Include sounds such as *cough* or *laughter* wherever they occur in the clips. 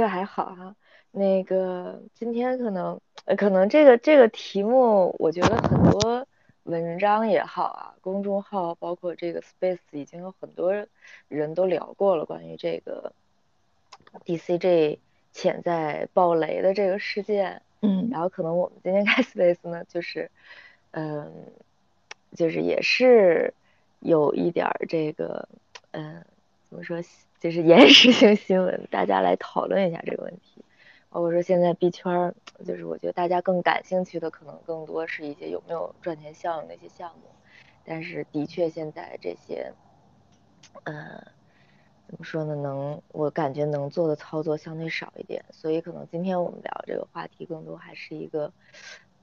这还好哈。那个今天可能可能这个这个题目，我觉得很多文章也好啊，公众号包括这个 Space 已经有很多人都聊过了关于这个 DCG 潜在爆雷的这个事件。嗯。然后可能我们今天开 Space 呢，就是嗯，就是也是有一点这个嗯，怎么说，就是 *laughs* 延时性新闻，大家来讨论一下这个问题。包括说现在币圈，就是我觉得大家更感兴趣的可能更多是一些有没有赚钱效应的一些项目，但是的确现在这些，呃，怎么说呢？能我感觉能做的操作相对少一点，所以可能今天我们聊这个话题更多还是一个，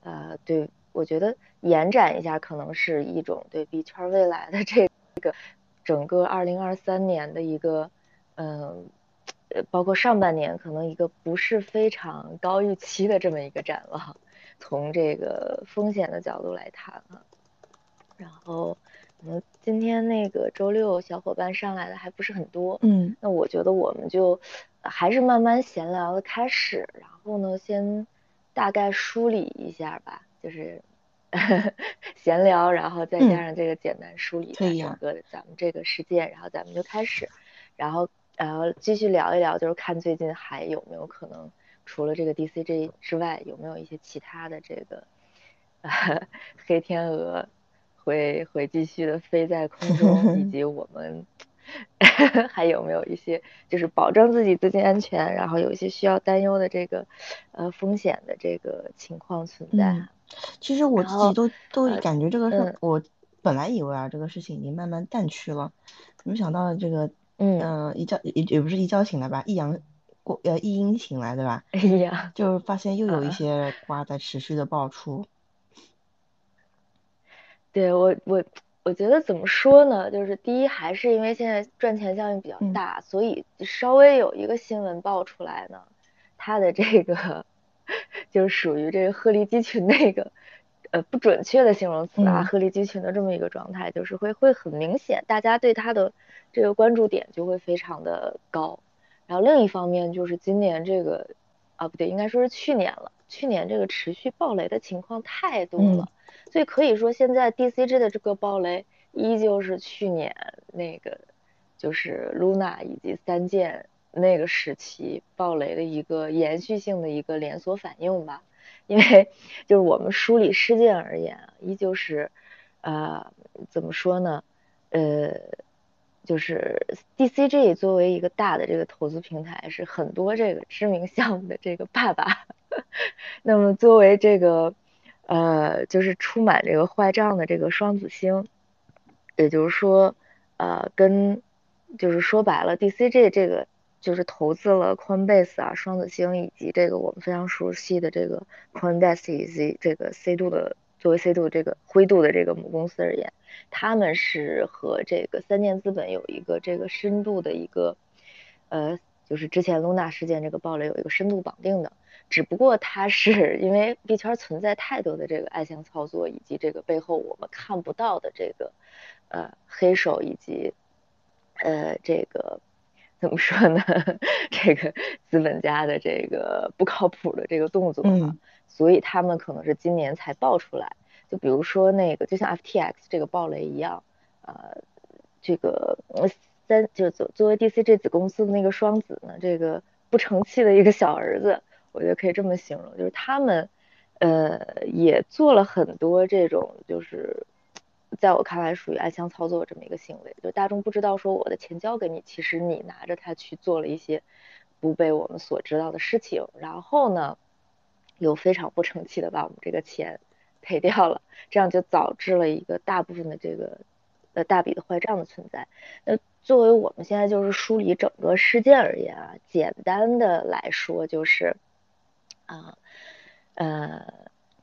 呃，对我觉得延展一下，可能是一种对币圈未来的这个整个二零二三年的一个，嗯。呃，包括上半年可能一个不是非常高预期的这么一个展望，从这个风险的角度来谈啊。然后，可能，今天那个周六小伙伴上来的还不是很多，嗯，那我觉得我们就还是慢慢闲聊的开始，然后呢，先大概梳理一下吧，就是 *laughs* 闲聊，然后再加上这个简单梳理整个咱们这个事件，然后咱们就开始，然后。然后继续聊一聊，就是看最近还有没有可能，除了这个 DCG 之外，有没有一些其他的这个 *laughs* 黑天鹅会会继续的飞在空中，以 *laughs* 及我们 *laughs* 还有没有一些就是保证自己资金安全，然后有一些需要担忧的这个呃风险的这个情况存在。其实我自己都都感觉这个事，我本来以为啊这个事情已经慢慢淡去了，没想到这个。嗯，一觉也也不是一觉醒来吧，一阳过呃一阴醒来对吧？哎呀，就发现又有一些瓜在持续的爆出。对我我我觉得怎么说呢？就是第一还是因为现在赚钱效应比较大，所以稍微有一个新闻爆出来呢，它的这个就是属于这个鹤立鸡群那个。呃，不准确的形容词啊，鹤立鸡群的这么一个状态，就是会会很明显，大家对它的这个关注点就会非常的高。然后另一方面就是今年这个啊，不对，应该说是去年了，去年这个持续暴雷的情况太多了，所以可以说现在 DCG 的这个暴雷依旧是去年那个就是 Luna 以及三剑那个时期暴雷的一个延续性的一个连锁反应吧。因为就是我们梳理事件而言啊，依旧是，呃，怎么说呢？呃，就是 DCG 作为一个大的这个投资平台，是很多这个知名项目的这个爸爸。*laughs* 那么作为这个，呃，就是出满这个坏账的这个双子星，也就是说，呃，跟就是说白了，DCG 这个。就是投资了 Coinbase 啊、双子星以及这个我们非常熟悉的这个 Coindesk 以及这个 C 度的作为 C 度这个灰度的这个母公司而言，他们是和这个三箭资本有一个这个深度的一个呃，就是之前 Luna 事件这个暴雷有一个深度绑定的，只不过它是 *laughs* 因为币圈存在太多的这个暗箱操作以及这个背后我们看不到的这个呃黑手以及呃这个。怎么说呢？*laughs* 这个资本家的这个不靠谱的这个动作啊，所以他们可能是今年才爆出来。就比如说那个，就像 FTX 这个暴雷一样，呃，这个三就作作为 DCG 子公司的那个双子呢，这个不成器的一个小儿子，我觉得可以这么形容，就是他们呃也做了很多这种就是。在我看来，属于暗箱操作这么一个行为，就大众不知道说我的钱交给你，其实你拿着它去做了一些不被我们所知道的事情，然后呢，有非常不成器的把我们这个钱赔掉了，这样就导致了一个大部分的这个呃大笔的坏账的存在。那作为我们现在就是梳理整个事件而言啊，简单的来说就是啊呃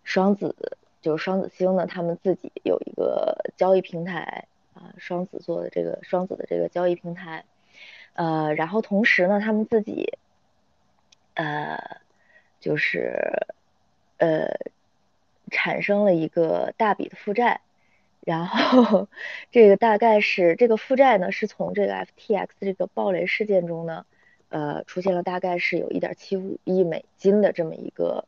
双子。就是双子星呢，他们自己有一个交易平台啊，双子做的这个双子的这个交易平台，呃，然后同时呢，他们自己呃，就是呃，产生了一个大笔的负债，然后这个大概是这个负债呢，是从这个 FTX 这个暴雷事件中呢，呃出现了大概是有一点七五亿美金的这么一个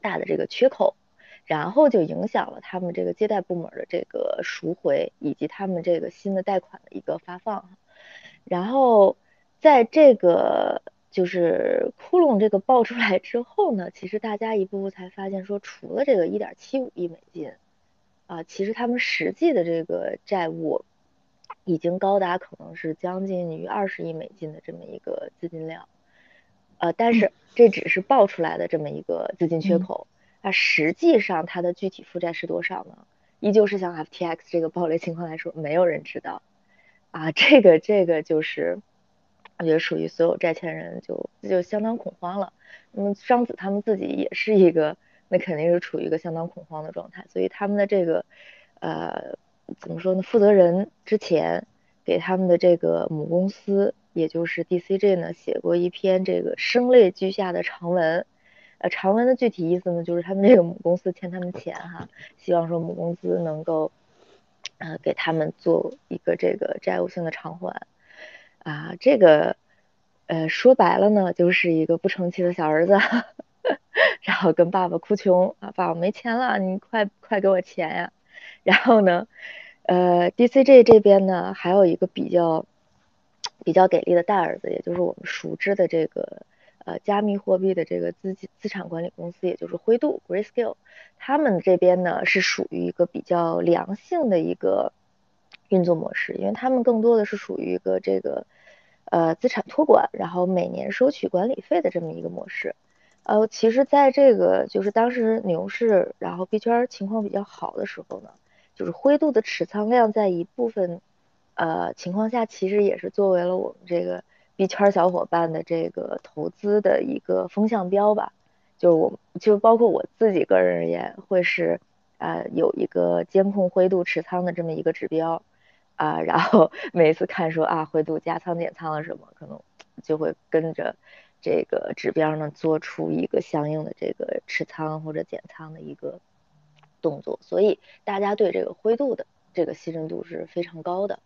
大的这个缺口，然后就影响了他们这个借贷部门的这个赎回以及他们这个新的贷款的一个发放，然后在这个就是窟窿这个爆出来之后呢，其实大家一步步才发现说，除了这个一点七五亿美金。啊，其实他们实际的这个债务已经高达可能是将近于二十亿美金的这么一个资金量，呃，但是这只是爆出来的这么一个资金缺口，那实际上它的具体负债是多少呢？依旧是像 FTX 这个暴雷情况来说，没有人知道，啊，这个这个就是我觉得属于所有债权人就就相当恐慌了，那么双子他们自己也是一个。那肯定是处于一个相当恐慌的状态，所以他们的这个，呃，怎么说呢？负责人之前给他们的这个母公司，也就是 DCG 呢，写过一篇这个声泪俱下的长文。呃，长文的具体意思呢，就是他们这个母公司欠他们钱哈，希望说母公司能够，呃，给他们做一个这个债务性的偿还。啊，这个，呃，说白了呢，就是一个不成器的小儿子。*laughs* 然后跟爸爸哭穷啊，爸爸没钱了，你快快给我钱呀！然后呢，呃，DCG 这边呢还有一个比较比较给力的大儿子，也就是我们熟知的这个呃加密货币的这个资金资产管理公司，也就是灰度 Grayscale，他们这边呢是属于一个比较良性的一个运作模式，因为他们更多的是属于一个这个呃资产托管，然后每年收取管理费的这么一个模式。呃，其实，在这个就是当时牛市，然后币圈情况比较好的时候呢，就是灰度的持仓量在一部分呃情况下，其实也是作为了我们这个币圈小伙伴的这个投资的一个风向标吧。就是我，就包括我自己个人而言，会是呃有一个监控灰度持仓的这么一个指标啊，然后 *laughs* 每一次看说啊灰度加仓减仓了什么，可能就会跟着。这个指标呢，做出一个相应的这个持仓或者减仓的一个动作，所以大家对这个灰度的这个信任度是非常高的。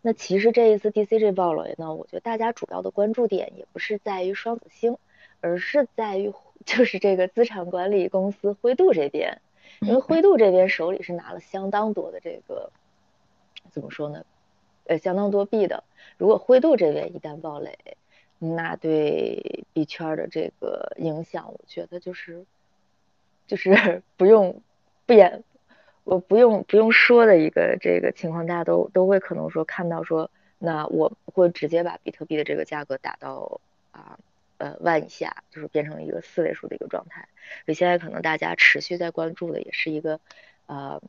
那其实这一次 DCG 暴雷呢，我觉得大家主要的关注点也不是在于双子星，而是在于 *laughs* 就是这个资产管理公司灰度这边，因为灰度这边手里是拿了相当多的这个怎么说呢？呃，相当多币的。如果灰度这边一旦暴雷，那对币圈的这个影响，我觉得就是就是 *laughs* 不用不言，我不用不用说的一个这个情况，大家都都会可能说看到说，那我会直接把比特币的这个价格打到啊呃万以下，就是变成一个四位数的一个状态。所以现在可能大家持续在关注的也是一个呃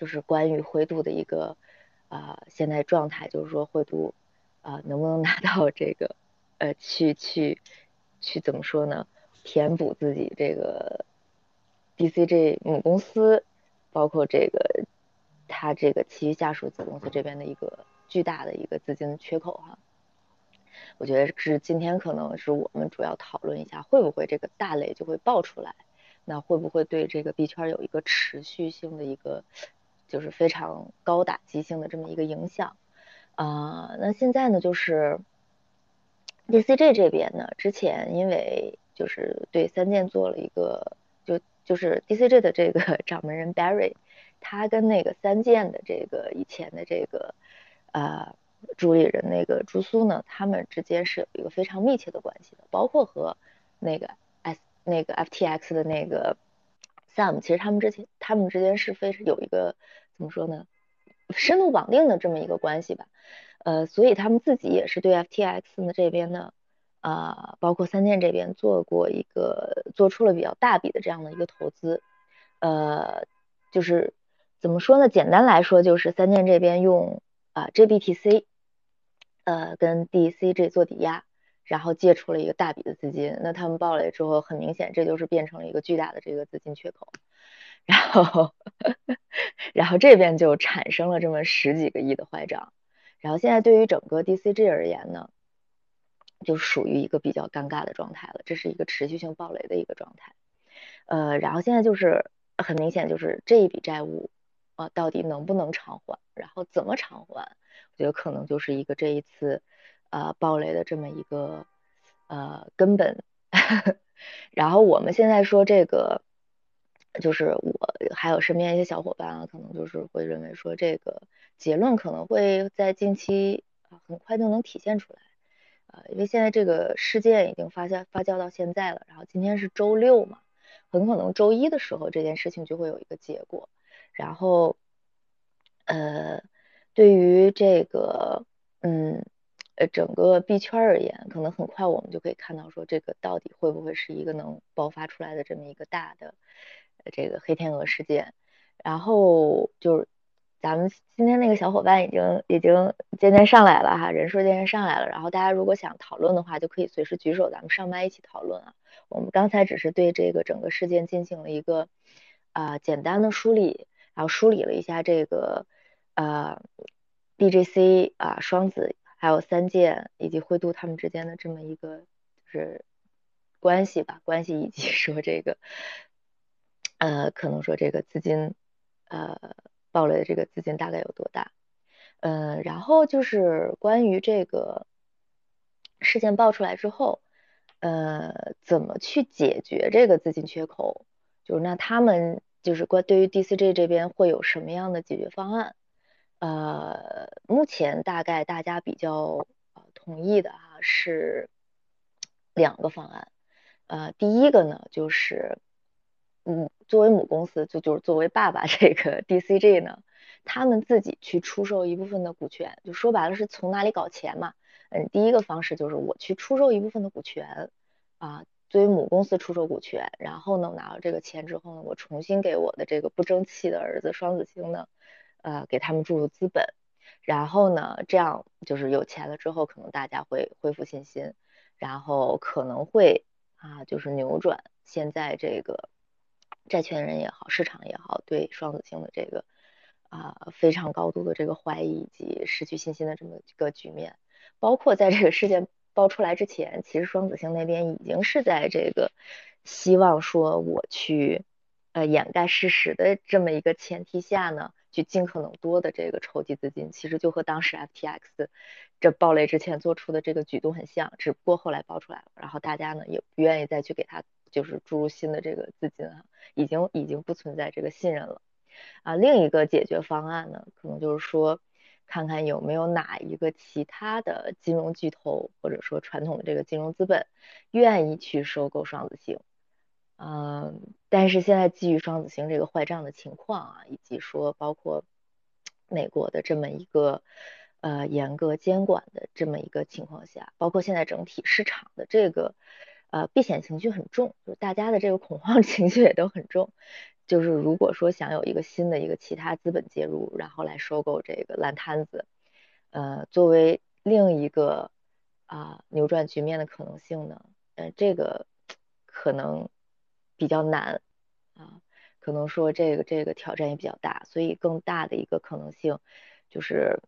就是关于灰度的一个啊现在状态，就是说灰度啊能不能拿到这个。呃，去去去怎么说呢？填补自己这个 DCG 母公司，包括这个他这个其余下属子公司这边的一个巨大的一个资金缺口哈。我觉得是今天可能是我们主要讨论一下，会不会这个大雷就会爆出来？那会不会对这个币圈有一个持续性的一个就是非常高打击性的这么一个影响？啊，那现在呢就是。DCG 这边呢，之前因为就是对三件做了一个，就就是 DCG 的这个 *laughs* 掌门人 Barry，他跟那个三件的这个以前的这个呃主理人那个朱苏呢，他们之间是有一个非常密切的关系的，包括和那个 S 那个 FTX 的那个 Sam，其实他们之前他们之间是非有一个怎么说呢，深度绑定的这么一个关系吧。呃，所以他们自己也是对 FTX 呢这边呢，啊，包括三箭这边做过一个，做出了比较大笔的这样的一个投资，呃，就是怎么说呢？简单来说，就是三箭这边用啊 JBTC，呃，跟 DCG 做抵押，然后借出了一个大笔的资金。那他们爆雷之后，很明显这就是变成了一个巨大的这个资金缺口，然后，*laughs* 然后这边就产生了这么十几个亿的坏账。然后现在对于整个 DCG 而言呢，就属于一个比较尴尬的状态了，这是一个持续性暴雷的一个状态。呃，然后现在就是很明显，就是这一笔债务啊，到底能不能偿还，然后怎么偿还，我觉得可能就是一个这一次呃暴雷的这么一个呃根本。*laughs* 然后我们现在说这个，就是我还有身边一些小伙伴啊，可能就是会认为说这个结论可能会在近期啊很快就能体现出来，呃，因为现在这个事件已经发酵发酵到现在了，然后今天是周六嘛，很可能周一的时候这件事情就会有一个结果，然后呃，对于这个嗯。呃，整个币圈而言，可能很快我们就可以看到，说这个到底会不会是一个能爆发出来的这么一个大的这个黑天鹅事件。然后就是咱们今天那个小伙伴已经已经渐渐上来了哈，人数渐渐上来了。然后大家如果想讨论的话，就可以随时举手，咱们上麦一起讨论啊。我们刚才只是对这个整个事件进行了一个啊简单的梳理，然后梳理了一下这个呃 BGC 啊双子。还有三剑以及灰度他们之间的这么一个就是关系吧，关系以及 *laughs* 说这个呃，可能说这个资金呃爆雷的这个资金大概有多大？嗯，然后就是关于这个事件爆出来之后，呃，怎么去解决这个资金缺口？就是那他们就是关对于 DCG 这边会有什么样的解决方案？呃，目前大概大家比较呃同意的哈是两个方案，呃，第一个呢就是，嗯，作为母公司就就是作为爸爸这个 DCG 呢，他们自己去出售一部分的股权，就说白了是从哪里搞钱嘛，嗯，第一个方式就是我去出售一部分的股权，啊，作为母公司出售股权，然后呢拿到这个钱之后呢，我重新给我的这个不争气的儿子双子星呢。呃，给他们注入资本，然后呢，这样就是有钱了之后，可能大家会恢复信心，然后可能会啊，就是扭转现在这个债权人也好，市场也好，对双子星的这个啊非常高度的这个怀疑以及失去信心的这么一个局面。包括在这个事件爆出来之前，其实双子星那边已经是在这个希望说我去呃掩盖事实的这么一个前提下呢。去尽可能多的这个筹集资金，其实就和当时 FTX 这暴雷之前做出的这个举动很像，只不过后来爆出来了，然后大家呢也不愿意再去给他就是注入新的这个资金啊，已经已经不存在这个信任了啊。另一个解决方案呢，可能就是说看看有没有哪一个其他的金融巨头或者说传统的这个金融资本愿意去收购双子星。嗯，但是现在基于双子星这个坏账的情况啊，以及说包括 *tsk* 美国的这么一个呃严格监管的这么一个情况下，包括现在整体市场的这个呃避险情绪很重，就是大家的这个恐慌 *laughs* 情绪也都很重。就是如果说想有一个新的一个其他资本介入，然后来收购这个烂摊子，呃，作为另一个啊扭转局面的可能性呢，呃，这个 *tsk* 可能。比较难啊，可能说这个这个挑战也比较大，所以更大的一个可能性就是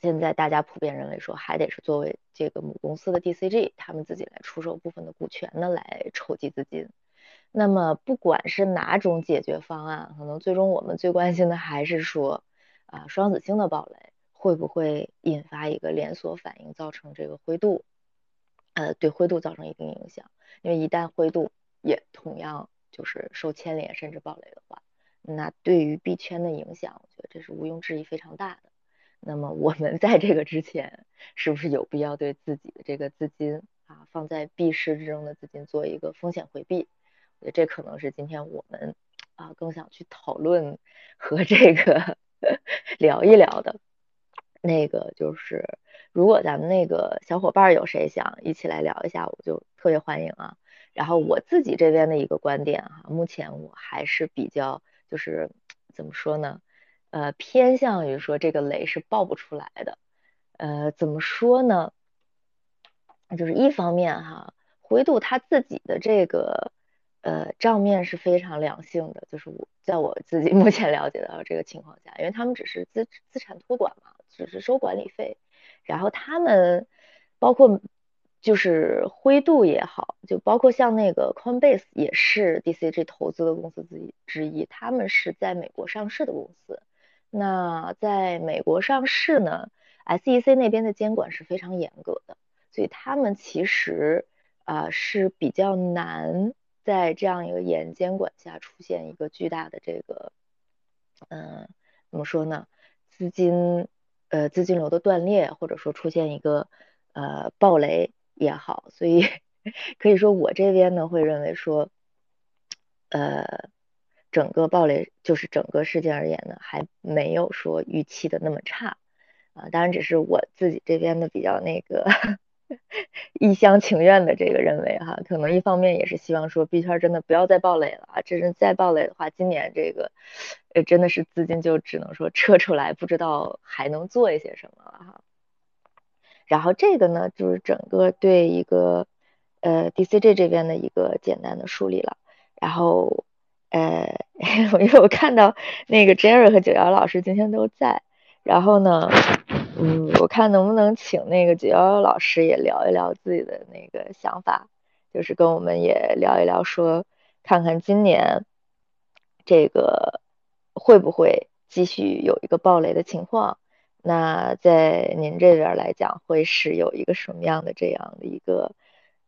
现在大家普遍认为说还得是作为这个母公司的 DCG 他们自己来出售部分的股权呢来筹集资金。那么不管是哪种解决方案，可能最终我们最关心的还是说啊双子星的暴雷会不会引发一个连锁反应，造成这个灰度呃对灰度造成一定影响，因为一旦灰度也同样。就是受牵连甚至暴雷的话，那对于币圈的影响，我觉得这是毋庸置疑非常大的。那么我们在这个之前，是不是有必要对自己的这个资金啊，放在币市之中的资金做一个风险回避？我觉得这可能是今天我们啊更想去讨论和这个 *laughs* 聊一聊的。那个就是，如果咱们那个小伙伴有谁想一起来聊一下，我就特别欢迎啊。然后我自己这边的一个观点哈，目前我还是比较就是怎么说呢，呃，偏向于说这个雷是爆不出来的，呃，怎么说呢？就是一方面哈，灰度他自己的这个呃账面是非常良性的，就是我在我自己 *laughs* 目前了解到这个情况下，因为他们只是资资产托管嘛，只是收管理费，然后他们包括。就是灰度也好，就包括像那个 Coinbase 也是 DCG 投资的公司之一之一，他们是在美国上市的公司。那在美国上市呢，SEC 那边的监管是非常严格的，所以他们其实啊是比较难在这样一个严监管下出现一个巨大的这个，嗯，怎么说呢？资金呃资金流的断裂，或者说出现一个呃暴雷也好，所以可以说我这边呢会认为说，呃。整个暴雷就是整个事件而言呢，还没有说预期的那么差啊。当然，只是我自己这边的比较那个 *laughs* 一厢情愿的这个认为哈。可能一方面也是希望说币圈真的不要再暴雷了啊。真是再暴雷的话，今年这个呃真的是资金就只能说撤出来，不知道还能做一些什么了哈。然后这个呢，就是整个对一个呃 DCG 这边的一个简单的梳理了，然后。呃，因 *laughs* 为我看到那个 Jerry 和九幺老师今天都在，然后呢，嗯，我看能不能请那个九幺幺老师也聊一聊自己的那个想法，就是跟我们也聊一聊，说看看今年这个会不会继续有一个暴雷的情况，那在您这边来讲，会是有一个什么样的这样的一个？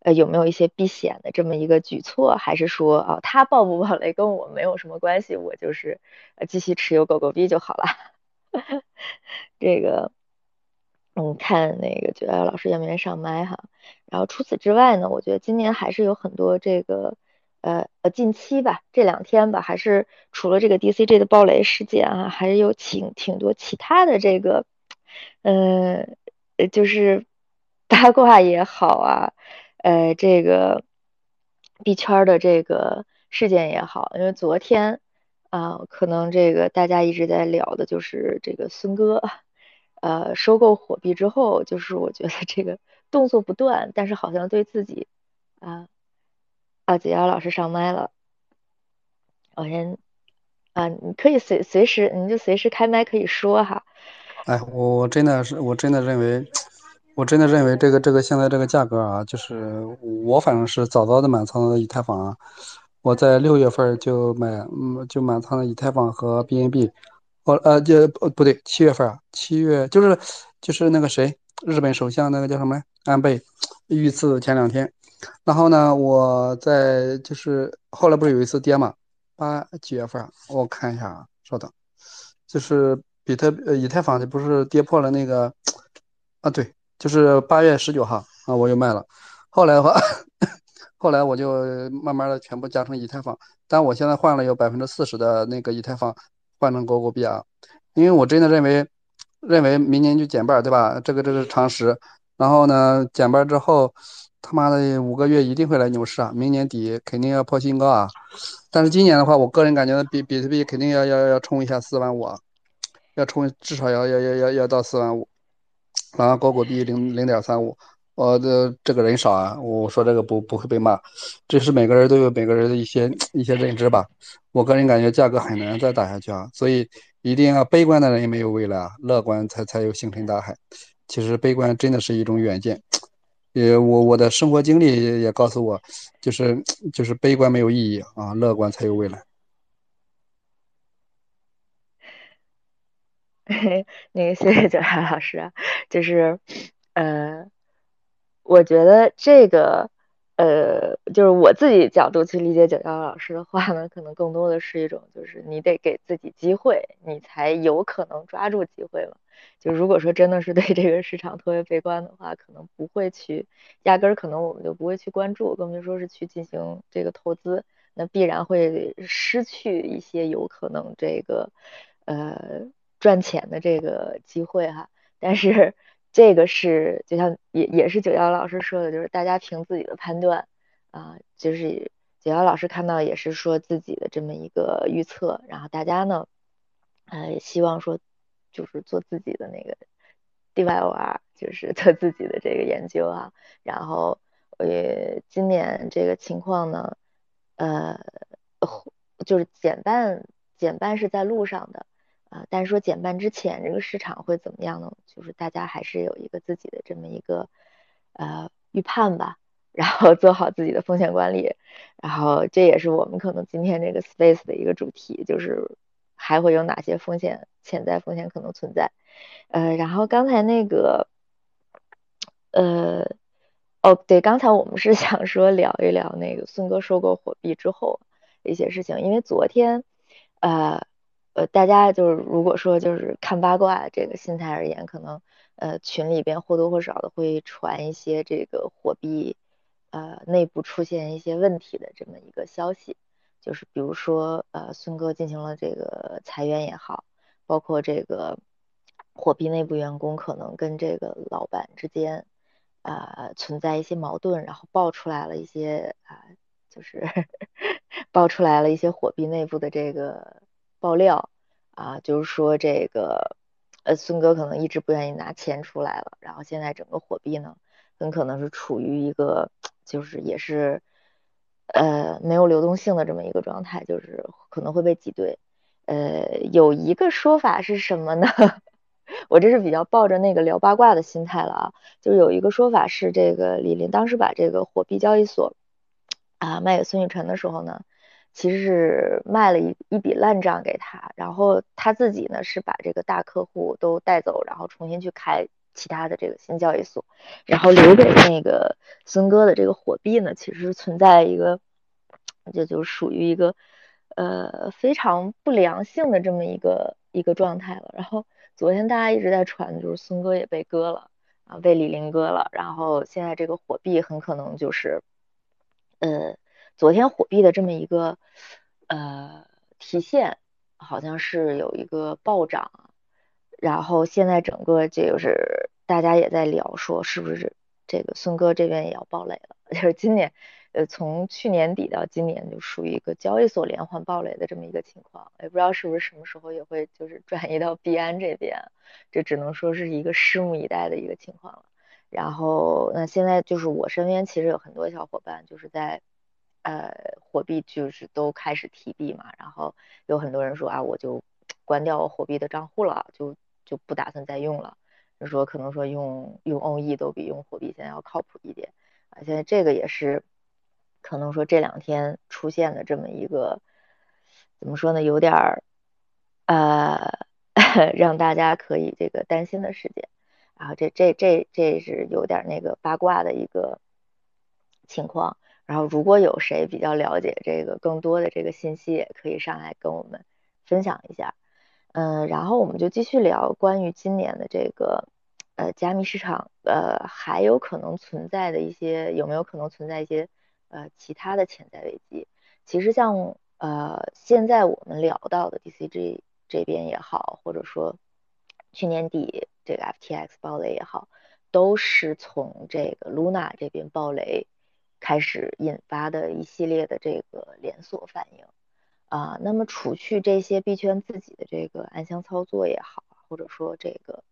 呃，有没有一些避险的这么一个举措，还是说啊，他爆不爆雷跟我没有什么关系，我就是呃继续持有狗狗币就好了。*laughs* 这个，嗯，看那个九幺幺老师愿不愿意上麦哈。然后除此之外呢，我觉得今年还是有很多这个呃呃近期吧，这两天吧，还是除了这个 DCG 的爆雷事件啊，还是有挺挺多其他的这个，嗯，就是 *laughs* 八卦也好啊。呃，这个币圈的这个事件也好，因为昨天啊，可能这个大家一直在聊的就是这个孙哥，呃，收购火币之后，就是我觉得这个动作不断，但是好像对自己啊啊，子瑶老师上麦了，我先啊，你可以随随时，你就随时开麦可以说哈。哎，我真的是，我真的认为。我真的认为这个这个现在这个价格啊，就是我反正是早早的满仓的以太坊啊，我在六月份就买，嗯，就满仓的以太坊和 BNB，我呃就不不对，七月份啊，七月就是就是那个谁，日本首相那个叫什么安倍遇刺前两天，然后呢，我在就是后来不是有一次跌嘛，八几月份？我看一下啊，稍等，就是比特呃以太坊不是跌破了那个啊对。就是八月十九号啊，我又卖了。后来的话，*laughs* 后来我就慢慢的全部加成以太坊。但我现在换了有百分之四十的那个以太坊换成狗狗币啊，因为我真的认为，认为明年就减半，对吧？这个这是常识。然后呢，减半之后，他妈的五个月一定会来牛市啊！明年底肯定要破新高啊。但是今年的话，我个人感觉比比特币肯定要要要冲一下四万五啊，要冲至少要要要要要到四万五。然后高股币零零点三五，我的这个人少啊，我说这个不不会被骂，这是每个人都有每个人的一些一些认知吧。我个人感觉价格很难再打下去啊，所以一定要悲观的人也没有未来啊，乐观才才有星辰大海。其实悲观真的是一种远见，也我我的生活经历也也告诉我，就是就是悲观没有意义啊，乐观才有未来。*laughs* 那个谢谢九海老师，就是，呃，我觉得这个，呃，就是我自己角度去理解九幺老师的话呢，可能更多的是一种，就是你得给自己机会，你才有可能抓住机会嘛。就如果说真的是对这个市场特别悲观的话，可能不会去，压根儿可能我们就不会去关注，更别说是去进行这个投资，那必然会失去一些有可能这个，呃。赚钱的这个机会哈，但是这个是就像也也是九幺老师说的，就是大家凭自己的判断啊，就是九幺老师看到也是说自己的这么一个预测，然后大家呢，呃，希望说就是做自己的那个 DYOR，就是做自己的这个研究啊，然后呃，今年这个情况呢，呃，就是减半减半是在路上的。啊，但是说减半之前这个市场会怎么样呢？就是大家还是有一个自己的这么一个呃预判吧，然后做好自己的风险管理，然后这也是我们可能今天这个 space 的一个主题，就是还会有哪些风险潜在风险可能存在。呃，然后刚才那个呃哦，对，刚才我们是 *laughs* 想说聊一聊那个孙哥收购火币之后一些事情，因为昨天，呃呃，大家就是如果说就是看八卦这个心态而言，可能呃群里边或多或少的会传一些这个火币呃内部出现一些问题的这么一个消息，就是比如说呃孙哥进行了这个裁员也好，包括这个火币内部员工可能跟这个老板之间。呃，存在一些矛盾，然后爆出来了一些啊，就是 *laughs* 爆出来了一些火币内部的这个爆料啊，就是说这个呃孙哥可能一直不愿意拿钱出来了，然后现在整个火币呢，很可能是处于一个就是也是呃没有流动性的这么一个状态，就是可能会被挤兑。呃，有一个说法是什么呢？*laughs* 我这是比较抱着那个聊八卦的心态了啊，就是有一个说法是，这个李林当时把这个火币交易所啊卖给孙雨辰的时候呢，其实是卖了一一笔烂账给他，然后他自己呢是把这个大客户都带走，然后重新去开其他的这个新交易所，然后留给那个孙哥的这个火币呢，其实存在一个，这就属于一个呃非常不良性的这么一个一个状态了，然后。昨天大家一直在传就是孙哥也被割了啊，被李林割了，然后现在这个火币很可能就是，呃，昨天火币的这么一个呃提现，好像是有一个暴涨，然后现在整个就是大家也在聊说是不是这个孙哥这边也要暴雷了，*laughs* 就是今年。呃，从去年底到今年，就属于一个交易所连环暴雷的这么一个情况，也不知道是不是什么时候也会就是转移到币安这边，这只能说是一个拭目以待的一个情况了。然后，那现在就是我身边其实有很多小伙伴就是在呃货币就是都开始提币嘛，然后有很多人说啊，我就关掉我货币的账户了，就就不打算再用了，就说可能说用用 OE 都比用火币现在要靠谱一点啊，现在这个也是。可能说这两天出现的这么一个，怎么说呢，有点儿呃，*laughs* 让大家可以这个担心的事件。然后这这这这是有点那个八卦的一个情况。然后如果有谁比较了解这个更多的这个信息，也可以上来跟我们分享一下。嗯，然后我们就继续聊关于今年的这个呃加密市场呃还有可能存在的一些有没有可能存在一些。呃，其他的潜在危机，其实像呃，现在我们聊到的 DCG 这边也好，或者说去年底这个 FTX 暴雷也好，都是从这个 Luna 这边暴雷开始引发的一系列的这个连锁反应啊。那么，除去这些币圈自己的这个暗箱操作也好，或者说这个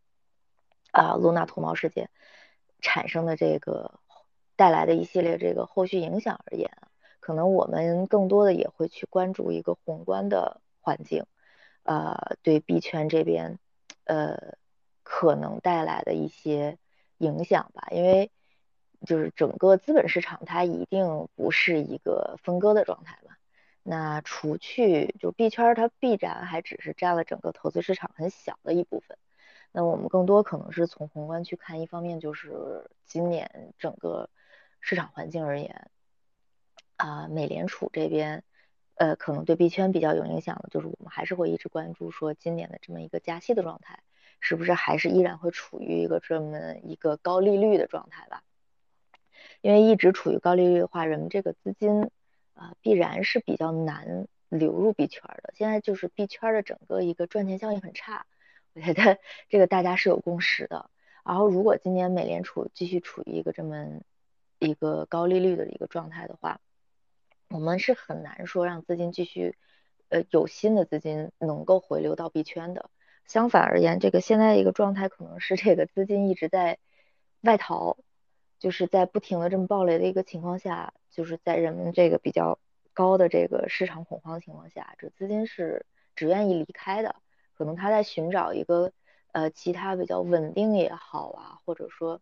啊露娜脱毛事件产生的这个。带来的一系列这个后续影响而言，可能我们更多的也会去关注一个宏观的环境，呃，对币圈这边，呃，可能带来的一些影响吧。因为就是整个资本市场它一定不是一个分割的状态嘛。那除去就币圈它必然还只是占了整个投资市场很小的一部分。那我们更多可能是从宏观去看，一方面就是今年整个。市场环境而言，啊，美联储这边，呃，可能对币圈比较有影响的，就是我们还是会一直关注说今年的这么一个加息的状态，是不是还是依然会处于一个这么一个高利率的状态吧？因为一直处于高利率的话，人们这个资金啊，必然是比较难流入币圈的。现在就是币圈的整个一个赚钱效应很差，我觉得 *laughs* 这个大家是有共识的。然后如果今年美联储继续处于一个这么一个高利率的一个状态的话，我们是很难说让资金继续，呃，有新的资金能够回流到币圈的。相反而言，这个现在一个状态可能是这个资金一直在外逃，就是在不停的这么暴雷的一个情况下，就是在人们这个比较高的这个市场恐慌情况下，这资金是只愿意离开的。可能他在寻找一个呃其他比较稳定也好啊，或者说。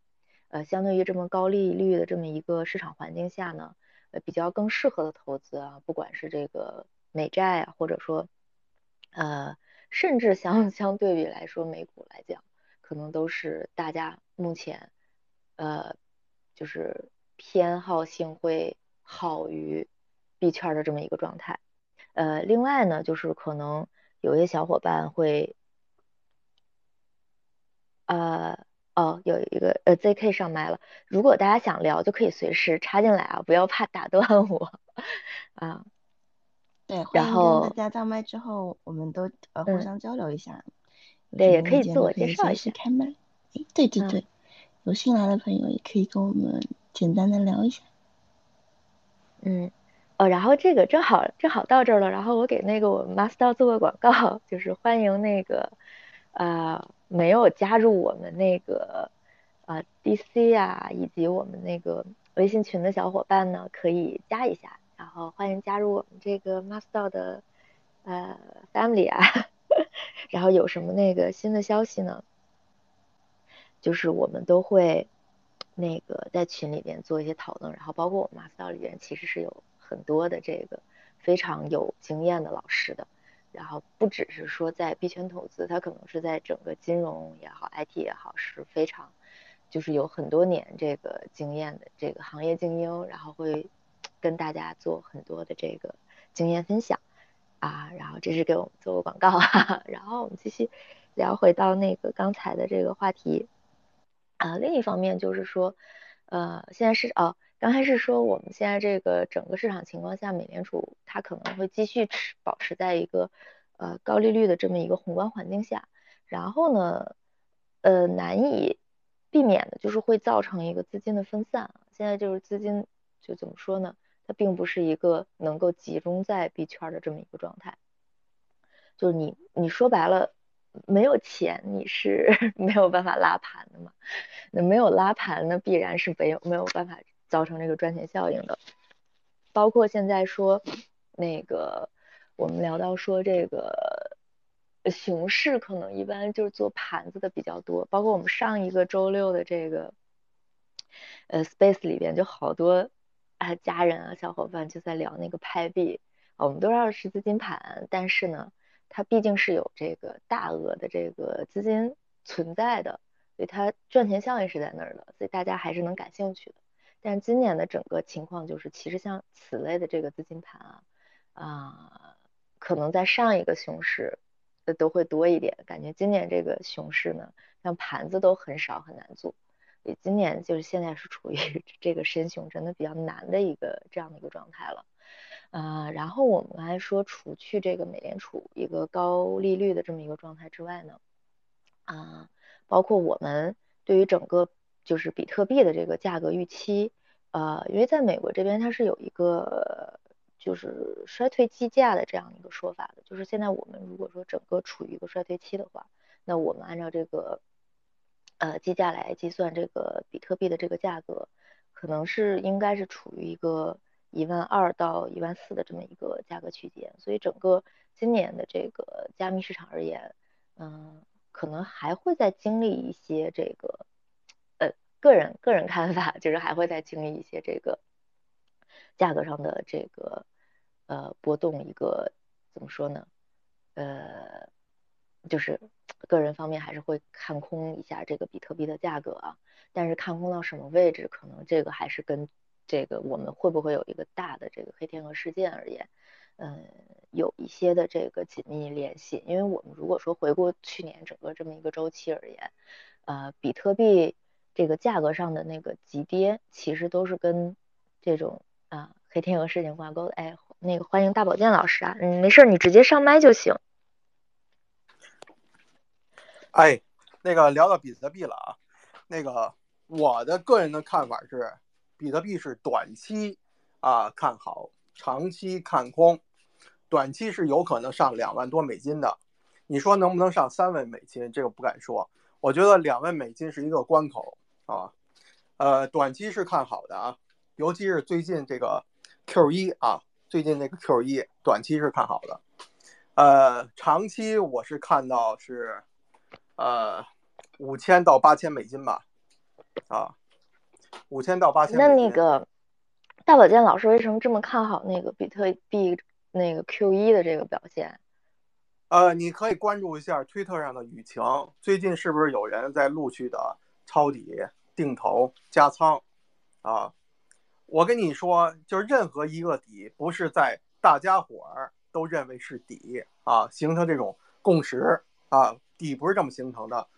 呃，相对于这么高利率的这么一个市场环境下呢，呃，比较更适合的投资啊，不管是这个美债啊，或者说，呃，甚至相 *laughs* 相对比来说，美股来讲，可能都是大家目前，呃，就是偏好性会好于币圈的这么一个状态。呃，另外呢，就是可能有些小伙伴会，呃，哦，有一个呃，ZK 上麦了。如果大家想聊，就可以随时插进来啊，不要怕打断我啊。对，然后大家到麦之后，我们都呃互相交流一下。对，也可以自我介绍一下。开麦。哎，对对对，有新来的朋友也可以跟我们简单的聊一下。嗯。哦，然后这个正好正好到这儿了，然后我给那个我们 Master 做个广告，就是欢迎那个呃没有加入我们那个呃 DC 啊以及我们那个微信群的小伙伴呢，可以加一下，然后欢迎加入我们这个 Master 的呃 Family 啊，*laughs* 然后有什么那个新的消息呢，就是我们都会那个在群里边做一些讨论，然后包括我们 Master 里边其实是有。很多的这个非常有经验的老师的，然后不只是说在币圈投资，他可能是在整个金融也好，IT 也好，是非常就是有很多年这个经验的这个行业精英，然后会跟大家做很多的这个经验分享啊，然后这是给我们做个广告，*laughs* 然后我们继续聊回到那个刚才的这个话题啊，另一方面就是说，呃，现在是哦。刚才是说我们现在这个整个市场情况下，美联储它可能会继续持保持在一个呃高利率的这么一个宏观环境下，然后呢，呃难以避免的就是会造成一个资金的分散。现在就是资金就怎么说呢？它并不是一个能够集中在币圈的这么一个状态，就是你你说白了，没有钱你是 *laughs* 没有办法拉盘的嘛？那没有拉盘，那必然是没有没有办法。造成这个赚钱效应的，包括现在说那个我们聊到说这个熊市可能一般就是做盘子的比较多，包括我们上一个周六的这个呃 space 里边就好多啊家人啊小伙伴就在聊那个拍币，我们都知道是资金盘，但是呢它毕竟是有这个大额的这个资金存在的，所以它赚钱效应是在那儿的，所以大家还是能感兴趣的。但今年的整个情况就是，其实像此类的这个资金盘啊，啊，可能在上一个熊市都会多一点。感觉今年这个熊市呢，像盘子都很少，很难做。今年就是现在是处于 *laughs* 这个深熊真的比较难的一个这样的一个状态了。啊，然后我们刚才说，除去这个美联储一个高利率的这么一个状态之外呢，啊，包括我们对于整个。就是比特币的这个价格预期，呃，因为在美国这边它是有一个就是衰退计价的这样一个说法的，就是现在我们如果说整个处于一个衰退期的话，那我们按照这个呃计价来计算这个比特币的这个价格，可能是应该是处于一个一万二到一万四的这么一个价格区间，所以整个今年的这个加密市场而言，嗯，可能还会再经历一些这个。呃个人个人看法就是还会再经历一些这个价格上的这个呃波动，一个怎么说呢？呃，就是个人方面还是会看空一下这个比特币的价格啊。但是看空到什么位置，可能这个还是跟这个我们会不会有一个大的这个黑天鹅事件而言，嗯，有一些的这个紧密联系。因为我们如果说回顾去年整个这么一个周期而言，呃，比特币。这个价格上的那个急跌，其实都是跟这种啊黑天鹅事件挂钩的。哎，那个欢迎大保健老师啊，嗯，没事儿，你直接上麦就行。哎，那个聊到比特币了啊，那个我的个人的看法是，比特币是短期啊看好，长期看空。短期是有可能上两万多美金的，你说能不能上三万美金？这个不敢说。我觉得两万美金是一个关口。啊，呃，短期是看好的啊，尤其是最近这个 Q 一啊，最近那个 Q 一，短期是看好的。呃，长期我是看到是呃五千到八千美金吧，啊，五千到八千。那那个大保健老师为什么这么看好那个比特币那个 Q 一的这个表现？呃，你可以关注一下推特上的雨晴，最近是不是有人在陆续的？抄底、定投、加仓，啊，我跟你说，就是任何一个底不是在大家伙儿都认为是底啊，形成这种共识啊，底不是这么形成的。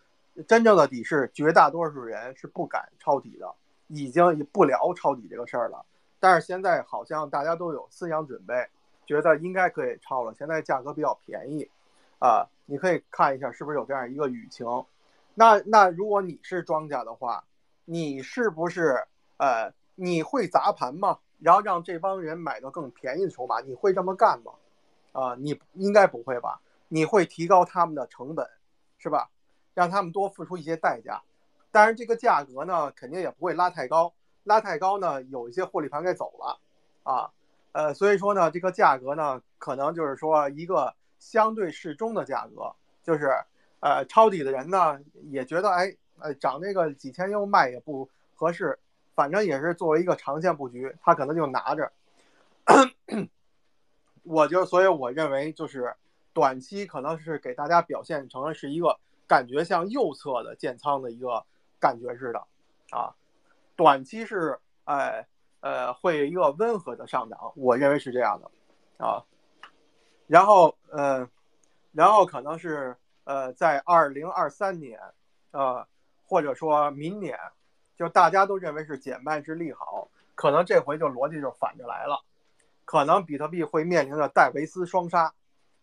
真正的底是绝大多数人是不敢抄底的，已经不聊抄底这个事儿了。但是现在好像大家都有思想准备，觉得应该可以抄了。现在价格比较便宜，啊，你可以看一下是不是有这样一个舆情。那那如果你是庄家的话，你是不是呃你会砸盘吗？然后让这帮人买到更便宜的筹码，你会这么干吗？啊，你应该不会吧？你会提高他们的成本，是吧？让他们多付出一些代价，当然这个价格呢，肯定也不会拉太高，拉太高呢，有一些获利盘给走了，啊，呃，所以说呢，这个价格呢，可能就是说一个相对适中的价格，就是呃，抄底的人呢也觉得，哎，呃，涨这个几千又卖也不合适，反正也是作为一个长线布局，他可能就拿着，我就所以我认为就是短期可能是给大家表现成是一个。感觉像右侧的建仓的一个感觉似的，啊，短期是哎呃会一个温和的上涨，我认为是这样的，啊，然后呃，然后可能是呃在二零二三年，呃或者说明年，就大家都认为是减半是利好，可能这回就逻辑就反着来了，可能比特币会面临着戴维斯双杀，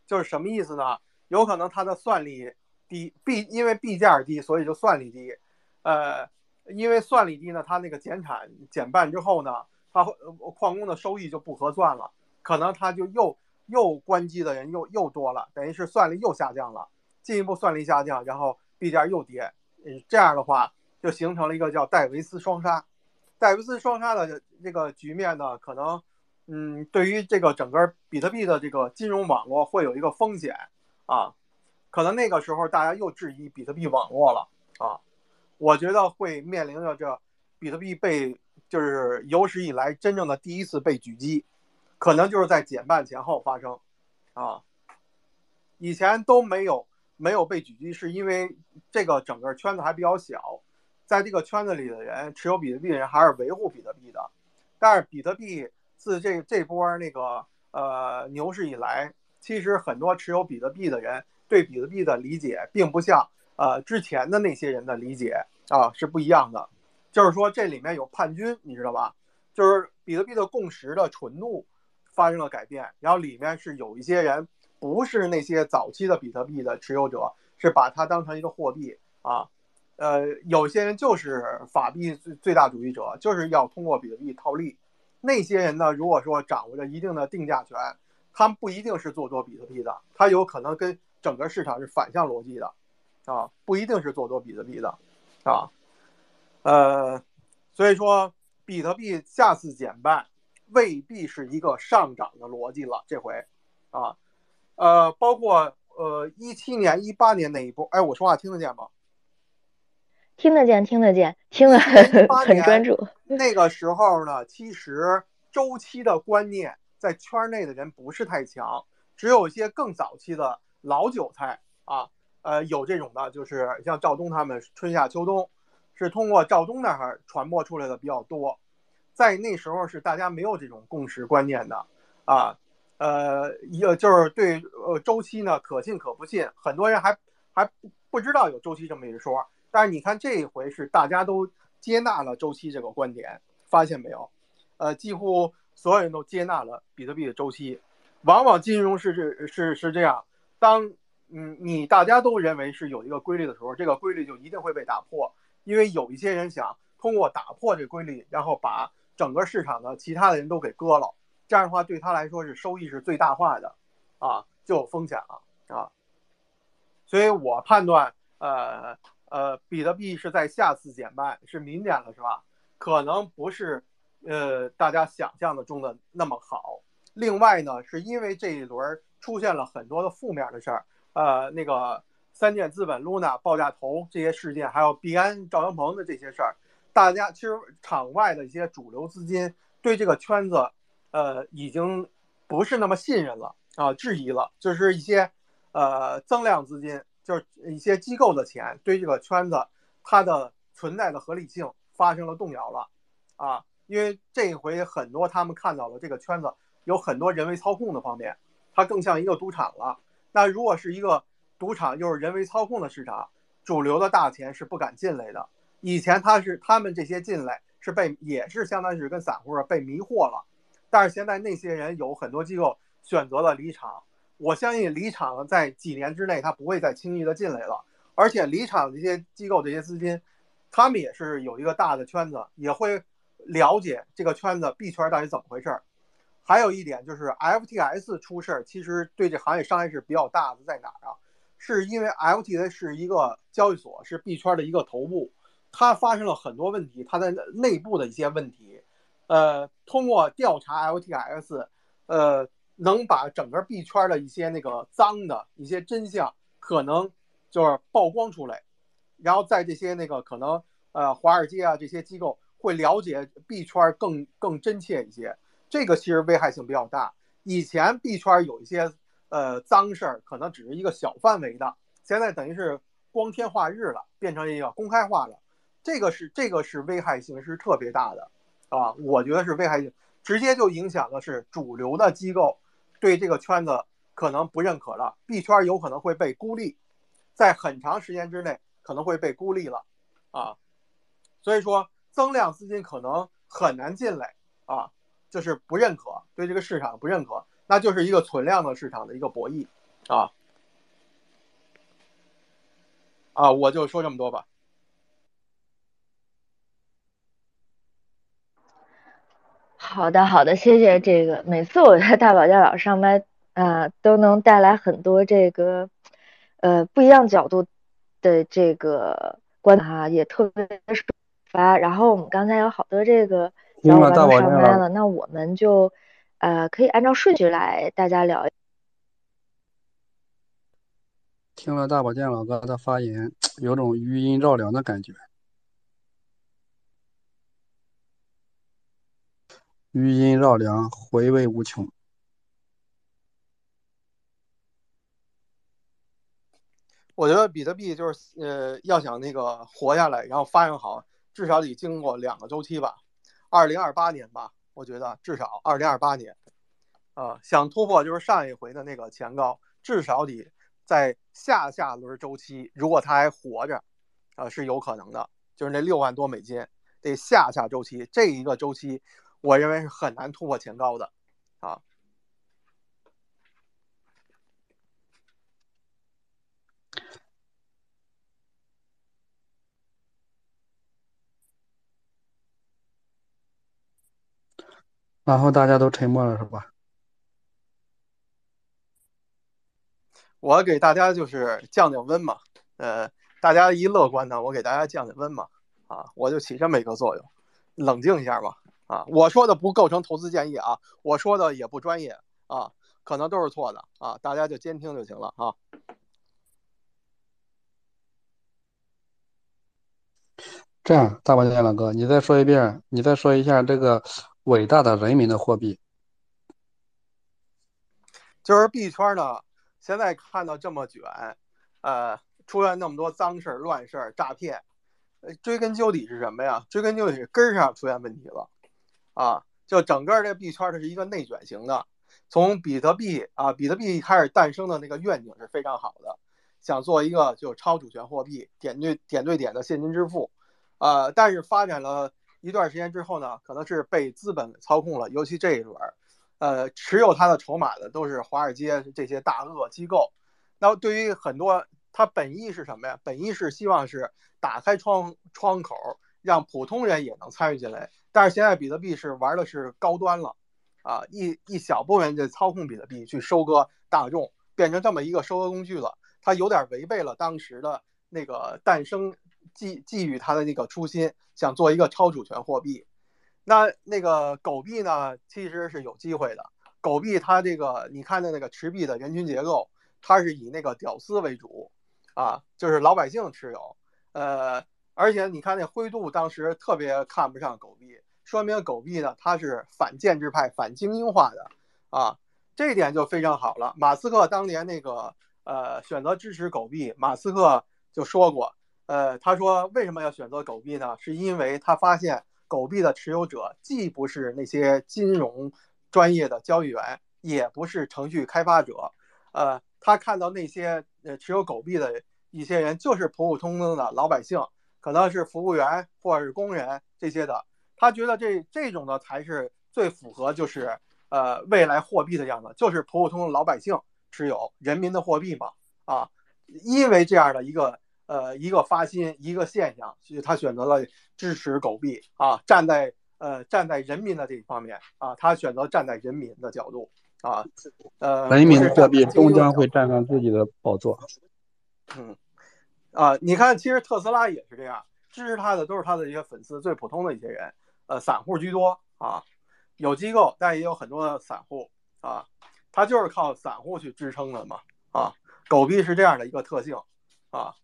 就是什么意思呢？有可能它的算力。低币因为币价低，所以就算力低，呃，因为算力低呢，它那个减产减半之后呢，它矿工的收益就不合算了，可能它就又又关机的人又又多了，等于是算力又下降了，进一步算力下降，然后币价又跌，嗯，这样的话就形成了一个叫戴维斯双杀，戴维斯双杀的这个局面呢，可能嗯，对于这个整个比特币的这个金融网络会有一个风险啊。可能那个时候大家又质疑比特币网络了啊，我觉得会面临着这比特币被就是有史以来真正的第一次被狙击，可能就是在减半前后发生啊，以前都没有没有被狙击，是因为这个整个圈子还比较小，在这个圈子里的人持有比特币的人还是维护比特币的，但是比特币自这这波那个呃牛市以来，其实很多持有比特币的人。对比特币的理解并不像呃之前的那些人的理解啊是不一样的，就是说这里面有叛军，你知道吧？就是比特币的共识的纯度发生了改变，然后里面是有一些人不是那些早期的比特币的持有者，是把它当成一个货币啊，呃，有些人就是法币最最大主义者，就是要通过比特币套利。那些人呢，如果说掌握着一定的定价权，他们不一定是做多比特币的，他有可能跟整个市场是反向逻辑的，啊，不一定是做多比特币的，啊，呃，所以说比特币下次减半未必是一个上涨的逻辑了，这回，啊，呃，包括呃一七年、一八年那一波，哎，我说话听得见吗？听得见，听得见，听得很很专注。*laughs* 那个时候呢，其实周期的观念在圈内的人不是太强，只有一些更早期的。老韭菜啊，呃，有这种的，就是像赵东他们春夏秋冬，是通过赵东那儿传播出来的比较多。在那时候是大家没有这种共识观念的啊，呃，一个就是对呃周期呢可信可不信，很多人还还不不知道有周期这么一说。但是你看这一回是大家都接纳了周期这个观点，发现没有？呃，几乎所有人都接纳了比特币的周期。往往金融是是是是这样。当嗯你大家都认为是有一个规律的时候，这个规律就一定会被打破，因为有一些人想通过打破这规律，然后把整个市场的其他的人都给割了，这样的话对他来说是收益是最大化的，啊就有风险了啊，所以我判断呃呃比特币是在下次减半是明年了是吧？可能不是呃大家想象的中的那么好。另外呢，是因为这一轮。出现了很多的负面的事儿，呃，那个三箭资本、Luna 报价头这些事件，还有币安、赵阳鹏的这些事儿，大家其实场外的一些主流资金对这个圈子，呃，已经不是那么信任了啊，质疑了，就是一些呃增量资金，就是一些机构的钱对这个圈子它的存在的合理性发生了动摇了，啊，因为这一回很多他们看到了这个圈子有很多人为操控的方面，它更像一个赌场了。那如果是一个赌场又是人为操控的市场，主流的大钱是不敢进来的。以前他是他们这些进来是被也是相当于是跟散户被迷惑了，但是现在那些人有很多机构选择了离场，我相信离场在几年之内他不会再轻易的进来了。而且离场这些机构这些资金，他们也是有一个大的圈子，也会了解这个圈子币圈到底怎么回事儿。还有一点就是 FTS 出事儿，其实对这行业伤害是比较大的，在哪儿啊？是因为 FTS 是一个交易所，是币圈的一个头部。它发生了很多问题，它在内部的一些问题，呃，通过调查 LTS，呃，能把整个币圈的一些那个脏的一些真相可能就是曝光出来，然后在这些那个可能呃华尔街啊这些机构会了解币圈更更真切一些，这个其实危害性比较大。以前币圈有一些呃脏事儿，可能只是一个小范围的，现在等于是光天化日了，变成一个公开化了。这个是这个是危害性是特别大的，啊，我觉得是危害性，直接就影响的是主流的机构对这个圈子可能不认可了，币圈有可能会被孤立，在很长时间之内可能会被孤立了，啊，所以说增量资金可能很难进来，啊，就是不认可，对这个市场不认可，那就是一个存量的市场的一个博弈，啊，啊，我就说这么多吧。好的，好的，谢谢这个。每次我在大宝教老上麦啊，都能带来很多这个呃不一样角度的这个观察，也特别抒发。然后我们刚才有好多这个小伙伴都上麦了，那我们就呃可以按照顺序来大家聊。听了大宝剑老哥的发言，有种余音绕梁的感觉。余音绕梁，回味无穷。我觉得比特币就是呃，要想那个活下来，然后发展好，至少得经过两个周期吧。二零二八年吧，我觉得至少二零二八年，啊，想突破就是上一回的那个前高，至少得在下下轮周期，如果它还活着，啊，是有可能的。就是那六万多美金，得下下周期这一个周期。我认为是很难突破前高的，啊。然后大家都沉默了，是吧？我给大家就是降降温嘛，呃，大家一乐观呢，我给大家降降温嘛，啊，我就起这么一个作用，冷静一下嘛。啊，我说的不构成投资建议啊，我说的也不专业啊，可能都是错的啊，大家就监听就行了啊。这样，大宝剑老哥，你再说一遍，你再说一下这个伟大的人民的货币，就是币圈呢，现在看到这么卷，呃，出现那么多脏事儿、乱事儿、诈骗，呃，追根究底是什么呀？追根究底是根儿上出现问题了。啊，就整个这币圈它是一个内卷型的。从比特币啊，比特币开始诞生的那个愿景是非常好的，想做一个就超主权货币，点对点对点的现金支付。呃，但是发展了一段时间之后呢，可能是被资本操控了，尤其这一轮，呃，持有它的筹码的都是华尔街这些大鳄机构。那对于很多，它本意是什么呀？本意是希望是打开窗窗口，让普通人也能参与进来。但是现在比特币是玩的是高端了，啊，一一小部分人在操控比特币去收割大众，变成这么一个收割工具了。它有点违背了当时的那个诞生寄寄予他的那个初心，想做一个超主权货币。那那个狗币呢，其实是有机会的。狗币它这个你看的那个持币的人群结构，它是以那个屌丝为主，啊，就是老百姓持有，呃。而且你看那灰度当时特别看不上狗币，说明狗币呢它是反建制派、反精英化的啊，这一点就非常好了。马斯克当年那个呃选择支持狗币，马斯克就说过，呃他说为什么要选择狗币呢？是因为他发现狗币的持有者既不是那些金融专业的交易员，也不是程序开发者，呃，他看到那些呃持有狗币的一些人，就是普普通通的老百姓，可能是服务员或者是工人这些的，他觉得这这种的才是最符合就是呃未来货币的样子，就是普普通通老百姓持有人民的货币嘛，啊，因为这样的一个。呃，一个发心，一个现象，所以他选择了支持狗币啊，站在呃站在人民的这一方面啊，他选择站在人民的角度啊，呃，人民货币终将会站上自己的宝座。嗯，啊，你看，其实特斯拉也是这样，支持他的都是他的一些粉丝，最普通的一些人，呃，散户居多啊，有机构，但也有很多的散户啊，他就是靠散户去支撑的嘛啊，狗币是这样的一个特性啊。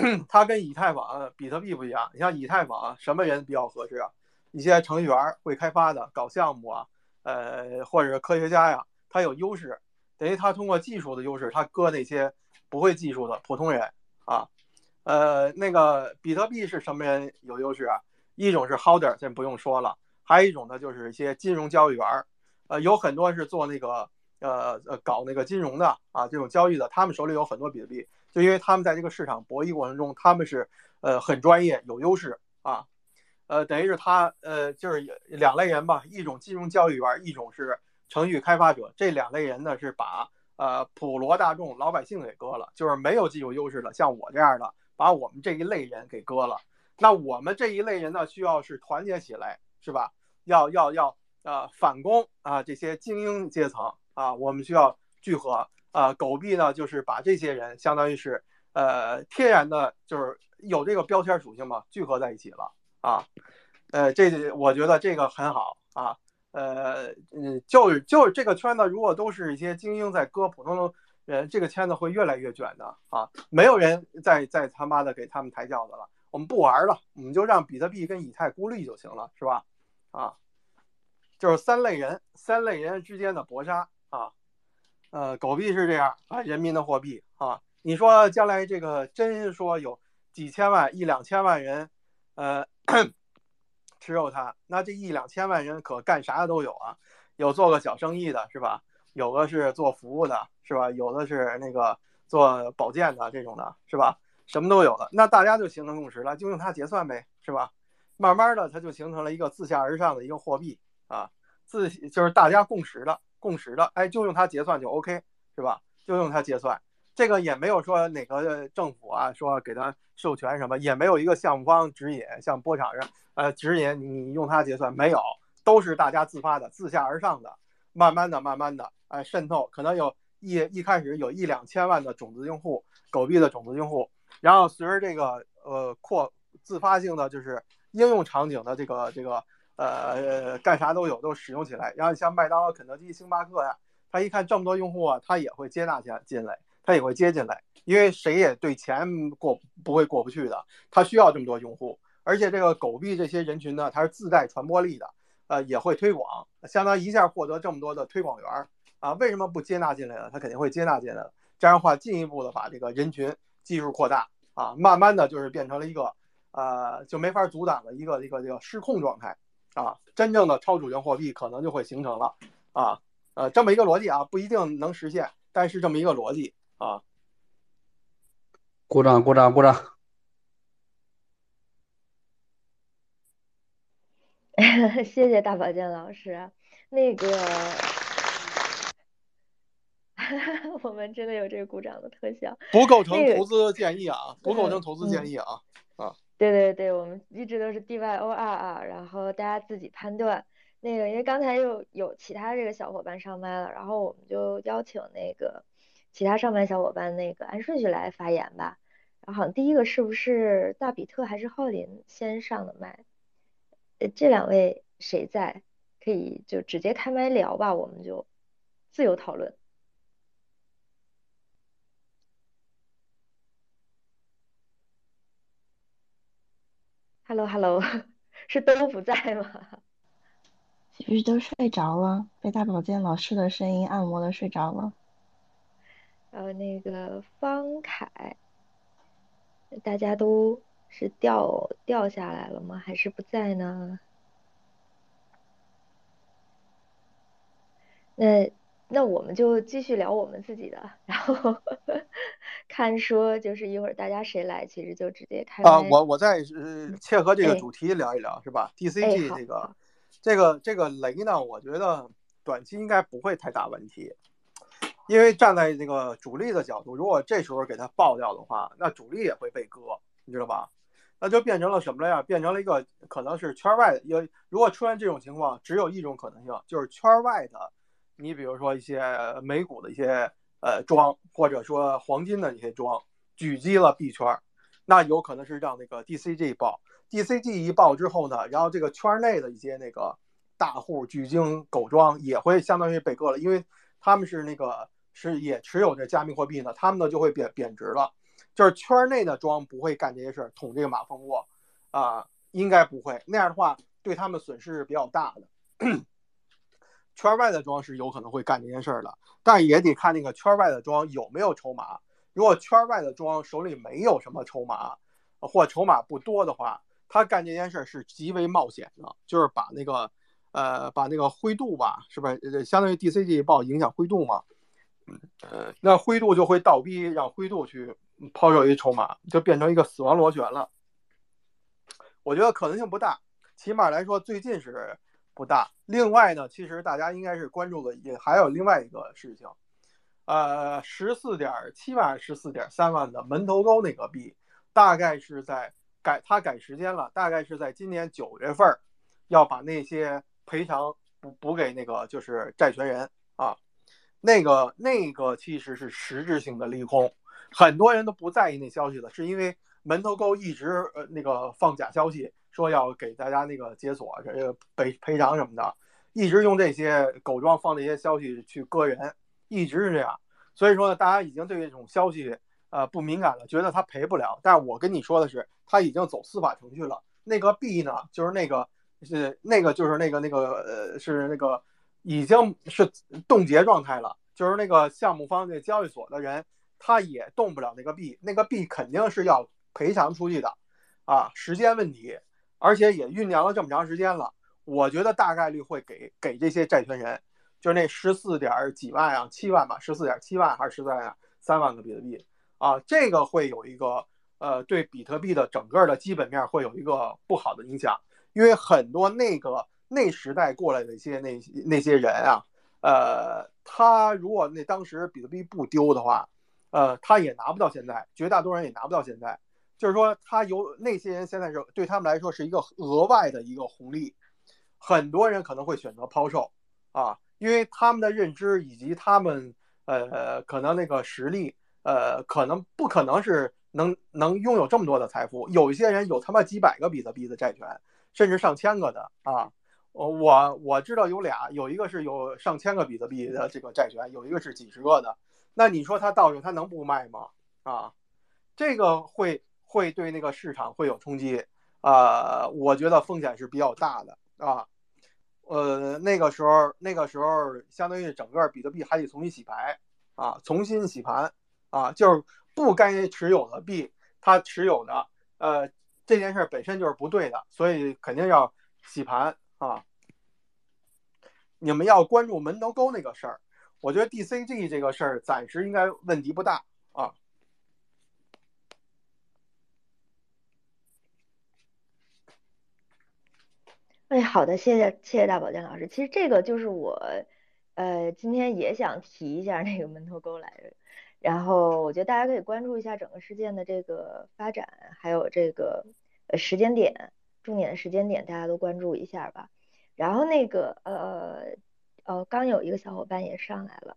*clears throat* 它跟以太坊、比特币不一样。你像以太坊，什么人比较合适啊？一些程序员会开发的、搞项目啊，呃，或者是科学家呀，他有优势，等于他通过技术的优势，他割那些不会技术的普通人啊。呃，那个比特币是什么人有优势啊？一种是 holder，这不用说了，还有一种呢，就是一些金融交易员，呃，有很多是做那个呃呃搞那个金融的啊，这种交易的，他们手里有很多比特币。就因为他们在这个市场博弈过程中，他们是呃很专业有优势啊，呃等于是他呃就是两类人吧，一种金融交易员，一种是程序开发者。这两类人呢是把呃普罗大众老百姓给割了，就是没有技术优势的，像我这样的，把我们这一类人给割了。那我们这一类人呢，需要是团结起来，是吧？要要要呃反攻啊这些精英阶层啊，我们需要聚合。啊，狗币呢，就是把这些人，相当于是，呃，天然的，就是有这个标签属性嘛，聚合在一起了啊，呃，这我觉得这个很好啊，呃，嗯，就是就是这个圈子，如果都是一些精英在割普通的人，这个圈子会越来越卷的啊，没有人再再他妈的给他们抬轿子了，我们不玩了，我们就让比特币跟以太孤立就行了，是吧？啊，就是三类人，三类人之间的搏杀啊。呃，狗币是这样啊，人民的货币啊。你说将来这个真说有几千万、一两千万人，呃，*clears throat* 持有它，那这一两千万人可干啥的都有啊。有做个小生意的，是吧？有的是做服务的，是吧？有的是那个做保健的这种的，是吧？什么都有了，那大家就形成共识了，就用它结算呗，是吧？慢慢的，它就形成了一个自下而上的一个货币啊，自就是大家共识的。共识的，哎，就用它结算就 OK，是吧？就用它结算，这个也没有说哪个政府啊说给它授权什么，也没有一个项目方指引，像波场上，呃，指引你用它结算，没有，都是大家自发的，自下而上的，慢慢的、慢慢的，哎，渗透，可能有一一开始有一两千万的种子用户，狗币的种子用户，然后随着这个呃扩自发性的就是应用场景的这个这个。呃，干啥都有，都使用起来。然后像麦当劳、肯德基、星巴克呀，他一看这么多用户啊，他也会接纳进进来，他也会接进来，因为谁也对钱过不会过不去的，他需要这么多用户。而且这个狗币这些人群呢，它是自带传播力的，呃，也会推广，相当于一下获得这么多的推广员啊。为什么不接纳进来呢？他肯定会接纳进来的。这样的话，进一步的把这个人群基数扩大啊，慢慢的就是变成了一个呃，就没法阻挡的一个一个这个失控状态。啊，真正的超主权货币可能就会形成了，啊，呃，这么一个逻辑啊，不一定能实现，但是这么一个逻辑啊。鼓掌，鼓掌，鼓掌。*laughs* 谢谢大保健老师。那个，*laughs* 我们真的有这个鼓掌的特效。不构成投资建议啊，不构成投资建议啊，啊。对对对，我们一直都是 D Y O R 啊，然后大家自己判断。那个，因为刚才又有其他这个小伙伴上麦了，然后我们就邀请那个其他上麦小伙伴那个按顺序来发言吧。然后好像第一个是不是大比特还是浩林先上的麦？呃，这两位谁在？可以就直接开麦聊吧，我们就自由讨论。Hello，Hello，*laughs* 是都不在吗？*laughs* 其实都睡着了，被大保健老师的声音按摩的睡着了。呃，那个方凯，大家都是掉掉下来了吗？还是不在呢？那那我们就继续聊我们自己的，*laughs* 然后看说就是一会儿大家谁来，其实就直接开。啊，我我再呃切合这个主题聊一聊，是吧？DCG 这个这个这个雷呢，我觉得短期应该不会太大问题。因为站在那个主力的角度，如果这时候给它爆掉的话，那主力也会被割，你知道吧？那就变成了什么了呀？变成了一个可能是圈外的。有如果出现这种情况，只有一种可能性，就是圈外的。你比如说一些美股的一些呃庄，或者说黄金的一些庄，狙击了币圈，那有可能是让那个 DCG 爆。DCG 一爆之后呢，然后这个圈内的一些那个大户巨鲸狗庄也会相当于被割了，因为他们是那个。是也持有这加密货币呢，他们呢就会贬贬值了。就是圈内的庄不会干这些事儿，捅这个马蜂窝，啊，应该不会。那样的话，对他们损失是比较大的。圈外的庄是有可能会干这件事儿的，但也得看那个圈外的庄有没有筹码。如果圈外的庄手里没有什么筹码，或筹码不多的话，他干这件事儿是极为冒险的，就是把那个，呃，把那个灰度吧，是吧？相当于 DCG 报影响灰度嘛。呃，那灰度就会倒逼让灰度去抛售一筹码，就变成一个死亡螺旋了。我觉得可能性不大，起码来说最近是不大。另外呢，其实大家应该是关注的也还有另外一个事情，呃，十四点七万、十四点三万的门头沟那个币，大概是在改，他改时间了，大概是在今年九月份要把那些赔偿补补给那个就是债权人啊。那个那个其实是实质性的利空，很多人都不在意那消息了，是因为门头沟一直呃那个放假消息，说要给大家那个解锁这个赔赔偿什么的，一直用这些狗庄放这些消息去割人，一直是这样。所以说呢，大家已经对这种消息呃不敏感了，觉得他赔不了。但是我跟你说的是，他已经走司法程序了。那个币呢，就是那个是那个就是那个那个呃是那个。已经是冻结状态了，就是那个项目方那交易所的人，他也动不了那个币，那个币肯定是要赔偿出去的，啊，时间问题，而且也酝酿了这么长时间了，我觉得大概率会给给这些债权人，就是那十四点几万啊，七万吧，十四点七万还是十三三万个比特币啊，这个会有一个呃，对比特币的整个的基本面会有一个不好的影响，因为很多那个。那时代过来的一些那那些人啊，呃，他如果那当时比特币不丢的话，呃，他也拿不到现在，绝大多数人也拿不到现在。就是说，他有那些人现在是对他们来说是一个额外的一个红利，很多人可能会选择抛售啊，因为他们的认知以及他们呃可能那个实力呃可能不可能是能能拥有这么多的财富。有一些人有他妈几百个比特币的债权，甚至上千个的啊。我我我知道有俩，有一个是有上千个比特币的这个债权，有一个是几十个的。那你说他到时候他能不卖吗？啊，这个会会对那个市场会有冲击啊，我觉得风险是比较大的啊。呃，那个时候那个时候相当于整个比特币还得重新洗牌啊，重新洗盘啊，就是不该持有的币他持有的，呃，这件事本身就是不对的，所以肯定要洗盘。啊，你们要关注门头沟那个事儿，我觉得 DCG 这个事儿暂时应该问题不大啊。哎，好的，谢谢谢谢大宝剑老师。其实这个就是我，呃，今天也想提一下那个门头沟来着。然后我觉得大家可以关注一下整个事件的这个发展，还有这个呃时间点。重点的时间点，大家都关注一下吧。然后那个呃呃，刚有一个小伙伴也上来了，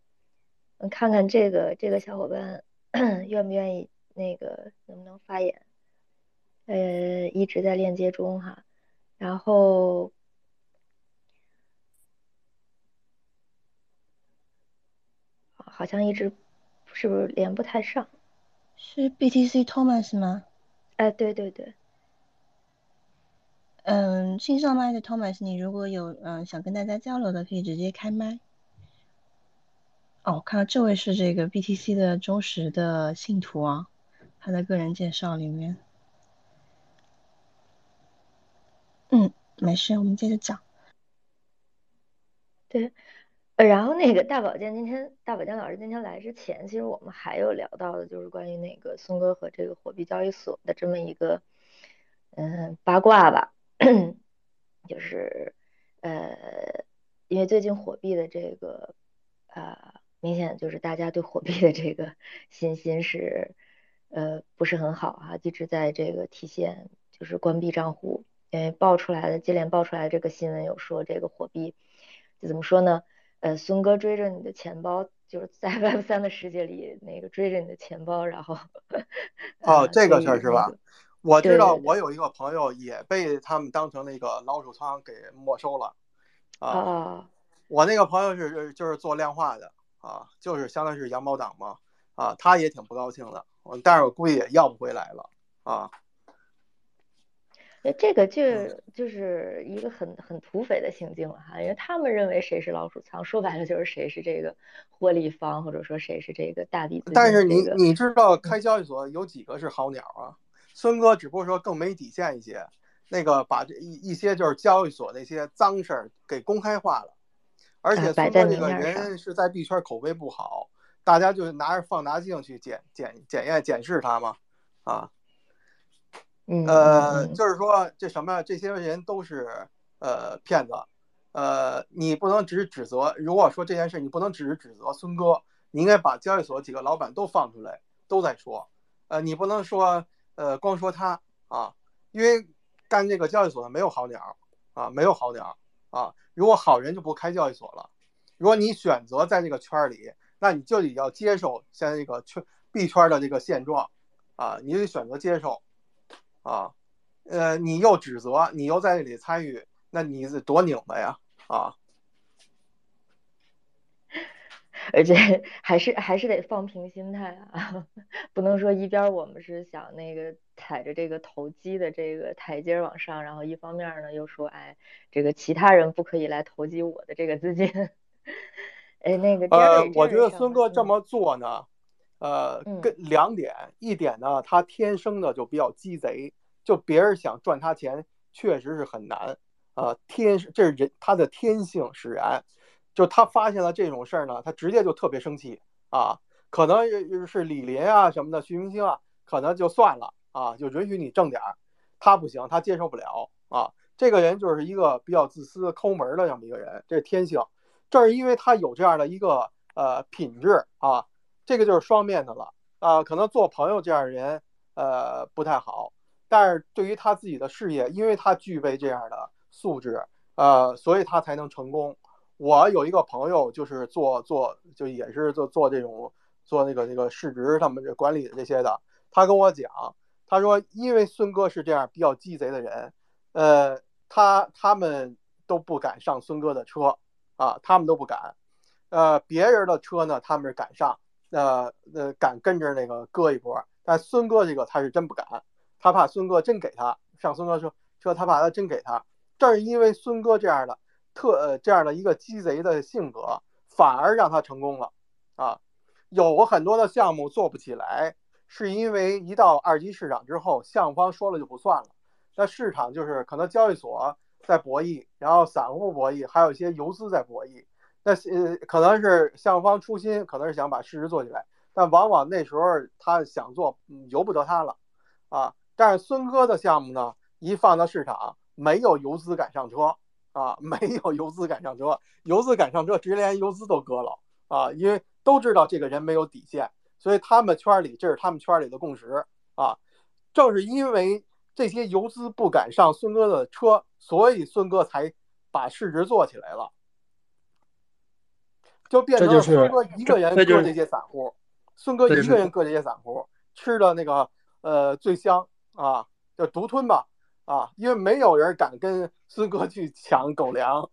嗯，看看这个这个小伙伴 *clears throat* 愿不愿意那个能不能发言？呃，一直在链接中哈。然后好像一直是不是连不太上？是 BTC Thomas 吗？哎，对对对。嗯，新上麦的 Thomas，你如果有嗯想跟大家交流的，可以直接开麦。哦，我看到这位是这个 BTC 的忠实的信徒啊，他的个人介绍里面。没事，我们接着讲。对，呃，然后那个大保健今天大保健老师今天来之前，其实我们还有聊到的，就是关于那个松哥和这个货币交易所的这么一个嗯八卦吧，*clears throat* 就是呃，因为最近货币的这个呃，明显就是大家对货币的这个信心是呃不是很好啊，一直在这个体现就是关闭账户，因为爆出来的接连爆出来的这个新闻有说这个火币。怎么说呢？呃，孙哥追着你的钱包，就是在 *laughs* Web 三的世界里，那个追着你的钱包，然后哦，这个事儿是吧？我知道，我有一个朋友也被他们当成那个老鼠仓给没收了啊。我那个朋友是就是做量化的啊，就是相当于是羊毛党嘛啊，他也挺不高兴的，但是我估计也要不回来了啊。那这个就就是一个很很土匪的行径了哈，因为他们认为谁是老鼠仓，说白了就是谁是这个获利方，或者说谁是这个大笔。但是你你知道开交易所有几个是好鸟啊？孙哥只不过说更没底线一些，那个把这一一些就是交易所那些脏事儿给公开化了，而且孙哥这个人是在币圈口碑不好，大家就拿着放大镜去检检检验检视他嘛，啊。呃，就是说这什么，这些人都是呃骗子，呃，你不能只指责。如果说这件事，你不能只是指责孙哥，你应该把交易所几个老板都放出来，都在说。呃，你不能说呃光说他啊，因为干这个交易所的没有好鸟啊，没有好鸟啊。如果好人就不开交易所了。如果你选择在这个圈里，那你就得要接受现在这个圈币圈的这个现状啊，你得选择接受。啊，呃，你又指责，你又在那里参与，那你是多拧巴呀！啊，而且还是还是得放平心态啊，*laughs* 不能说一边我们是想那个踩着这个投机的这个台阶往上，然后一方面呢又说，哎，这个其他人不可以来投机我的这个资金。*laughs* 哎，那个呃，我觉得孙哥这么做呢。呃，跟两点，一点呢，他天生的就比较鸡贼，就别人想赚他钱，确实是很难。呃，天，这是人他的天性使然。就他发现了这种事儿呢，他直接就特别生气啊。可能是李林啊什么的，徐明星啊，可能就算了啊，就允许你挣点儿。他不行，他接受不了啊。这个人就是一个比较自私、抠门的这么一个人，这是天性。正是因为他有这样的一个呃品质啊。这个就是双面的了啊，可能做朋友这样的人，呃，不太好。但是对于他自己的事业，因为他具备这样的素质，呃，所以他才能成功。我有一个朋友，就是做做，就也是做做这种做那个那个市值他们这管理的这些的。他跟我讲，他说，因为孙哥是这样比较鸡贼的人，呃，他他们都不敢上孙哥的车啊，他们都不敢。呃，别人的车呢，他们是敢上。呃呃，敢跟着那个哥一波，但孙哥这个他是真不敢，他怕孙哥真给他上孙哥车车，他怕他真给他。正是因为孙哥这样的特呃这样的一个鸡贼的性格，反而让他成功了啊。有很多的项目做不起来，是因为一到二级市场之后，项目方说了就不算了。那市场就是可能交易所在博弈，然后散户博弈，还有一些游资在博弈。那呃，可能是项目方初心，可能是想把市值做起来，但往往那时候他想做，由不得他了，啊！但是孙哥的项目呢，一放到市场，没有游资敢上车，啊，没有游资敢上车，游资敢上车，直接连游资都割了，啊，因为都知道这个人没有底线，所以他们圈里这是他们圈里的共识，啊，正是因为这些游资不敢上孙哥的车，所以孙哥才把市值做起来了。就变成孙哥一个人割这些散户，孙哥一个人割这些散户，吃的那个呃最香啊，就独吞吧啊，因为没有人敢跟孙哥去抢狗粮。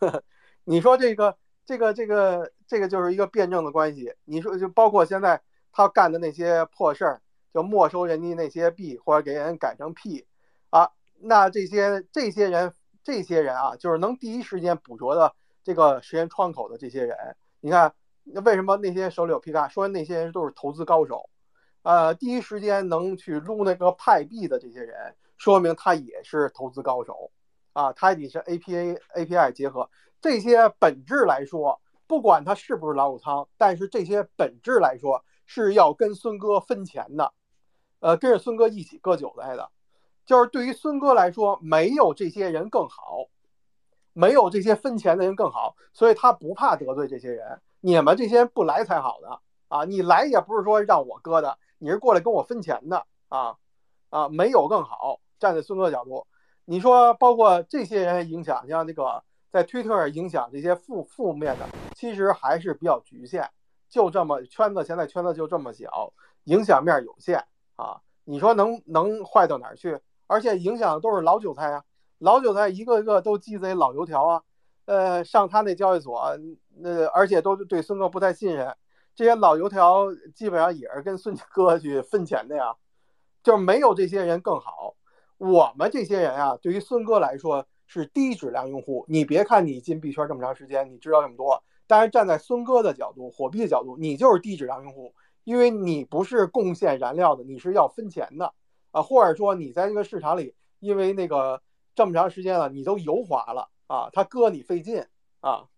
*laughs* 你说这个这个这个这个就是一个辩证的关系。你说就包括现在他干的那些破事儿，就没收人家那些币或者给人改成 P 啊，那这些这些人这些人啊，就是能第一时间捕捉的这个时间窗口的这些人。你看，那为什么那些手里有皮卡？说那些人都是投资高手，呃，第一时间能去撸那个派币的这些人，说明他也是投资高手，啊，他也是 APA API 结合。这些本质来说，不管他是不是老虎仓，但是这些本质来说是要跟孙哥分钱的，呃，跟着孙哥一起割韭菜的。就是对于孙哥来说，没有这些人更好，没有这些分钱的人更好，所以他不怕得罪这些人。你们这些人不来才好呢啊！你来也不是说让我割的，你是过来跟我分钱的啊啊！没有更好，站在孙哥角度，你说包括这些人影响，像那个在推特影响这些负负面的，其实还是比较局限，就这么圈子，现在圈子就这么小，影响面有限啊！你说能能坏到哪儿去？而且影响的都是老韭菜啊，老韭菜一个一个都鸡贼老油条啊，呃，上他那交易所，那而且都对孙哥不太信任，这些老油条基本上也是跟孙哥去分钱的呀，就没有这些人更好。我们这些人啊，对于孙哥来说是低质量用户。你别看你进币圈这么长时间，你知道这么多，但是站在孙哥的角度，火币的角度，你就是低质量用户，因为你不是贡献燃料的，你是要分钱的。啊，或者说你在这个市场里，因为那个这么长时间了，你都油滑了啊，他割你费劲啊。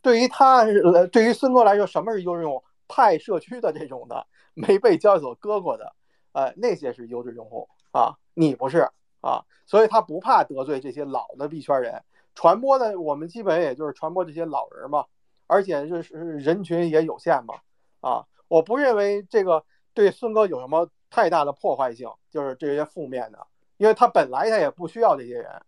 对于他，对于孙哥来说，什么是优质用户？派社区的这种的，没被交易所割过的，呃，那些是优质用户啊。你不是啊，所以他不怕得罪这些老的币圈人。传播的，我们基本也就是传播这些老人嘛，而且就是人群也有限嘛。啊，我不认为这个对孙哥有什么。太大的破坏性就是这些负面的，因为他本来他也不需要这些人，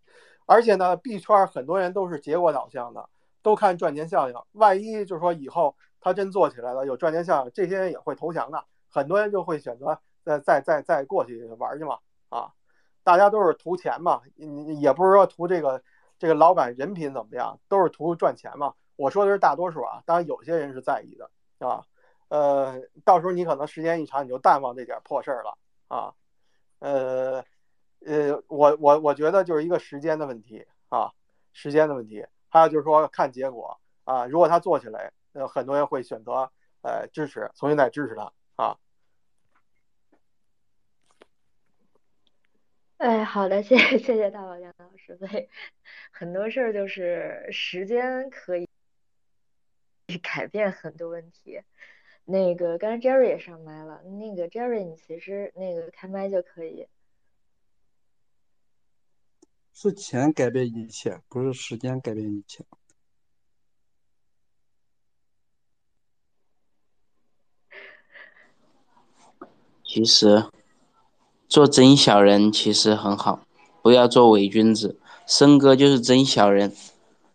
而且呢，币圈很多人都是结果导向的，都看赚钱效应。万一就是说以后他真做起来了，有赚钱效应，这些人也会投降的，很多人就会选择再再再再过去玩去嘛。啊，大家都是图钱嘛，也不是说图这个这个老板人品怎么样，都是图赚钱嘛。我说的是大多数啊，当然有些人是在意的，啊。呃，到时候你可能时间一长，你就淡忘这点破事儿了啊。呃，呃，我我我觉得就是一个时间的问题啊，时间的问题。还有就是说看结果啊，如果他做起来，呃，很多人会选择呃支持，重新再支持他啊。哎，好的，谢谢谢谢大宝杨老师。对，很多事儿就是时间可以改变很多问题。那个刚才 Jerry 也上麦了，那个 Jerry 你其实那个开麦就可以。是钱改变一切，不是时间改变一切。其实做真小人其实很好，不要做伪君子。森哥就是真小人。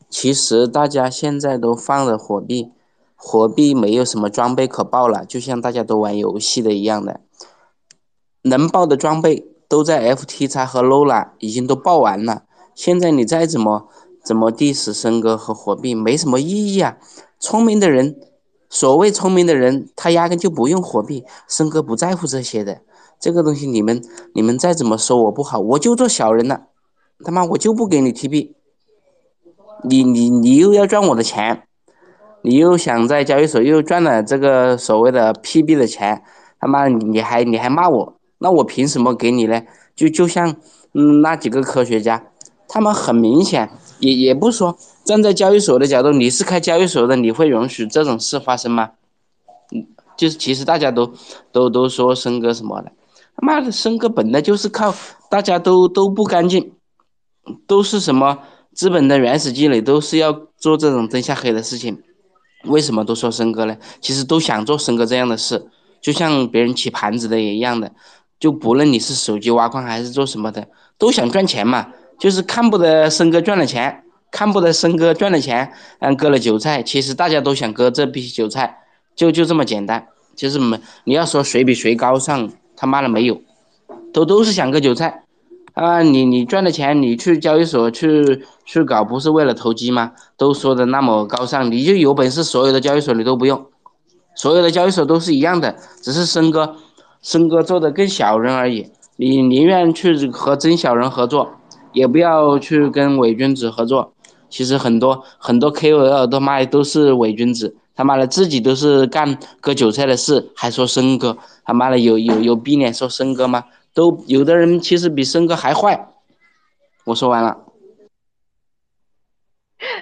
其实大家现在都放了火币。火币没有什么装备可爆了，就像大家都玩游戏的一样的，能爆的装备都在 FTX 和 Lola 已经都爆完了。现在你再怎么怎么 diss 森哥和货币没什么意义啊！聪明的人，所谓聪明的人，他压根就不用货币。森哥不在乎这些的，这个东西你们你们再怎么说我不好，我就做小人了，他妈我就不给你 T 币你你你又要赚我的钱。你又想在交易所又赚了这个所谓的 PB 的钱，他妈你还你还骂我，那我凭什么给你呢？就就像嗯那几个科学家，他们很明显也也不说站在交易所的角度，你是开交易所的，你会允许这种事发生吗？嗯，就是其实大家都都都说申哥什么的，他妈的申哥本来就是靠大家都都不干净，都是什么资本的原始积累，都是要做这种灯下黑的事情。为什么都说申哥呢？其实都想做申哥这样的事，就像别人起盘子的也一样的，就不论你是手机挖矿还是做什么的，都想赚钱嘛。就是看不得申哥赚了钱，看不得申哥赚了钱，嗯，割了韭菜。其实大家都想割这批韭菜，就就这么简单。就是没你要说谁比谁高尚，他妈的没有，都都是想割韭菜。啊，你你赚的钱，你去交易所去去搞，不是为了投机吗？都说的那么高尚，你就有本事，所有的交易所你都不用，所有的交易所都是一样的，只是森哥，森哥做的更小人而已。你宁愿去和真小人合作，也不要去跟伪君子合作。其实很多很多 KOL 他妈都是伪君子，他妈的自己都是干割韭菜的事，还说生哥，他妈的有有有逼脸说生哥吗？都有的人其实比生哥还坏。我说完了。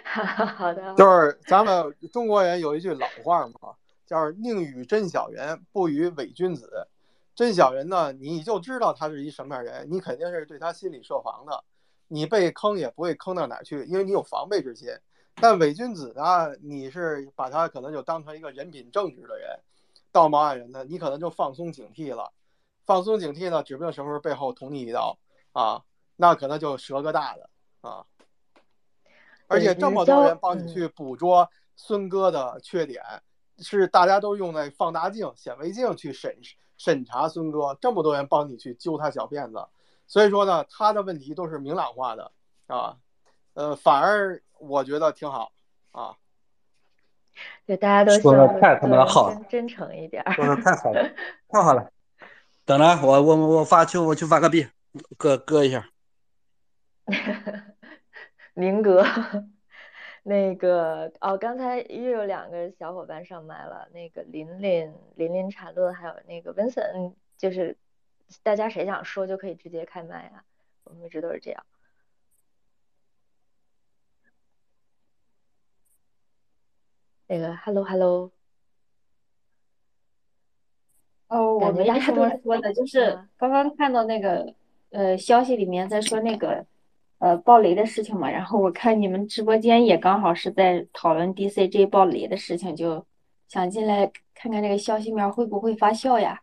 好的。就是咱们中国人有一句老话嘛，叫“宁与真小人，不与伪君子”。真小人呢，你就知道他是一什么样人，你肯定是对他心理设防的，你被坑也不会坑到哪去，因为你有防备之心。但伪君子呢，你是把他可能就当成一个人品正直的人，道貌岸然的，你可能就放松警惕了。放松警惕呢，指不定什么时候背后捅你一刀啊，那可能就折个大的啊。而且这么多人帮你去捕捉孙哥的缺点，是大家都用那放大镜、显微镜去审审查孙哥，这么多人帮你去揪他小辫子，所以说呢，他的问题都是明朗化的啊，呃，反而我觉得挺好啊。对，大家都说的太他妈好了，真诚一点，说的太好了，*laughs* 太好了。等着，我我我发去，我去发个币，割割一下。*laughs* 林哥，那个哦，刚才又有两个小伙伴上麦了，那个琳琳、琳琳缠论，还有那个 Vincent，就是大家谁想说就可以直接开麦啊，我们一直都是这样。那个 Hello Hello，哦，我没什么说的，就是刚刚看到那个呃消息里面在说那个。呃，爆雷的事情嘛，然后我看你们直播间也刚好是在讨论 DCG 爆雷的事情，就想进来看看这个消息面会不会发酵呀？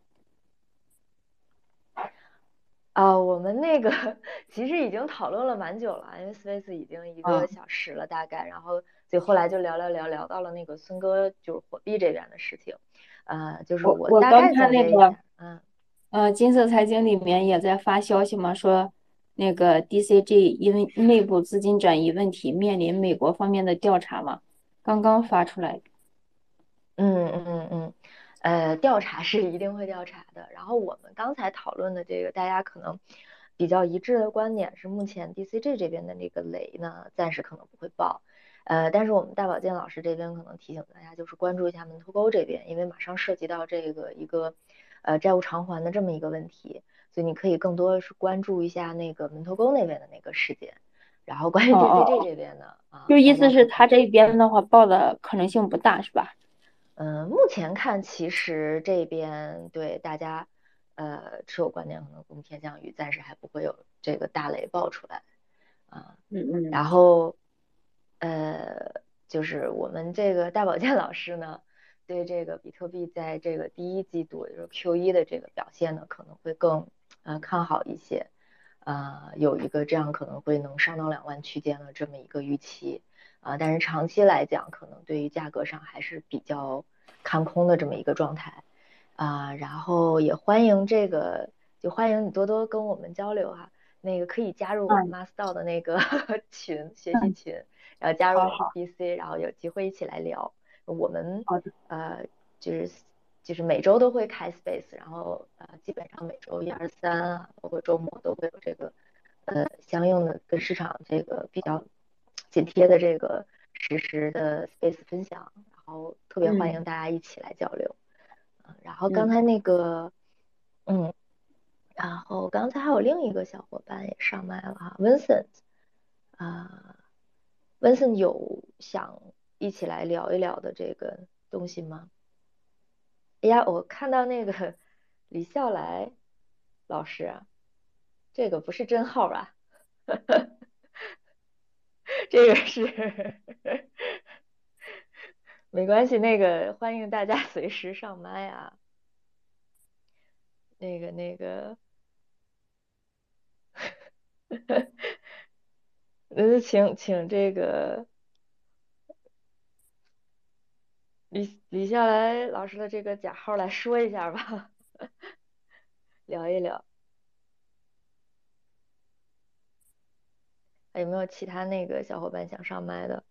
啊，我们那个 *laughs* 其实已经讨论了蛮久了，因为 Space 已经一个小时了大概，然后所以后来就聊聊聊聊到了那个孙哥就是火币这边的事情，呃，就是我我刚看那个，嗯，呃，金色财经里面也在发消息嘛，说。那个 DCG 因为内部资金转移问题面临美国方面的调查嘛，刚刚发出来。嗯嗯嗯，呃，调查是一定会调查的。然后我们刚才讨论的这个，大家可能比较一致的观点是，目前 DCG 这边的那个雷呢，暂时可能不会爆。呃，但是我们大保健老师这边可能提醒大家，就是关注一下门头沟这边，因为马上涉及到这个一个呃债务偿还的这么一个问题。所以你可以更多的是关注一下那个门头沟那边的那个事件，然后关于 DCG 这边的啊，就意思是他这边的话报的可能性不大是吧？嗯，目前看其实这边对大家呃持有观点可能更偏向于暂时还不会有这个大雷爆出来啊，嗯嗯，然后呃就是我们这个大保健老师呢。对这个比特币在这个第一季度，就是 Q 一的这个表现呢，可能会更呃看好一些，呃，有一个这样可能会能上到两万区间的这么一个预期啊，但是长期来讲，可能对于价格上还是比较看空的这么一个状态啊，然后也欢迎这个，就欢迎你多多跟我们交流哈，那个可以加入我们 Master 的那个 *laughs* 群学习群，然后加入我们 BC，然后有机会一起来聊。我们呃就是就是每周都会开 space，然后呃基本上每周一二三啊，包括周末都会有这个呃相应的跟市场这个比较紧贴的这个实时的 space 分享，然后特别欢迎大家一起来交流。嗯，然后刚才那个嗯，然后刚才还有另一个小伙伴也上麦了哈，Vincent 啊，Vincent 有想。一起来聊一聊的这个东西吗？哎呀，我看到那个 *laughs* 李笑来老师，这个不是真号吧？*laughs* 这个是 *laughs* 没关系，那个欢迎大家随时上麦啊。那个那个，那就，请请这个。李李笑来老师的这个假号来说一下吧，*laughs* 聊一聊，还有没有其他那个小伙伴想上麦的？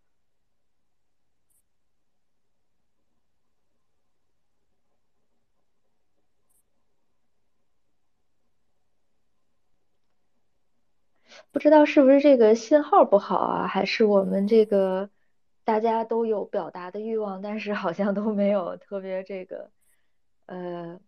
不知道是不是这个信号不好啊，还是我们这个？大家都有表达的欲望，但是好像都没有特别这个，呃，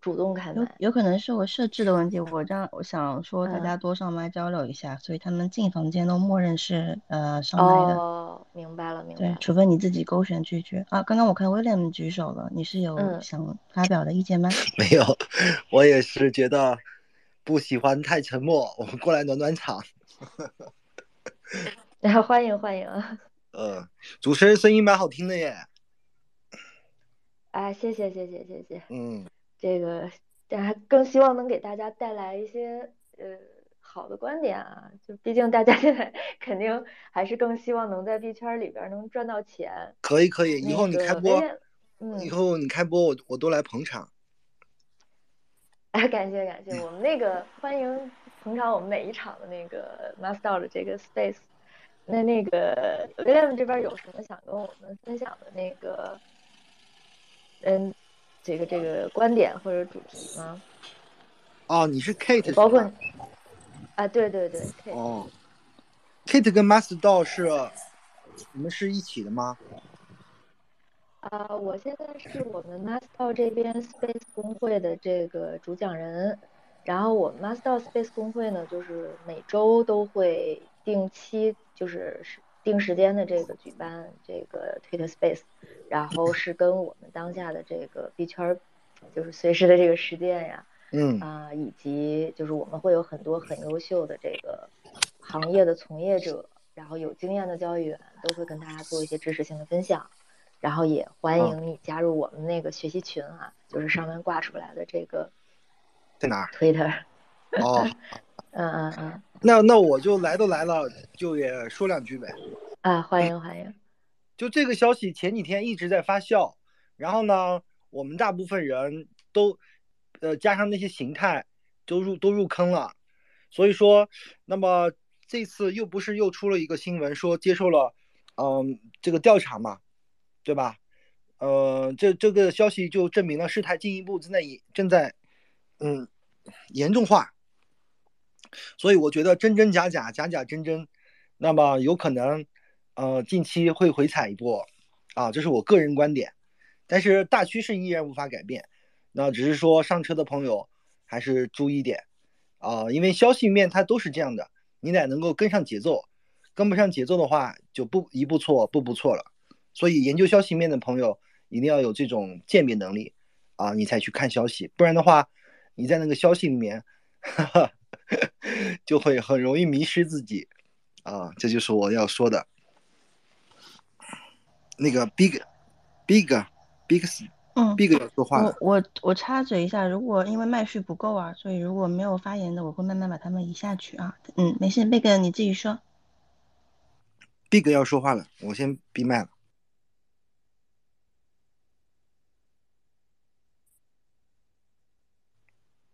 主动开麦。有有可能是我设置的问题，我这样我想说大家多上麦交流一下，所以他们进房间都默认是呃上麦的。哦，明白了，明白了。对，除非你自己勾选拒绝啊。刚刚我看 William 举手了，你是有想发表的意见吗？*laughs* 没有，我也是觉得不喜欢太沉默，我们过来暖暖场。*laughs* 然后欢迎欢迎。呃，*laughs* 主持人声音蛮好听的耶。啊，谢谢谢谢谢谢。嗯，这个大家更希望能给大家带来一些呃好的观点啊，就毕竟大家 *laughs* 现在肯定还是更希望能在币圈里边能赚到钱。可以可以，以后你开播，嗯，以后你开播我我都来捧场。哎，*laughs* 感谢感谢，我们那个欢迎捧场我们每一场的那个 Master 的这个 Space。那那个 William 这边有什么想跟我们分享的那个，嗯，这个这个观点或者主题吗？哦，你是 Kate，包括啊，对对对，Kate。哦，Kate 跟 Master 是你们是一起的吗？啊，我现在是我们 Master 这边 Space 工会的这个主讲人，然后我们 Master Space 工会呢，就是每周都会定期。就是是定时间的这个举办这个 Twitter Space，然后是跟我们当下的这个币圈，就是随时的这个实践呀，嗯啊，以及就是我们会有很多很优秀的这个行业的从业者，然后有经验的交易员都会跟大家做一些知识性的分享，然后也欢迎你加入我们那个学习群啊，就是上面挂出来的这个在哪？Twitter。哦。嗯嗯嗯，那那我就来都来了，就也说两句呗。啊，欢迎欢迎。就这个消息前几天一直在发酵，然后呢，我们大部分人都，呃，加上那些形态都入都入坑了，所以说，那么这次又不是又出了一个新闻说接受了，嗯，这个调查嘛，对吧？呃，这这个消息就证明了事态进一步正在正在，嗯，严重化。所以我觉得真真假假，假假真真，那么有可能，呃，近期会回踩一波，啊，这是我个人观点，但是大趋势依然无法改变，那只是说上车的朋友还是注意点，啊，因为消息面它都是这样的，你得能够跟上节奏，跟不上节奏的话就不一步错步步错了，所以研究消息面的朋友一定要有这种鉴别能力，啊，你才去看消息，不然的话，你在那个消息里面，哈哈。*laughs* 就会很容易迷失自己，啊，这就是我要说的。那个 big，big，big，嗯，big 要说话。我我我插嘴一下，如果因为麦序不够啊，所以如果没有发言的，我会慢慢把他们移下去啊。嗯，没事，big 你自己说。big 要说话了，我先闭麦了。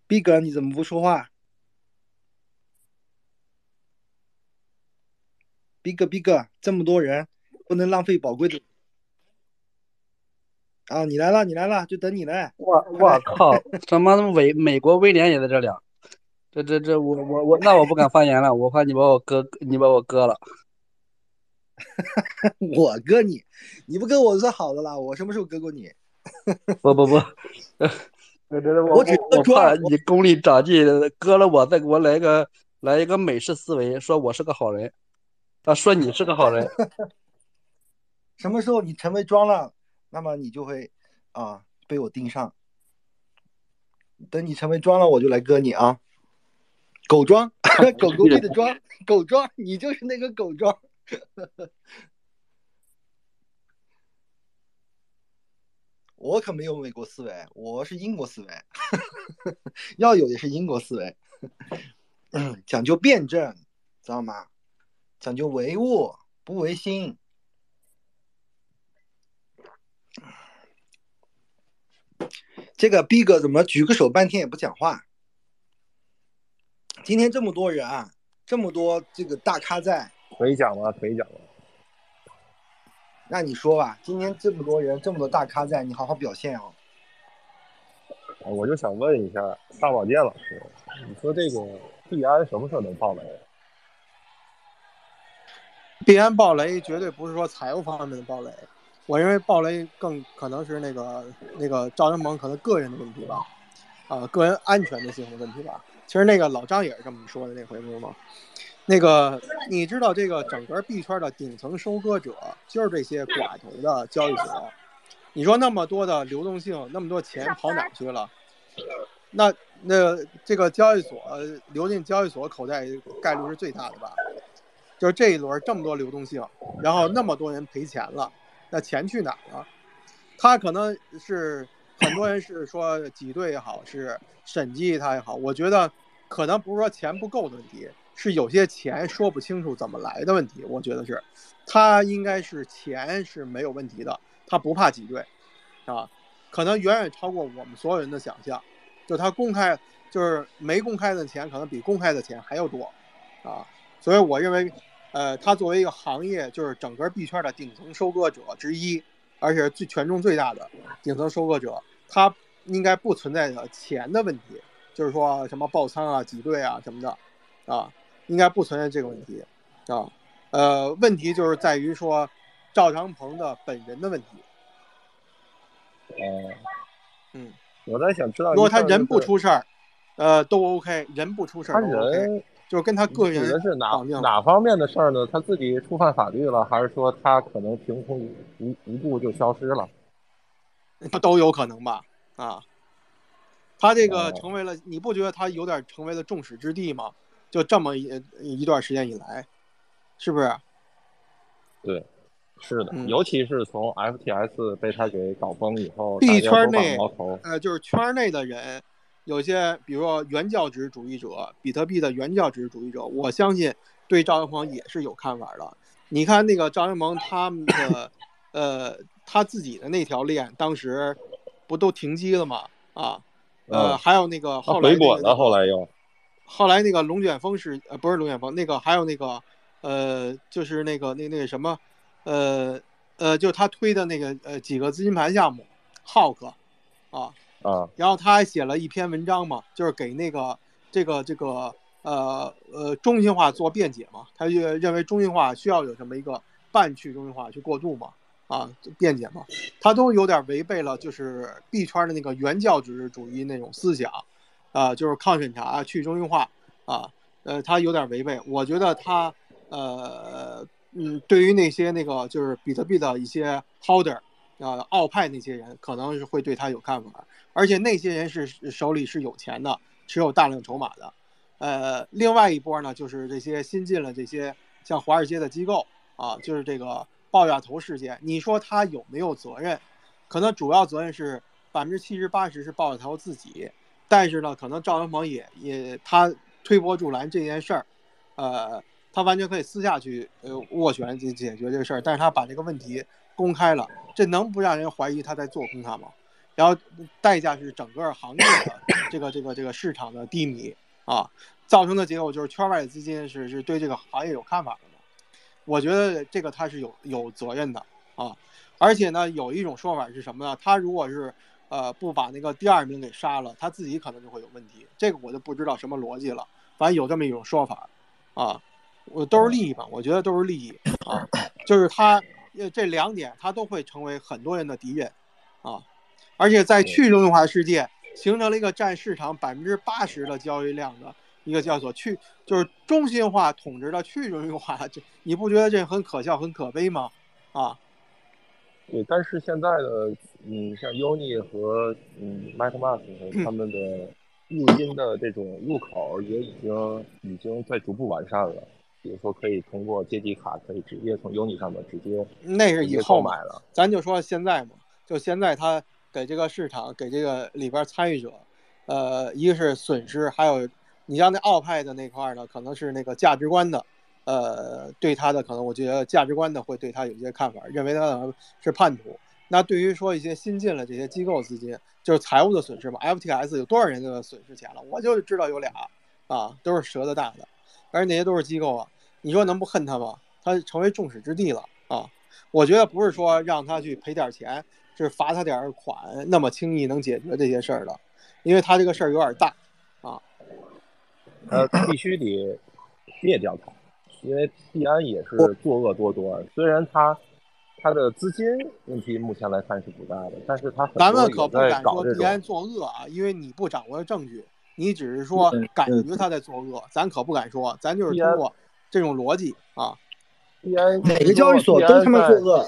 big 你怎么不说话？逼哥，逼哥，这么多人，不能浪费宝贵的啊！你来了，你来了，就等你来。我我靠，他妈的美美国威廉也在这里，这这这，我我我，那我不敢发言了，我怕你把我割，你把我割了。*laughs* 我割你，你不割我算好的啦，我什么时候割过你？*laughs* 不不 *laughs* 不，我只我我怕你功力长进，割了我再给我来个来一个美式思维，说我是个好人。他说你是个好人，*laughs* 什么时候你成为装了，那么你就会啊被我盯上。等你成为装了，我就来割你啊！狗装，*laughs* 狗狗币的装，*laughs* 狗装，你就是那个狗装。我可没有美国思维，我是英国思维，要有也是英国思维，*coughs* 讲究辩证，知道吗？讲究唯物不唯心，这个 B 哥怎么举个手半天也不讲话？今天这么多人啊，这么多这个大咖在，可以讲吗？可以讲吗？那你说吧，今天这么多人，这么多大咖在，你好好表现哦。我就想问一下大保健老师，你说这个币安什么时候能爆雷？币安暴雷绝对不是说财务方面的暴雷，我认为暴雷更可能是那个那个赵云萌可能个人的问题吧。呃个人安全的性的问题吧。其实那个老张也是这么说的那回不是吗？那个你知道这个整个币圈的顶层收割者就是这些寡头的交易所。你说那么多的流动性，那么多钱跑哪去了？那那这个交易所流进交易所口袋概率是最大的吧？就是这一轮这么多流动性，然后那么多人赔钱了，那钱去哪儿了？他可能是很多人是说挤兑也好，是审计他也好，我觉得可能不是说钱不够的问题，是有些钱说不清楚怎么来的问题。我觉得是，他应该是钱是没有问题的，他不怕挤兑，啊，可能远远超过我们所有人的想象。就他公开，就是没公开的钱可能比公开的钱还要多，啊，所以我认为。呃，他作为一个行业，就是整个币圈的顶层收割者之一，而且最权重最大的顶层收割者，他应该不存在的钱的问题，就是说什么爆仓啊、挤兑啊什么的，啊，应该不存在这个问题，啊，呃，问题就是在于说赵长鹏的本人的问题。哦，嗯，我在想知道，如果他人不出事儿，呃，都 OK，人不出事儿，他人。就是跟他个人的是哪哪方面的事儿呢？他自己触犯法律了，还是说他可能凭空无无故就消失了？他都有可能吧？啊，他这个成为了，你不觉得他有点成为了众矢之的吗？就这么一一段时间以来，是不是？对，是的，尤其是从 FTS 被他给搞崩以后，币圈内呃，就是圈内的人。有些，比如说原教旨主义者，比特币的原教旨主义者，我相信对赵云鹏也是有看法的。你看那个赵云鹏他们的，呃，他自己的那条链，当时不都停机了吗？啊，呃，还有那个后来回滚了，后来又，后来那个龙卷风是，呃，不是龙卷风，那个还有那个，呃，就是那个那那个什么，呃呃，就他推的那个呃几个资金盘项目，Hawk，啊。啊，然后他还写了一篇文章嘛，就是给那个这个这个呃呃中心化做辩解嘛，他就认为中心化需要有这么一个半去中心化去过渡嘛，啊辩解嘛，他都有点违背了就是币圈的那个原教旨主义那种思想，啊就是抗审查去中心化啊，呃他有点违背，我觉得他呃嗯对于那些那个就是比特币的一些 holder 啊澳派那些人可能是会对他有看法。而且那些人是手里是有钱的，持有大量筹码的，呃，另外一波呢，就是这些新进了这些像华尔街的机构啊，就是这个爆炸头事件，你说他有没有责任？可能主要责任是百分之七十八十是爆炸头自己，但是呢，可能赵文鹏也也他推波助澜这件事儿，呃，他完全可以私下去呃斡旋去解决这事儿，但是他把这个问题公开了，这能不让人怀疑他在做空他吗？然后代价是整个行业的这个这个这个市场的低迷啊，造成的结果就是圈外的资金是是对这个行业有看法的嘛？我觉得这个他是有有责任的啊，而且呢，有一种说法是什么呢？他如果是呃不把那个第二名给杀了，他自己可能就会有问题。这个我就不知道什么逻辑了，反正有这么一种说法啊，我都是利益嘛，我觉得都是利益啊，就是他这两点他都会成为很多人的敌人啊。而且在去中心化世界，形成了一个占市场百分之八十的交易量的一个叫做去，就是中心化统治的去中心化，这你不觉得这很可笑、很可悲吗？啊？对，但是现在的，嗯，像 Uni 和嗯 MetaMask 他们的入金的这种入口也已经已经在逐步完善了，比如说可以通过借记卡，可以直接从 Uni 上面直接那是以后买了，咱就说现在嘛，就现在它。给这个市场，给这个里边参与者，呃，一个是损失，还有你像那奥派的那块呢，可能是那个价值观的，呃，对他的可能，我觉得价值观的会对他有一些看法，认为他是叛徒。那对于说一些新进了这些机构资金，就是财务的损失嘛，FTS 有多少人的损失钱了？我就知道有俩，啊，都是折的大的，而且那些都是机构啊，你说能不恨他吗？他成为众矢之的了啊！我觉得不是说让他去赔点钱。是罚他点款，那么轻易能解决这些事儿的，因为他这个事儿有点大，啊，呃，必须得灭掉他，因为币安也是作恶多端。虽然他他的资金问题目前来看是不大的，但是他咱们可不敢说币安作恶啊，因为你不掌握证据，你只是说感觉他在作恶，咱可不敢说，咱就是通过这种逻辑啊。币安哪个交易所都他妈作恶。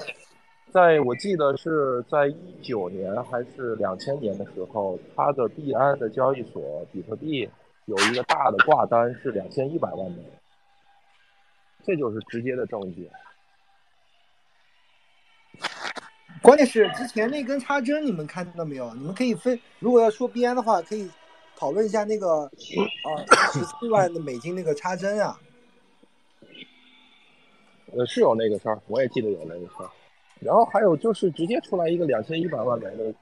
在我记得是在一九年还是两千年的时候，它的币安的交易所比特币有一个大的挂单是两千一百万美元，这就是直接的证据。关键是之前那根插针，你们看到没有？你们可以分，如果要说币安的话，可以讨论一下那个啊十四万的美金那个插针啊。呃，是有那个事儿，我也记得有那个事儿。然后还有就是直接出来一个两千一百万美的，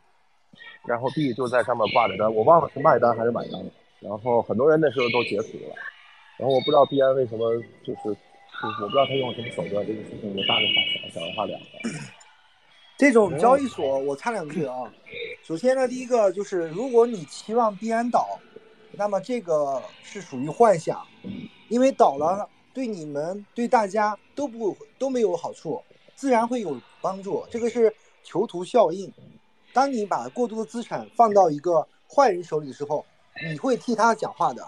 然后币就在上面挂着单，我忘了是卖单还是买单。然后很多人那时候都截图了。然后我不知道币安为什么就是，就是我不知道他用什么手段，这个事情就大的化小，小的化两个。*clears throat* 这种交易所，我插两句啊。首先呢，第一个就是，如果你期望币安倒，那么这个是属于幻想，因为倒了对你们对大家都不都没有好处，自然会有帮助。这个是囚徒效应。当你把过多的资产放到一个坏人手里的时候，你会替他讲话的。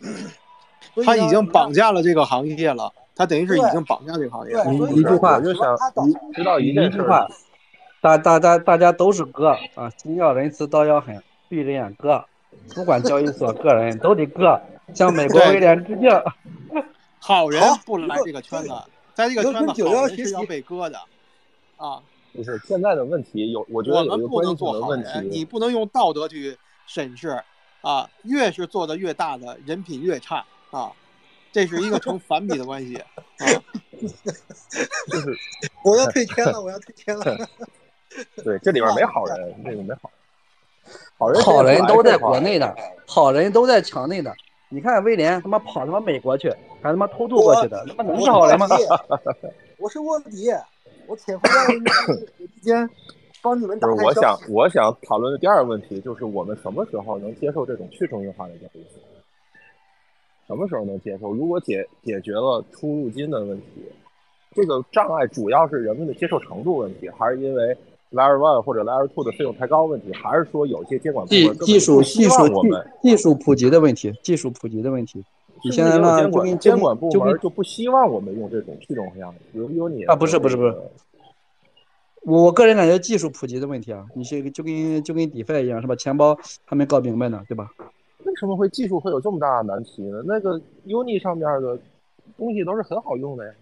*clears throat* 他已经绑架了这个行业了，他等于是已经绑架这个行业了。一句话，我就想知道一句话。大大大大家都是哥啊，心要仁慈，刀要狠，闭着眼割，不管交易所个人都得割，向美国威廉致敬。好人不来这个圈子，在这个圈子好人是要被割的啊。不是现在的问题有，我觉得我们不能做好人，你不能用道德去审视啊，越是做的越大的人品越差啊，这是一个成反比的关系啊。*laughs* 就是我要退签了，我要退签了。*laughs* 对，这里边没好人，这个没好。好人好人都在国内的，好人都在墙内的。你看威廉他妈跑他妈美国去，还他妈偷渡过去的，他妈能是好人吗？我是卧底，我潜伏在之间帮你们打不是，我想我想讨论的第二个问题就是，我们什么时候能接受这种去中心化的交易所？什么时候能接受？如果解解决了出入金的问题，这个障碍主要是人们的接受程度问题，还是因为？Layer One 或者 Layer Two 的费用太高问题，还是说有些监管部门技术技术我们技术普及的问题？技术普及的问题。你现在呢？监管监管部门就不希望我们用这种去中心化的，比如有你啊，不是不是不是。我个人感觉技术普及的问题啊，你是就跟就跟 DeFi 一样是吧？钱包还没搞明白呢，对吧？为什么会技术会有这么大的难题呢？那个 Uni 上面的东西都是很好用的呀，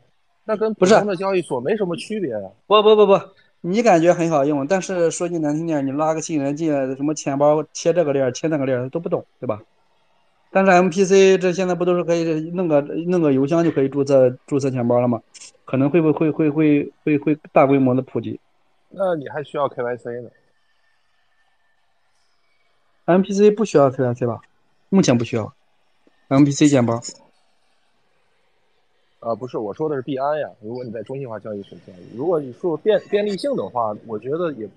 那跟普通的交易所没什么区别呀。不不不不。你感觉很好用，但是说句难听点，你拉个新人进来，什么钱包切这个链切那个链都不懂，对吧？但是 MPC 这现在不都是可以弄个弄个邮箱就可以注册注册钱包了吗？可能会不会会会会会大规模的普及？那你还需要 KYC 呢？MPC 不需要 KYC 吧？目前不需要 MPC 钱包。啊，不是，我说的是币安呀。如果你在中心化交易所交易，如果你说便便利性的话，我觉得也，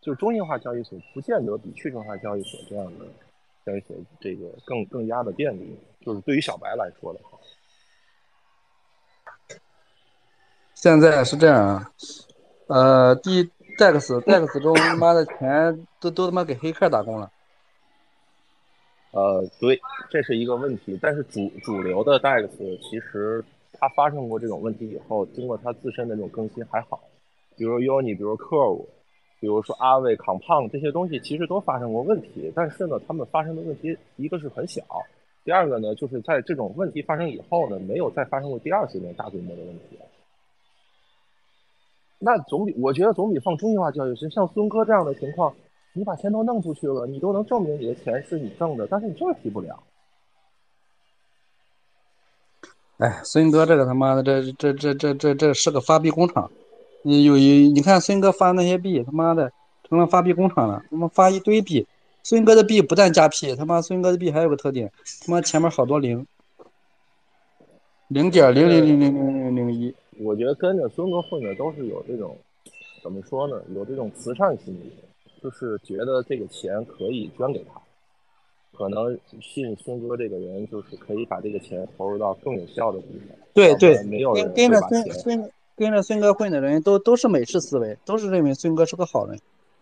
就是中心化交易所不见得比去中心化交易所这样的交易所这个更更加的便利。就是对于小白来说的话，现在是这样啊，呃，第 DEX DEX *laughs* 中他妈的钱都都他妈给黑客打工了。呃，对，这是一个问题。但是主主流的 DEX 其实。它发生过这种问题以后，经过它自身的这种更新还好，比如 Uni，比如 Curve，比如说阿伟、康胖这些东西，其实都发生过问题。但是呢，他们发生的问题一个是很小，第二个呢，就是在这种问题发生以后呢，没有再发生过第二次那大规模的问题。那总比我觉得总比放中心化交易所，像孙哥这样的情况，你把钱都弄出去了，你都能证明你的钱是你挣的，但是你就是提不了。哎，孙哥这个他妈的，这这这这这这是个发币工厂。你有一，你看孙哥发那些币，他妈的成了发币工厂了。他妈发一堆币，孙哥的币不但加 P，他妈孙哥的币还有个特点，他妈前面好多零，零点零零零零零零零一。我觉得跟着孙哥混的都是有这种，怎么说呢？有这种慈善心理，就是觉得这个钱可以捐给他。可能信孙哥这个人，就是可以把这个钱投入到更有效的地方。对对，没有人跟着孙孙跟着孙哥混的人都都是美式思维，都是认为孙哥是个好人，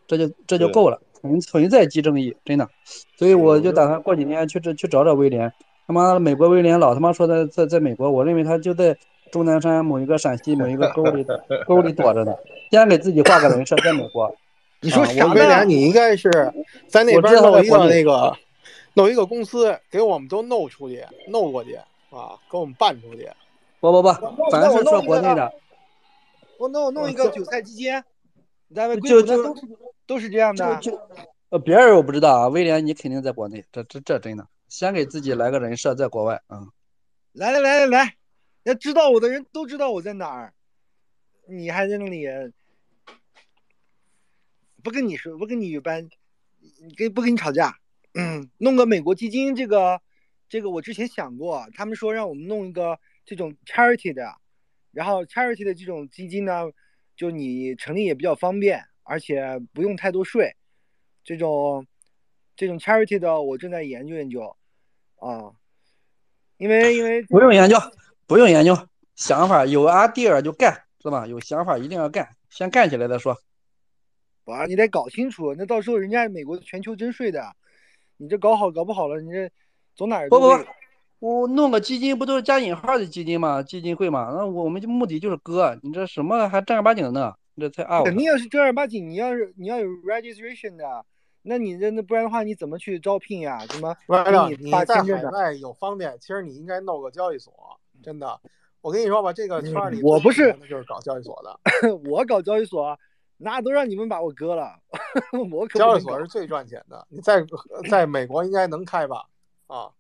这就这就够了，存存在即正义，真的。所以我就打算过几天去这去找找威廉。他妈的，美国威廉老他妈说在在在美国，我认为他就在终南山某一个陕西某一个沟里 *laughs* 沟里躲着呢，先给自己画个人设，在美国。*laughs* 你说啥？威廉，你应该是在那边弄一个那个弄一个公司，给我们都弄出去，弄过去啊，给我们办出去。不不不，咱是说国内的。我弄弄一个韭菜基金，咱们就就都是都是这样的。呃，别人我不知道啊，威廉你肯定在国内，这这这真的。先给自己来个人设，在国外啊！来来来来来，要知道我的人都知道我在哪儿，你还在那里不跟你说，不跟你一般，跟不跟你吵架。嗯，弄个美国基金，这个这个我之前想过，他们说让我们弄一个这种 charity 的，然后 charity 的这种基金呢，就你成立也比较方便，而且不用太多税。这种这种 charity 的，我正在研究研究。啊，因为因为不用研究，不用研究，想法有 idea 就干，是吧？有想法一定要干，先干起来再说。啊，你得搞清楚，那到时候人家美国全球征税的，你这搞好搞不好了，你这走哪儿？不不，我弄个基金不都是加引号的基金吗？基金会吗？那我们就目的就是割，你这什么还正儿八经的呢？你这才二！肯定要是正儿八经，你要是你要有 registration 的。那你这那不然的话，你怎么去招聘呀？怎么？完了，你在海外有方便，其实你应该弄个交易所。真的，我跟你说吧，这个圈里我不是就是搞交易所的。*laughs* 我搞交易所，那都让你们把我割了。*laughs* 我交易所是最赚钱的，你在在美国应该能开吧？啊，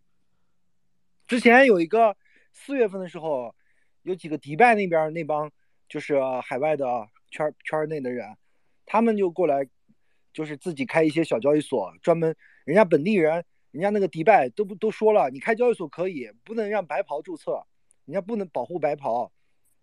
之前有一个四月份的时候，有几个迪拜那边那帮就是海外的圈圈内的人，他们就过来。就是自己开一些小交易所，专门人家本地人，人家那个迪拜都不都说了，你开交易所可以，不能让白袍注册，人家不能保护白袍，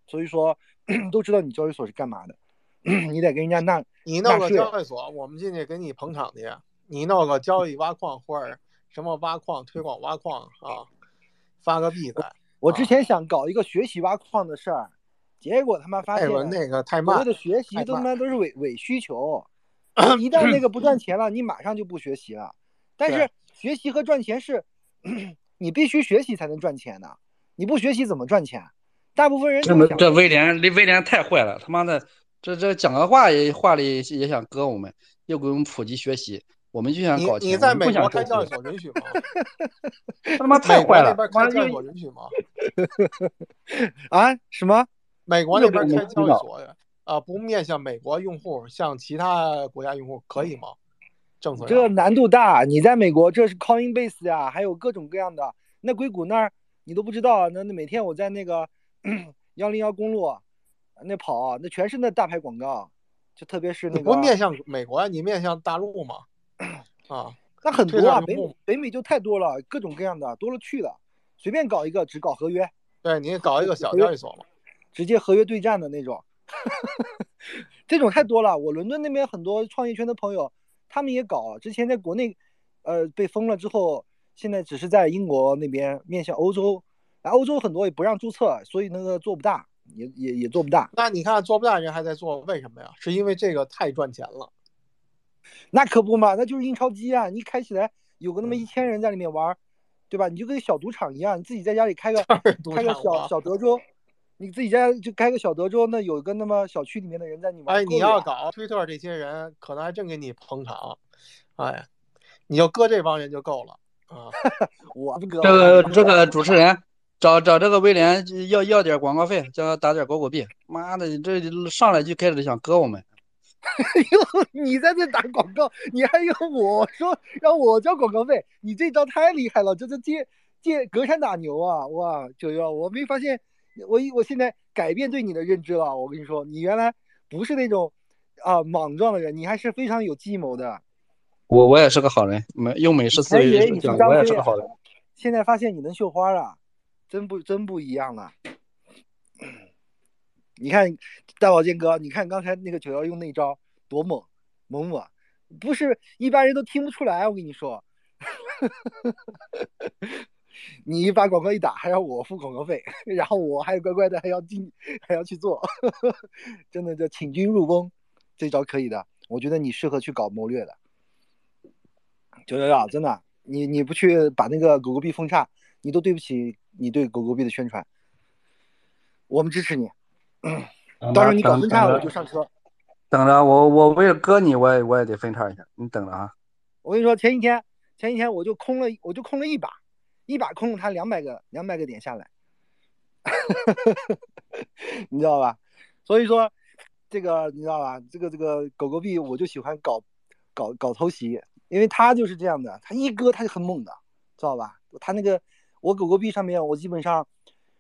所以说 *clears throat* 都知道你交易所是干嘛的，*clears throat* 你得跟人家纳你弄个交易所，我们进去给你捧场去，你弄个交易挖矿或者什么挖矿推广挖矿啊，发个币的。我之前想搞一个学习挖矿的事儿，结果他妈发现那个太慢，所谓的学习都他妈都是伪伪需求。一旦那个不赚 *coughs* 钱了，你马上就不学习了。但是学习和赚钱是，*coughs* 你必须学习才能赚钱的。你不学习怎么赚钱？大部分人这这威廉，威廉太坏了，他妈的，这这讲个话也话里也想割我们，又给我们普及学习，我们就想搞钱。你在 *laughs* 美国开交易所允许吗？他妈太坏了！开交易所允许吗？啊？什么？美国那边开交易所呀？啊，不面向美国用户，向其他国家用户可以吗？政策这难度大。你在美国，这是 Coinbase 呀，还有各种各样的。那硅谷那儿你都不知道。那那每天我在那个 *clears throat* 幺零幺公路那跑，那全是那大牌广告。就特别是那个。不面向美国，你面向大陆吗？*clears throat* 啊，那很多啊，北北美就太多了，各种各样的多了去了。随便搞一个，只搞合约。对你搞一个小交易所嘛，直接合约对战的那种。*laughs* 这种太多了，我伦敦那边很多创业圈的朋友，他们也搞。之前在国内，呃，被封了之后，现在只是在英国那边面向欧洲，然后欧洲很多也不让注册，所以那个做不大，也也也做不大。那你看做不大人还在做，为什么呀？是因为这个太赚钱了？那可不嘛，那就是印钞机啊！你开起来有个那么一千人在里面玩，对吧？你就跟小赌场一样，你自己在家里开个 *laughs* 开个小小德州。你自己家就开个小德州，那有个那么小区里面的人在你玩。哎，你要搞推特这些人，可能还真给你捧场。哎，你就搁这帮人就够了啊！*laughs* 我不搁。这个这个主持人找找这个威廉要要点广告费，叫他打点狗狗币。妈的，这上来就开始想割我们。哎呦，你在这打广告，你还用我说让我交广告费，你这招太厉害了，这是借借隔山打牛啊！哇，九幺，我没发现。我我现在改变对你的认知了，我跟你说，你原来不是那种啊莽撞的人，你还是非常有计谋的。我我也是个好人，美用美式思维讲，我也是个好人。现在发现你能绣花了，真不真不一样了。你看大宝剑哥，你看刚才那个九幺用那招多猛猛猛，不是一般人都听不出来。我跟你说。*laughs* 你把广告一打，还让我付广告费，然后我还乖乖的还要进，还要去做，*laughs* 真的叫请君入瓮，这招可以的。我觉得你适合去搞谋略的。九幺幺，真的，你你不去把那个狗狗币封杀，你都对不起你对狗狗币的宣传。我们支持你，到时候你搞分叉我就上车。等着，我我为了割你，我也我也得分叉一下，你等着啊。我跟你说，前几天前几天我就空了，我就空了一把，一把空了他两百个两百个点下来，*laughs* 你知道吧？所以说这个你知道吧？这个这个狗狗币我就喜欢搞搞搞偷袭。因为他就是这样的，他一割他就很猛的，知道吧？他那个我狗狗币上面，我基本上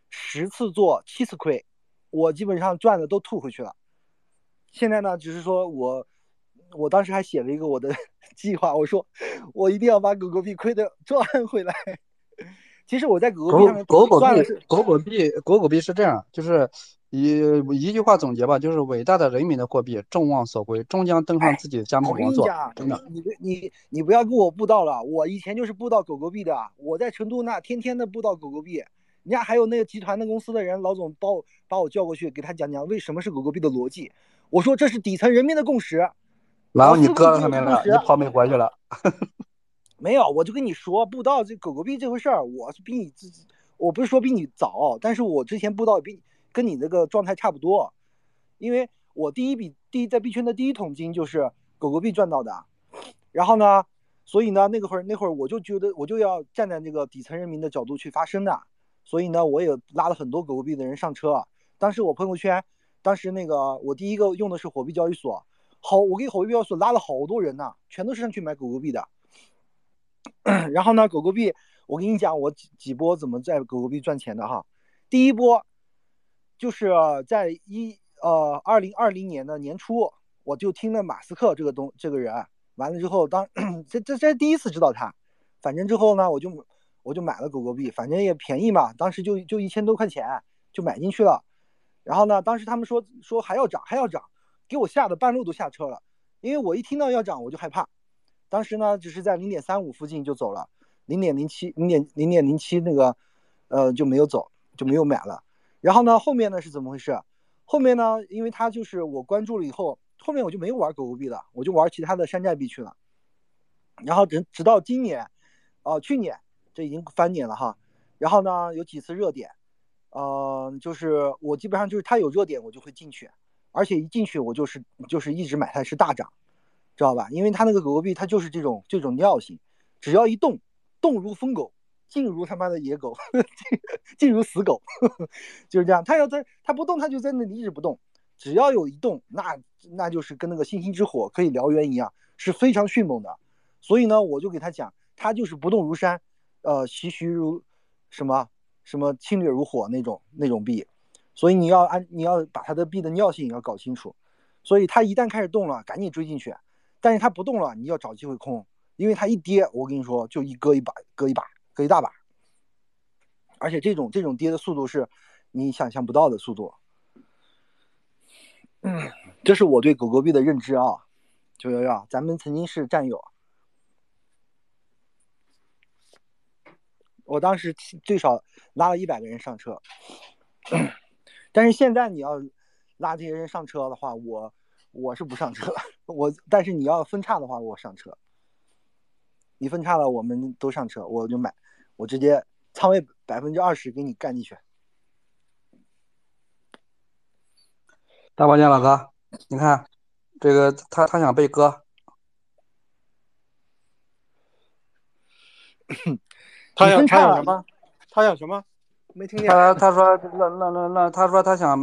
十次做七次亏，我基本上赚的都吐回去了。现在呢，只是说我我当时还写了一个我的 *laughs* 计划，我说我一定要把狗狗币亏的 *laughs* 赚回来。*laughs* 其实我在狗狗币上面狗狗币狗狗币狗狗币是这样，就是。一一句话总结吧，就是伟大的人民的货币，众望所归，终将登上自己的加盟王座。真的，你你你不要跟我布道了，我以前就是布道狗狗币的，我在成都那天天的布道狗狗币，人家还有那个集团的公司的人，老总把我把我叫过去给他讲讲为什么是狗狗币的逻辑。我说这是底层人民的共识。然后你割了他们了，你跑美国去了。没有，我就跟你说布道这狗狗币这回事儿，我是比你自己，我不是说比你早，但是我之前布道比你。跟你那个状态差不多，因为我第一笔第一在币圈的第一桶金就是狗狗币赚到的，然后呢，所以呢那个会儿那会儿我就觉得我就要站在那个底层人民的角度去发声的，所以呢我也拉了很多狗狗币的人上车。当时我朋友圈，当时那个我第一个用的是火币交易所，好，我给火币交易所拉了好多人呢，全都是上去买狗狗币的。*coughs* 然后呢，狗狗币，我跟你讲我几几波怎么在狗狗币赚钱的哈，第一波。就是在一呃二零二零年的年初，我就听了马斯克这个东这个人，完了之后，当 *coughs* 这这这第一次知道他，反正之后呢，我就我就买了狗狗币，反正也便宜嘛，当时就就一千多块钱就买进去了，然后呢，当时他们说说还要涨还要涨，给我吓得半路都下车了，因为我一听到要涨我就害怕，当时呢只是在零点三五附近就走了，零点零七零点零点零七那个呃就没有走就没有买了。然后呢，后面呢是怎么回事？后面呢，因为他就是我关注了以后，后面我就没有玩狗狗币了，我就玩其他的山寨币去了。然后直直到今年，呃，去年这已经翻年了哈。然后呢，有几次热点，呃，就是我基本上就是它有热点我就会进去，而且一进去我就是就是一直买它是大涨，知道吧？因为它那个狗狗币它就是这种这种尿性，只要一动，动如疯狗。静如他妈的野狗，静如死狗，*laughs* 就是这样。他要在，他不动，他就在那里一直不动。只要有一动，那那就是跟那个星星之火可以燎原一样，是非常迅猛的。所以呢，我就给他讲，他就是不动如山，呃，徐徐如什么什么侵略如火那种那种币。所以你要按你要把它的币的尿性要搞清楚。所以它一旦开始动了，赶紧追进去。但是它不动了，你要找机会空，因为它一跌，我跟你说就一割一把，割一把。割一大把，而且这种这种跌的速度是你想象不到的速度。嗯，*clears throat* 这是我对狗狗币的认知啊，九幺幺，咱们曾经是战友。我当时最少拉了一百个人上车，*clears throat* 但是现在你要拉这些人上车的话，我我是不上车。*laughs* 我但是你要分叉的话，我上车。你分叉了，我们都上车，我就买，我直接仓位百分之二十给你干进去。大保健老哥，你看这个他他想被割，*laughs* 他想他想什么？他想什么？没听见。他他说让让让让他说他想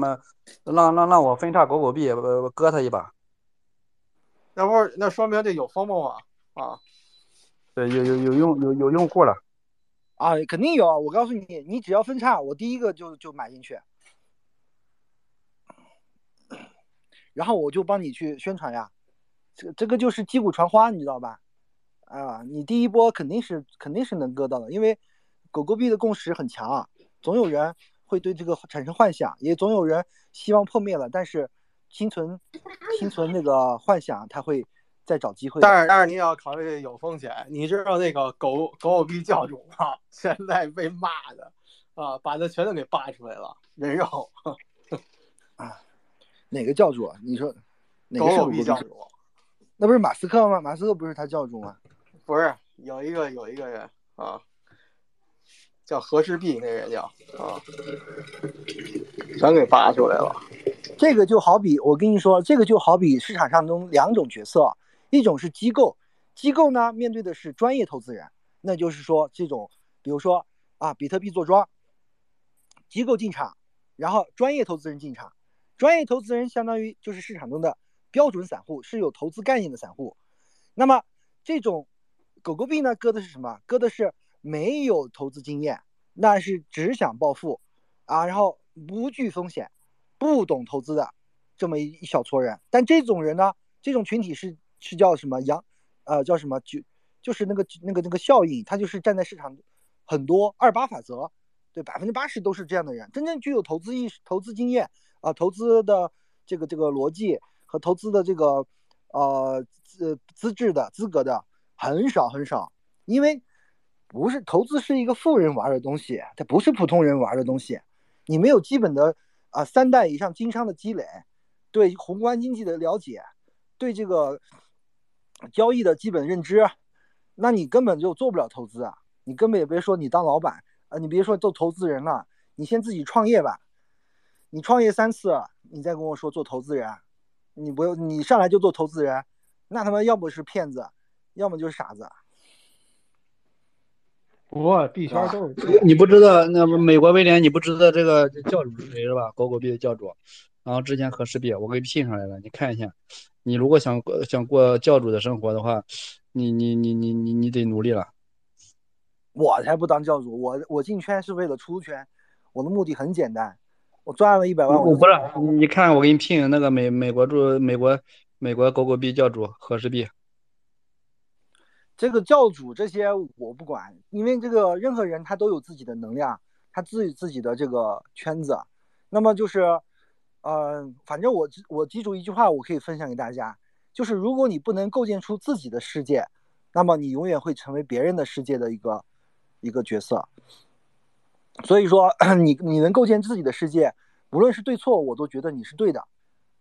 让让让我分叉狗狗币，割他一把。那不那说明这有风暴啊啊！对，有有有用有有用户了，啊，肯定有。我告诉你，你只要分叉，我第一个就就买进去，然后我就帮你去宣传呀。这这个就是击鼓传花，你知道吧？啊，你第一波肯定是肯定是能割到的，因为狗狗币的共识很强啊，总有人会对这个产生幻想，也总有人希望破灭了，但是心存心存那个幻想，他会。再找机会。但是但是你要考虑有风险，你知道那个狗狗狗币教主吗？现在被骂的啊，把他全都给扒出来了，人肉 *laughs* 啊，哪个教主？你说哪个狗币教主？那不是马斯克吗？马斯克不是他教主吗？不是，有一个有一个人啊，叫何世璧，那人叫啊，全给扒出来了。这个就好比我跟你说，这个就好比市场上中两种角色，一种是机构，机构呢面对的是专业投资人，那就是说这种，比如说啊，比特币坐庄，机构进场，然后专业投资人进场，专业投资人相当于就是市场中的标准散户，是有投资概念的散户。那么这种狗狗币呢，割的是什么？割的是没有投资经验，那是只想暴富啊，然后不惧风险。不懂投资的这么一一小撮人，但这种人呢，这种群体是是叫什么？羊，呃，叫什么？就就是那个那个那个效应，他就是站在市场很多二八法则，对，百分之八十都是这样的人。真正具有投资意识、投资经验啊，投资的这个这个逻辑和投资的这个呃资资质的资格的很少很少，因为不是投资是一个富人玩的东西，它不是普通人玩的东西，你没有基本的。啊，三代以上经商的积累，对宏观经济的了解，对这个交易的基本认知，那你根本就做不了投资啊！你根本也别说你当老板啊，你别说做投资人了，你先自己创业吧。你创业三次，你再跟我说做投资人，你不用你上来就做投资人，那他妈要么是骗子，要么就是傻子。不，币圈都是。你不知道那美国威廉？你不知道这个教主是谁是吧？狗狗币的教主。然后之前和氏币，我给你聘上来了，你看一下。你如果想过想过教主的生活的话，你你你你你你得努力了。我才不当教主，我我进圈是为了出圈，我的目的很简单，我赚了一百万。我不是，你看我给你聘那个美美国驻美国美国狗狗币教主和氏币。这个教主这些我不管，因为这个任何人他都有自己的能量，他自己自己的这个圈子。那么就是，呃，反正我我记住一句话，我可以分享给大家，就是如果你不能构建出自己的世界，那么你永远会成为别人的世界的一个一个角色。所以说，*clears throat* 你你能构建自己的世界，无论是对错，我都觉得你是对的，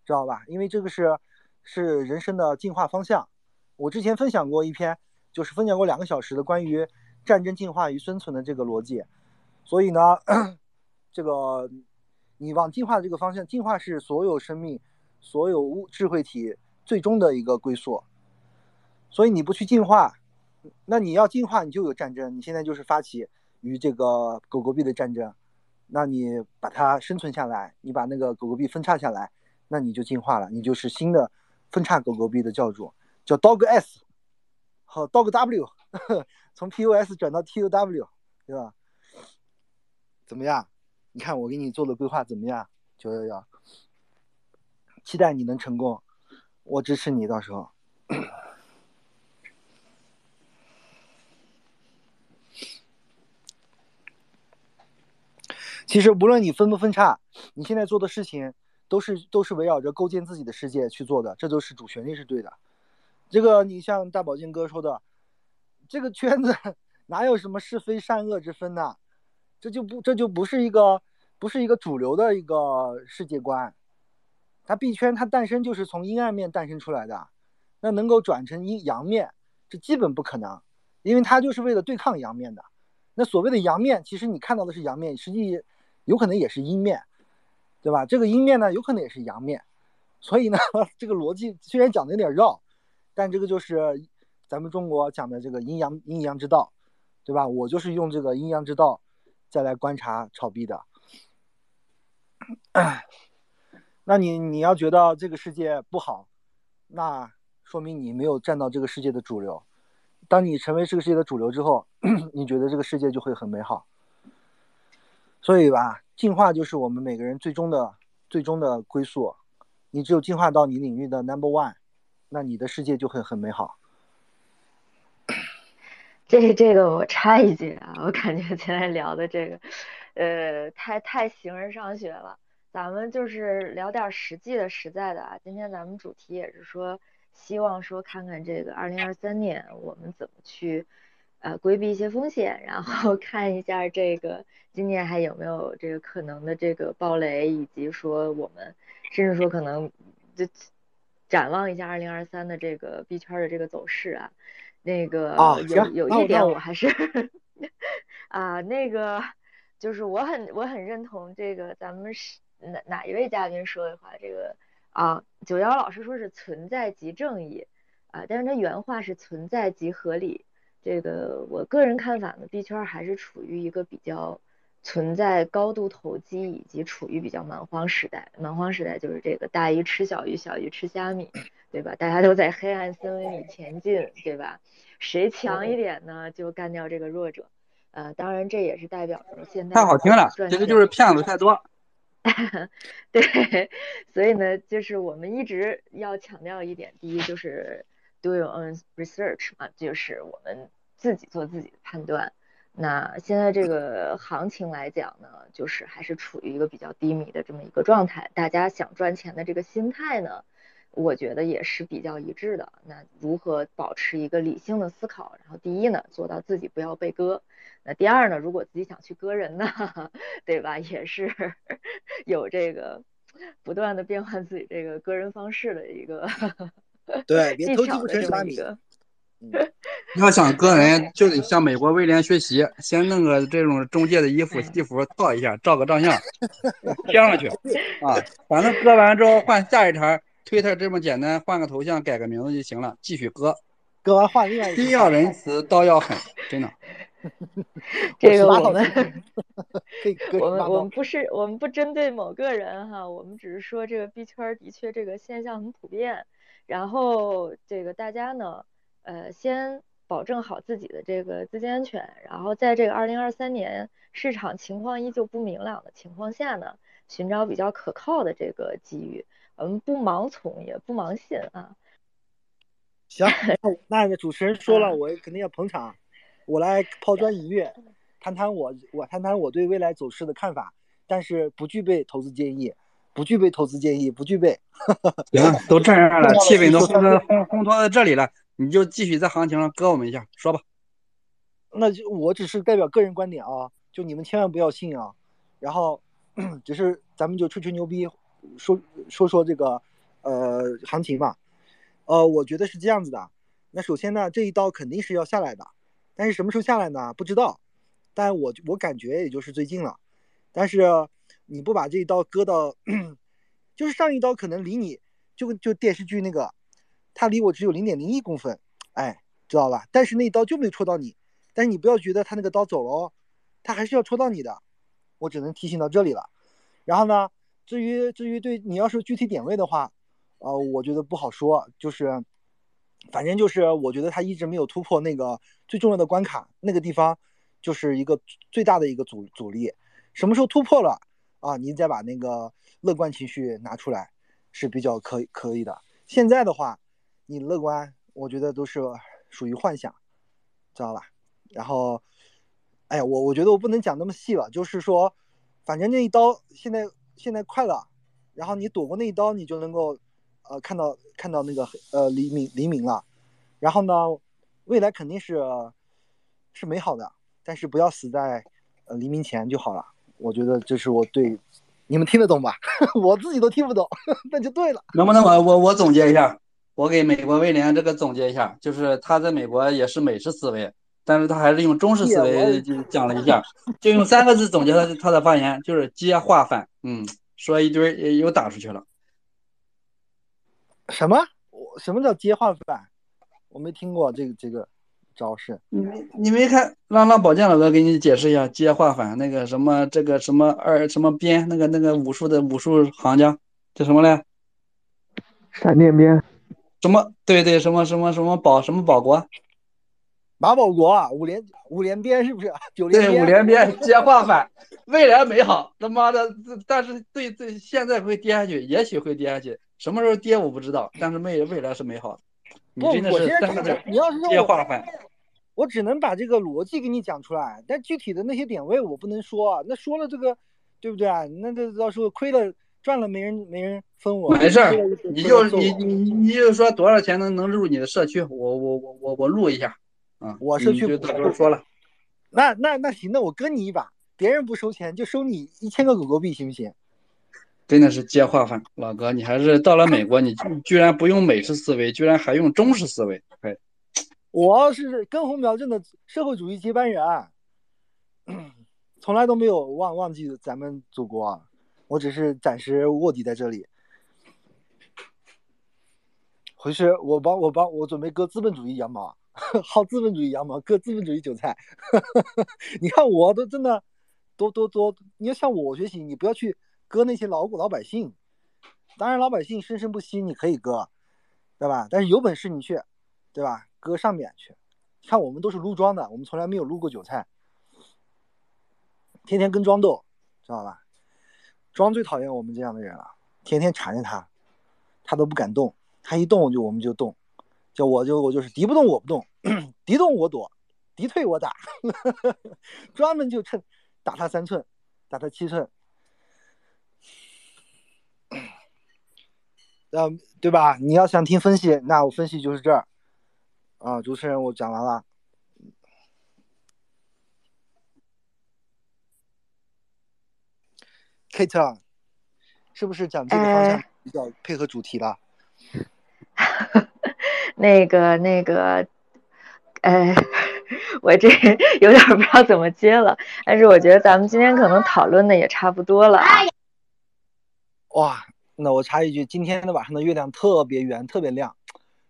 知道吧？因为这个是是人生的进化方向。我之前分享过一篇。就是分享过两个小时的关于战争进化与生存的这个逻辑，所以呢，这个你往进化的这个方向，进化是所有生命、所有物智慧体最终的一个归宿。所以你不去进化，那你要进化，你就有战争。你现在就是发起与这个狗狗币的战争，那你把它生存下来，你把那个狗狗币分叉下来，那你就进化了，你就是新的分叉狗狗币的教主，叫 Dog S。好，Dog W，*laughs* 从 POS 转到 TOW，对吧？怎么样？你看我给你做的规划怎么样？九幺幺，期待你能成功，我支持你，到时候。其实无论你分不分叉，你现在做的事情都是都是围绕着构建自己的世界去做的，这都是主旋律是对的。这个你像大宝剑哥说的，这个圈子 *laughs* 哪有什么是非善恶之分呢？这就不这就不是一个不是一个主流的一个世界观。它币圈它诞生就是从阴暗面诞生出来的，那能够转成阴阳面，这基本不可能，因为它就是为了对抗阳面的。那所谓的阳面，其实你看到的是阳面，实际有可能也是阴面，对吧？这个阴面呢，有可能也是阳面。所以呢，*laughs* 这个逻辑虽然讲的有点绕。但这个就是咱们中国讲的这个阴阳阴阳之道，对吧？我就是用这个阴阳之道再来观察炒币的。那你你要觉得这个世界不好，那说明你没有站到这个世界的主流。当你成为这个世界的主流之后，*coughs* 你觉得这个世界就会很美好。所以吧，进化就是我们每个人最终的最终的归宿。你只有进化到你领域的 number one。那你的世界就会很美好。*coughs* 这这个我插一句啊，我感觉今天聊的这个，呃，太太形而上学了。咱们就是聊点实际的、实在的啊。今天咱们主题也是说希望说看看这个二零二三年我们怎么去呃规避一些风险，然后 *laughs* 看一下这个今年还有没有这个可能的这个暴雷，以及说我们甚至说可能就展望一下二零二三的这个币圈的这个走势啊。那个有有一点我还是 *laughs* 啊那个就是我很我很认同这个咱们是哪哪一位嘉宾说的话，这个。啊，九幺老师说是存在即正义，啊，但是他原话是存在即合理。这个我个人看法呢，币圈还是处于一个比较存在高度投机以及处于比较蛮荒时代。蛮荒时代就是这个大鱼吃小鱼，小鱼吃虾米，对吧？大家都在黑暗森林里前进，对吧？谁强一点呢，就干掉这个弱者。呃，当然这也是代表着现在太好听了，其实就是骗子太多。*laughs* 对，所以呢，就是我们一直要强调一点，第一就是 do your own research 嘛，就是我们自己做自己的判断。那现在这个行情来讲呢，就是还是处于一个比较低迷的这么一个状态，大家想赚钱的这个心态呢。我觉得也是比较一致的。那如何保持一个理性的思考？然后第一呢，做到自己不要被割。那第二呢，如果自己想去割人呢，*laughs* 对吧？也是 *laughs* 有这个不断的变换自己这个割人方式的一个 *laughs* 对技巧的这么一个。要想 *laughs* 割人，就得向美国威廉学习，先弄个这种中介的衣服西服套一下，照个照相 *laughs* 贴上去啊。反正割完之后换下一茬。推特这么简单，换个头像，改个名字就行了，继续割，割完换另外一个。心要仁慈，刀要狠，*laughs* 真的。这个我们，我们我们不是我们不针对某个人哈，我们只是说这个币圈的确这个现象很普遍，然后这个大家呢，呃，先保证好自己的这个资金安全，然后在这个二零二三年市场情况依旧不明朗的情况下呢，寻找比较可靠的这个机遇。我们不盲从，也不盲信啊。行，*laughs* 那主持人说了，我肯定要捧场。我来抛砖引玉，谈谈我我谈谈我对未来走势的看法，但是不具备投资建议，不具备投资建议，不具备。*laughs* 行，都这样了，*laughs* 气氛都烘烘烘托到这里了，你就继续在行情上割我们一下，说吧。那就我只是代表个人观点啊，就你们千万不要信啊。然后，*clears throat* 只是咱们就吹吹牛逼。说说说这个，呃，行情吧，呃，我觉得是这样子的。那首先呢，这一刀肯定是要下来的，但是什么时候下来呢？不知道。但我我感觉也就是最近了。但是你不把这一刀割到，*clears throat* 就是上一刀可能离你就就电视剧那个，它离我只有零点零一公分，哎，知道吧？但是那一刀就没戳到你。但是你不要觉得他那个刀走了哦，他还是要戳到你的。我只能提醒到这里了。然后呢？至于至于对你要是具体点位的话，呃，我觉得不好说，就是，反正就是我觉得他一直没有突破那个最重要的关卡，那个地方就是一个最大的一个阻阻力。什么时候突破了啊？你再把那个乐观情绪拿出来是比较可可以的。现在的话，你乐观，我觉得都是属于幻想，知道吧？然后，哎呀，我我觉得我不能讲那么细了，就是说，反正那一刀现在。现在快了，然后你躲过那一刀，你就能够，呃，看到看到那个呃黎明黎明了，然后呢，未来肯定是是美好的，但是不要死在呃黎明前就好了。我觉得这是我对你们听得懂吧？*laughs* 我自己都听不懂，*laughs* 那就对了。能不能我我我总结一下？我给美国威廉这个总结一下，就是他在美国也是美式思维，但是他还是用中式思维讲了一下，就用三个字总结他他的发言，就是接话反。嗯，说一堆又打出去了。什么？我什么叫接话反？我没听过这个这个招式。你没你没看？让让保健老哥给你解释一下接话反那个什么这个什么二什么边那个那个武术的武术行家叫什么来？闪电鞭。什么？对对，什么什么什么保什么保国？马保国啊，五连五连鞭是不是？九连对五连鞭接话反，未来美好。他妈的，但是对对，现在会跌下去，也许会跌下去，什么时候跌我不知道。但是未未来是美好的。不，我现在你要是接话反，我只能把这个逻辑给你讲出来，但具体的那些点位我不能说啊。那说了这个，对不对啊？那这到时候亏了赚了没人没人分我。没事儿，你就你你你就说多少钱能能入你的社区，我我我我我录一下啊。我社区到时候说了。那那那行，那我跟你一把，别人不收钱，就收你一千个狗狗币，行不行？真的是接话饭，老哥，你还是到了美国，你居然不用美式思维，居然还用中式思维，哎。*tsk* 我是根红苗正的社会主义接班人，*clears throat* 从来都没有忘忘记咱们祖国，我只是暂时卧底在这里。回去我帮我帮我准备割资本主义羊毛，薅资本主义羊毛，割资本主义韭菜。*laughs* 你看我都真的多多多，你要向我学习，你不要去割那些老老百姓。当然老百姓生生不息，你可以割，对吧？但是有本事你去，对吧？割上面去，看我们都是撸庄的，我们从来没有撸过韭菜，天天跟庄斗，知道吧？庄最讨厌我们这样的人了，天天缠着他，他都不敢动，他一动就我们就动，就我就我就是敌不动我不动，*clears throat* 敌动我躲，敌退我打，*laughs* 专门就趁打他三寸，打他七寸，呃，对吧？你要想听分析，那我分析就是这儿。啊，主持人，我讲完了。Kate，是不是讲这个方向比较配合主题了？*laughs* 那个，那个，呃，我这 *laughs* 有点不知道怎么接了，但是我觉得咱们今天可能讨论的也差不多了。哇，那我插一句，今天的晚上的月亮特别圆，特别亮，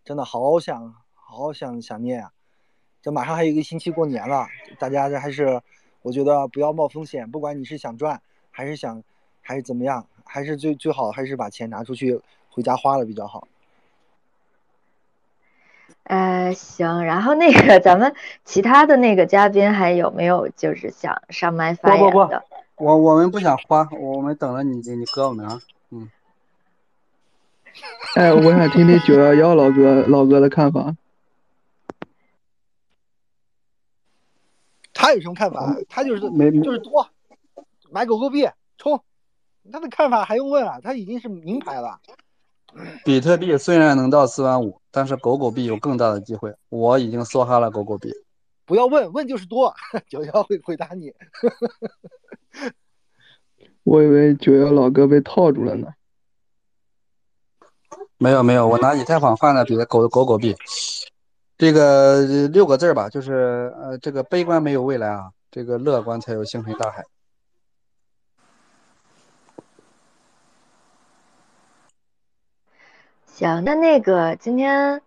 真的好想。好想想念啊！这马上还有一个星期过年了，大家这还是我觉得不要冒风险，不管你是想赚还是想还是怎么样，还是最最好还是把钱拿出去回家花了比较好。呃，行，然后那个咱们其他的那个嘉宾还有没有就是想上麦发言的？我我们不想花，我们等着你你哥我们啊，嗯。哎，我想听听九幺幺老哥老哥的看法。他有什么看法？他就是没就是多买狗狗币冲，他的看法还用问啊？他已经是名牌了。比特币虽然能到四万五，但是狗狗币有更大的机会。我已经梭哈了狗狗币。不要问问就是多，*laughs* 九幺会回答你。我以为九幺老哥被套住了呢。没有没有，我拿以太坊换了比狗狗狗币。这个六个字吧，就是呃，这个悲观没有未来啊，这个乐观才有星辰大海。行，那那个今天，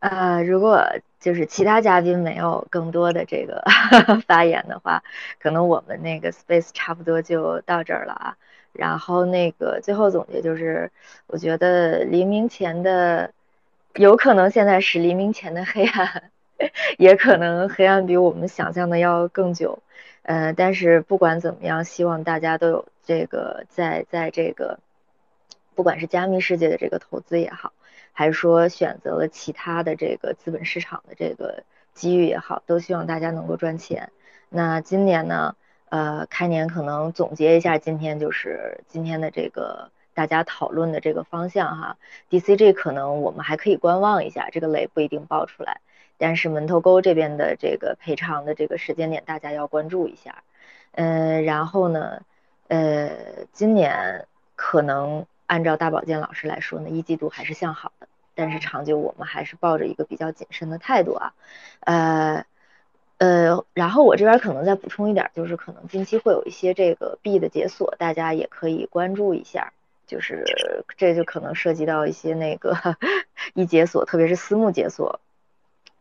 呃，如果就是其他嘉宾没有更多的这个 *laughs* 发言的话，可能我们那个 space 差不多就到这儿了啊。然后那个最后总结就是，我觉得黎明前的。有可能现在是黎明前的黑暗，*laughs* 也可能黑暗比我们想象的要更久。呃，但是不管怎么样，希望大家都有这个在在这个，不管是加密世界的这个投资也好，还是说选择了其他的这个资本市场的这个机遇也好，都希望大家能够赚钱。那今年呢，呃，开年可能总结一下，今天就是今天的这个。大家讨论的这个方向哈，DCG 可能我们还可以观望一下，这个雷不一定爆出来。但是门头沟这边的这个赔偿的这个时间点，大家要关注一下。嗯，然后呢，呃，今年可能按照大保健老师来说呢，一季度还是向好的，但是长久我们还是抱着一个比较谨慎的态度啊。呃呃，然后我这边可能再补充一点，就是可能近期会有一些这个币的解锁，大家也可以关注一下。就是这就可能涉及到一些那个 *laughs* 一解锁，特别是私募解锁，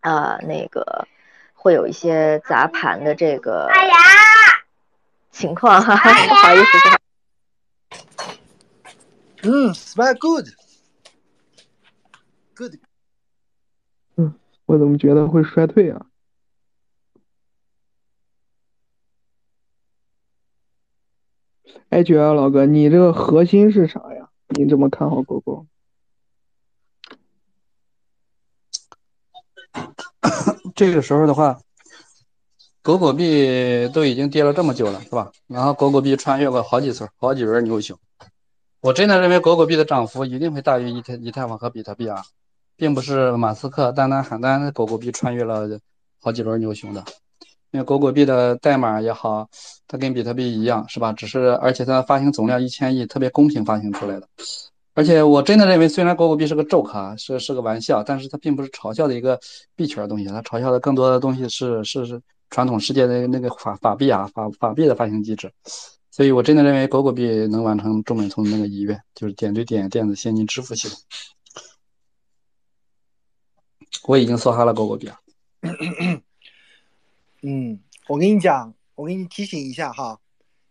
啊，那个会有一些砸盘的这个情况哈，*laughs* 不好意思。嗯，very good，good。嗯，我怎么觉得会衰退啊？哎，九幺老哥，你这个核心是啥呀？你怎么看好狗狗？*coughs* 这个时候的话，狗狗币都已经跌了这么久了，是吧？然后狗狗币穿越过好几次、好几轮牛熊，我真的认为狗狗币的涨幅一定会大于以太以太坊和比特币啊，并不是马斯克单单喊单狗狗币穿越了好几轮牛熊的，因为狗狗币的代码也好，它跟比特币一样，是吧？只是而且它发行总量一千亿，特别公平发行出来的。而且我真的认为，虽然狗狗币是个 joke 啊，是是个玩笑，但是它并不是嘲笑的一个币圈的东西，它嘲笑的更多的东西是是是传统世界的那个法法币啊，法法币的发行机制。所以，我真的认为狗狗币能完成中本聪那个遗愿，就是点对点电子现金支付系统。我已经梭哈了狗狗币了。嗯，我跟你讲，我给你提醒一下哈，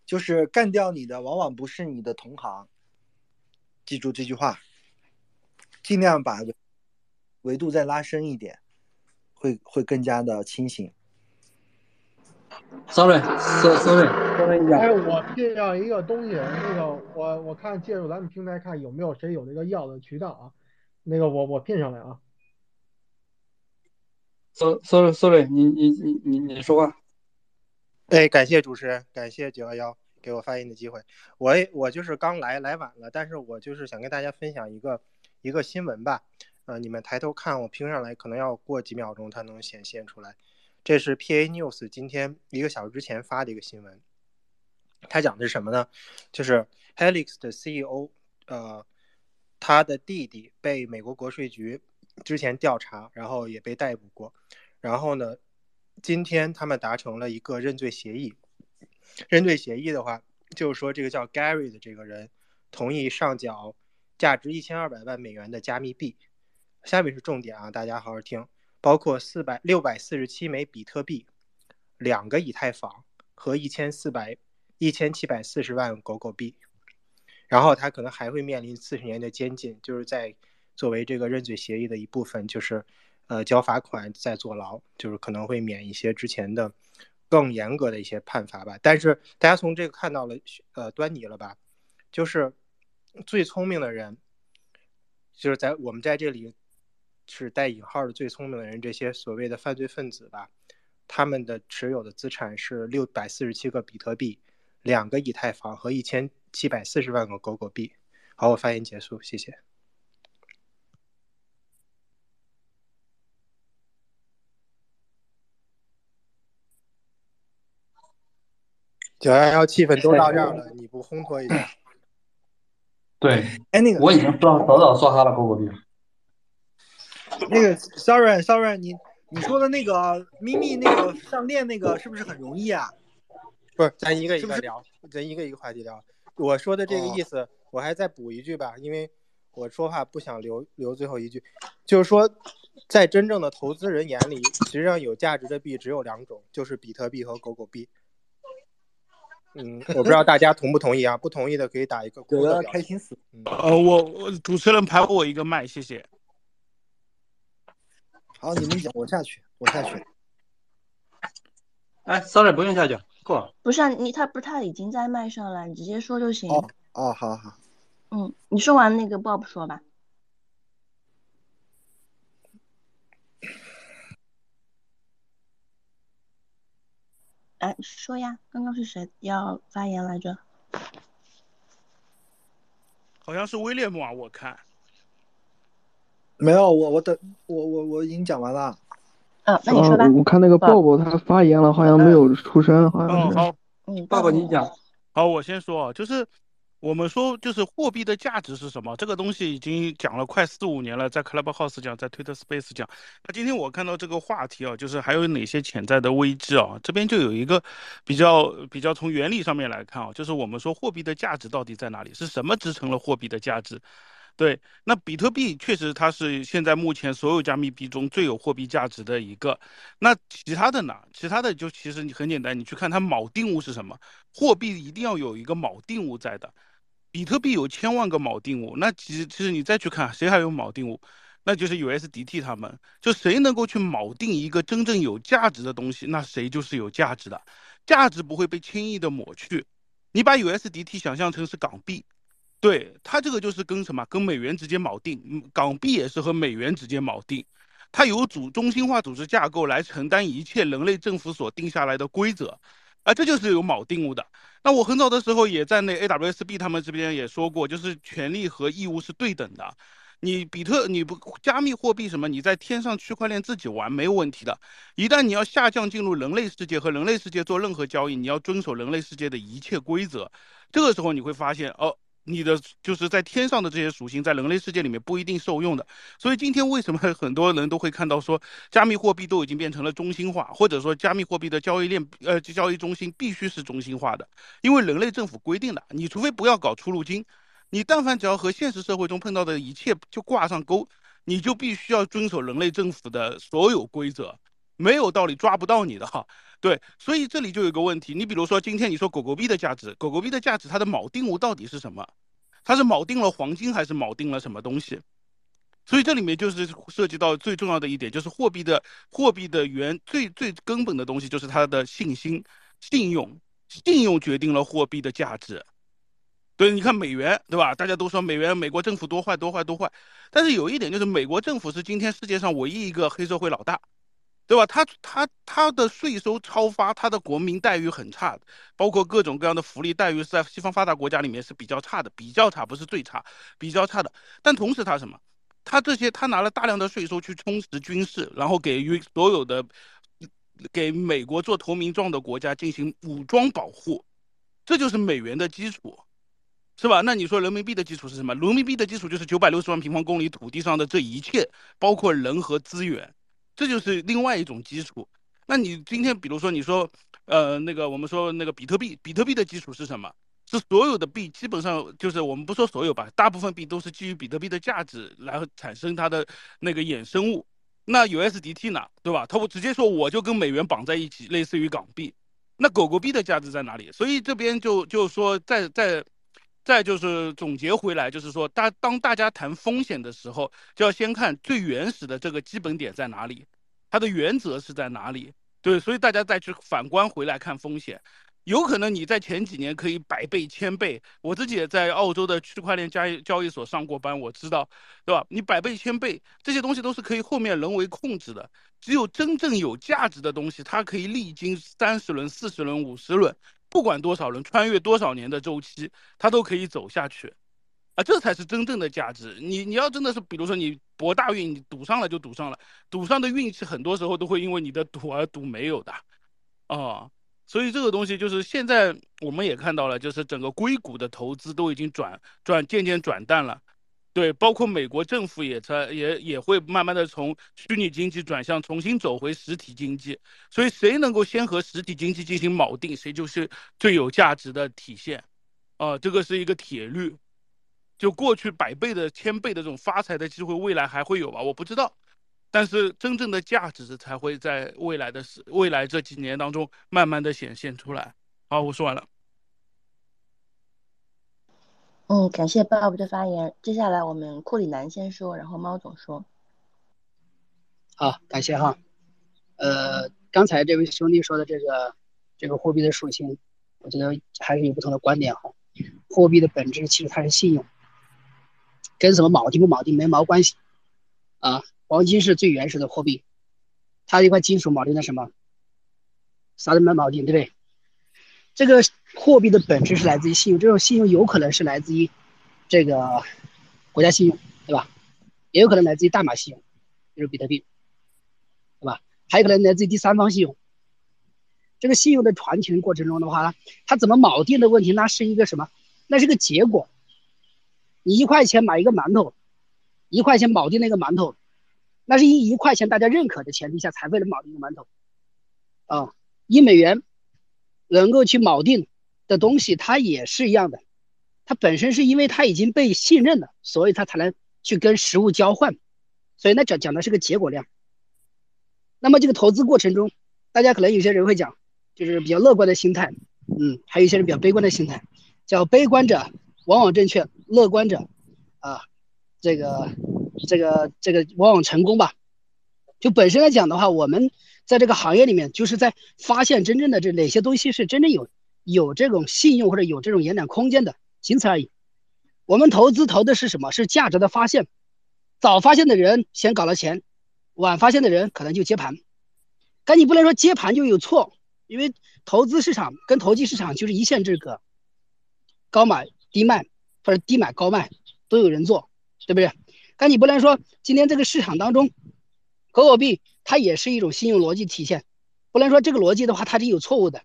就是干掉你的往往不是你的同行，记住这句话，尽量把维度再拉深一点，会会更加的清醒。Sorry，Sorry，Sorry，*laughs* 哎，我这样一个东西，那个我我看借助咱们平台看有没有谁有那个要的渠道啊？那个我我拼上来啊。Sorry，Sorry，你你你你你说话。哎，感谢主持人，感谢九幺幺给我发言的机会。我我就是刚来来晚了，但是我就是想跟大家分享一个一个新闻吧。呃，你们抬头看，我拼上来可能要过几秒钟，它能显现出来。这是 PA News 今天一个小时之前发的一个新闻，他讲的是什么呢？就是 Helix 的 CEO，呃，他的弟弟被美国国税局之前调查，然后也被逮捕过，然后呢，今天他们达成了一个认罪协议。认罪协议的话，就是说这个叫 Gary 的这个人同意上缴价值一千二百万美元的加密币。下面是重点啊，大家好好听。包括四百六百四十七枚比特币，两个以太坊和一千四百一千七百四十万狗狗币，然后他可能还会面临四十年的监禁，就是在作为这个认罪协议的一部分，就是呃交罚款再坐牢，就是可能会免一些之前的更严格的一些判罚吧。但是大家从这个看到了呃端倪了吧？就是最聪明的人，就是在我们在这里。是带引号的最聪明的人，这些所谓的犯罪分子吧，他们的持有的资产是六百四十七个比特币，两个以太坊和一千七百四十万个狗狗币。好，我发言结束，谢谢。九幺幺气氛都到这儿了，你不烘托一下？对，哎，那个我已经早早早刷哈了狗狗币。*laughs* 那个，sorry，sorry，你你说的那个咪咪那个上链那个是不是很容易啊？不是，咱一个一个聊，咱一个一个话题聊。我说的这个意思，我还再补一句吧，因为我说话不想留留最后一句，就是说，在真正的投资人眼里，实际上有价值的币只有两种，就是比特币和狗狗币。嗯，我不知道大家同不同意啊？不同意的可以打一个。有的开心死。呃，我我主持人排我一个麦，谢谢。好，你们讲，我下去，我下去。哎，sorry，不用下去，过。不是啊你，他不是他已经在麦上了，你直接说就行。哦哦，好好。嗯，你说完那个 Bob 说吧。哎，说呀，刚刚是谁要发言来着？好像是威廉姆啊，我看。没有我我等我我我已经讲完了，嗯，那你说吧。我看那个鲍勃他发言了，好像没有出声，好像是。好，嗯，鲍勃你讲。好，我先说，就是我们说就是货币的价值是什么？这个东西已经讲了快四五年了，在 Clubhouse 讲，在 Twitter Space 讲。那今天我看到这个话题啊，就是还有哪些潜在的危机啊？这边就有一个比较比较从原理上面来看啊，就是我们说货币的价值到底在哪里？是什么支撑了货币的价值？对，那比特币确实它是现在目前所有加密币中最有货币价值的一个。那其他的呢？其他的就其实你很简单，你去看它锚定物是什么？货币一定要有一个锚定物在的。比特币有千万个锚定物，那其实其实你再去看谁还有锚定物，那就是 USDT 他们。就谁能够去锚定一个真正有价值的东西，那谁就是有价值的，价值不会被轻易的抹去。你把 USDT 想象成是港币。对它这个就是跟什么，跟美元直接锚定，港币也是和美元直接锚定，它有组中心化组织架构来承担一切人类政府所定下来的规则，啊，这就是有锚定物的。那我很早的时候也在那 AWSB 他们这边也说过，就是权利和义务是对等的。你比特你不加密货币什么？你在天上区块链自己玩没有问题的。一旦你要下降进入人类世界和人类世界做任何交易，你要遵守人类世界的一切规则。这个时候你会发现哦。你的就是在天上的这些属性，在人类世界里面不一定受用的。所以今天为什么 *laughs* 很多人都会看到说，加密货币都已经变成了中心化，或者说加密货币的交易链呃交易中心必须是中心化的，因为人类政府规定的，你除非不要搞出入金，你但凡只要和现实社会中碰到的一切就挂上钩，你就必须要遵守人类政府的所有规则，没有道理抓不到你的哈。对，所以这里就有个问题，你比如说今天你说狗狗币的价值，狗狗币的价值它的锚定物到底是什么？它是锚定了黄金还是锚定了什么东西？所以这里面就是涉及到最重要的一点，就是货币的货币的原最最根本的东西就是它的信心、信用，信用决定了货币的价值。对，你看美元，对吧？大家都说美元美国政府多坏多坏多坏，但是有一点就是美国政府是今天世界上唯一一个黑社会老大。对吧？他他他的税收超发，他的国民待遇很差，包括各种各样的福利待遇是在西方发达国家里面是比较差的，比较差不是最差，比较差的。但同时他什么？他这些他拿了大量的税收去充实军事，然后给予所有的给美国做投名状的国家进行武装保护，这就是美元的基础，是吧？那你说人民币的基础是什么？人民币的基础就是九百六十万平方公里土地上的这一切，包括人和资源。这就是另外一种基础。那你今天比如说你说，呃，那个我们说那个比特币，比特币的基础是什么？是所有的币基本上就是我们不说所有吧，大部分币都是基于比特币的价值来产生它的那个衍生物。那 USDT 呢，对吧？它不直接说我就跟美元绑在一起，类似于港币。那狗狗币的价值在哪里？所以这边就就说在在。再就是总结回来，就是说，大当大家谈风险的时候，就要先看最原始的这个基本点在哪里，它的原则是在哪里。对，所以大家再去反观回来看风险，有可能你在前几年可以百倍、千倍。我自己也在澳洲的区块链交易交易所上过班，我知道，对吧？你百倍、千倍这些东西都是可以后面人为控制的。只有真正有价值的东西，它可以历经三十轮、四十轮、五十轮。不管多少人穿越多少年的周期，它都可以走下去，啊，这才是真正的价值。你你要真的是，比如说你博大运，你赌上了就赌上了，赌上的运气很多时候都会因为你的赌而赌没有的，啊，所以这个东西就是现在我们也看到了，就是整个硅谷的投资都已经转转渐渐转淡了。对，包括美国政府也在也也会慢慢的从虚拟经济转向，重新走回实体经济。所以谁能够先和实体经济进行锚定，谁就是最有价值的体现。啊，这个是一个铁律。就过去百倍的、千倍的这种发财的机会，未来还会有吧？我不知道。但是真正的价值才会在未来的未来这几年当中慢慢的显现出来。好，我说完了。嗯，感谢 Bob 的发言。接下来我们库里南先说，然后猫总说。好，感谢哈。呃，刚才这位兄弟说的这个这个货币的属性，我觉得还是有不同的观点哈。货币的本质其实它是信用，跟什么锚定不锚定没毛关系啊。黄金是最原始的货币，它一块金属锚定的什么？啥都没锚定，对不对？这个货币的本质是来自于信用，这种信用有可能是来自于这个国家信用，对吧？也有可能来自于代码信用，就是比特币，对吧？还有可能来自于第三方信用。这个信用的传承过程中的话呢，它怎么锚定的问题，那是一个什么？那是个结果。你一块钱买一个馒头，一块钱锚定那个馒头，那是一一块钱大家认可的前提下才为了锚定一个馒头。啊，一美元。能够去锚定的东西，它也是一样的。它本身是因为它已经被信任了，所以它才能去跟实物交换。所以那讲讲的是个结果量。那么这个投资过程中，大家可能有些人会讲，就是比较乐观的心态，嗯，还有一些人比较悲观的心态，叫悲观者往往正确，乐观者啊，这个这个这个往往成功吧。就本身来讲的话，我们。在这个行业里面，就是在发现真正的这哪些东西是真正有有这种信用或者有这种延展空间的，仅此而已。我们投资投的是什么？是价值的发现。早发现的人先搞了钱，晚发现的人可能就接盘。但你不能说接盘就有错，因为投资市场跟投机市场就是一线之隔，高买低卖或者低买高卖都有人做，对不对？但你不能说今天这个市场当中，狗狗币它也是一种信用逻辑体现，不能说这个逻辑的话它是有错误的，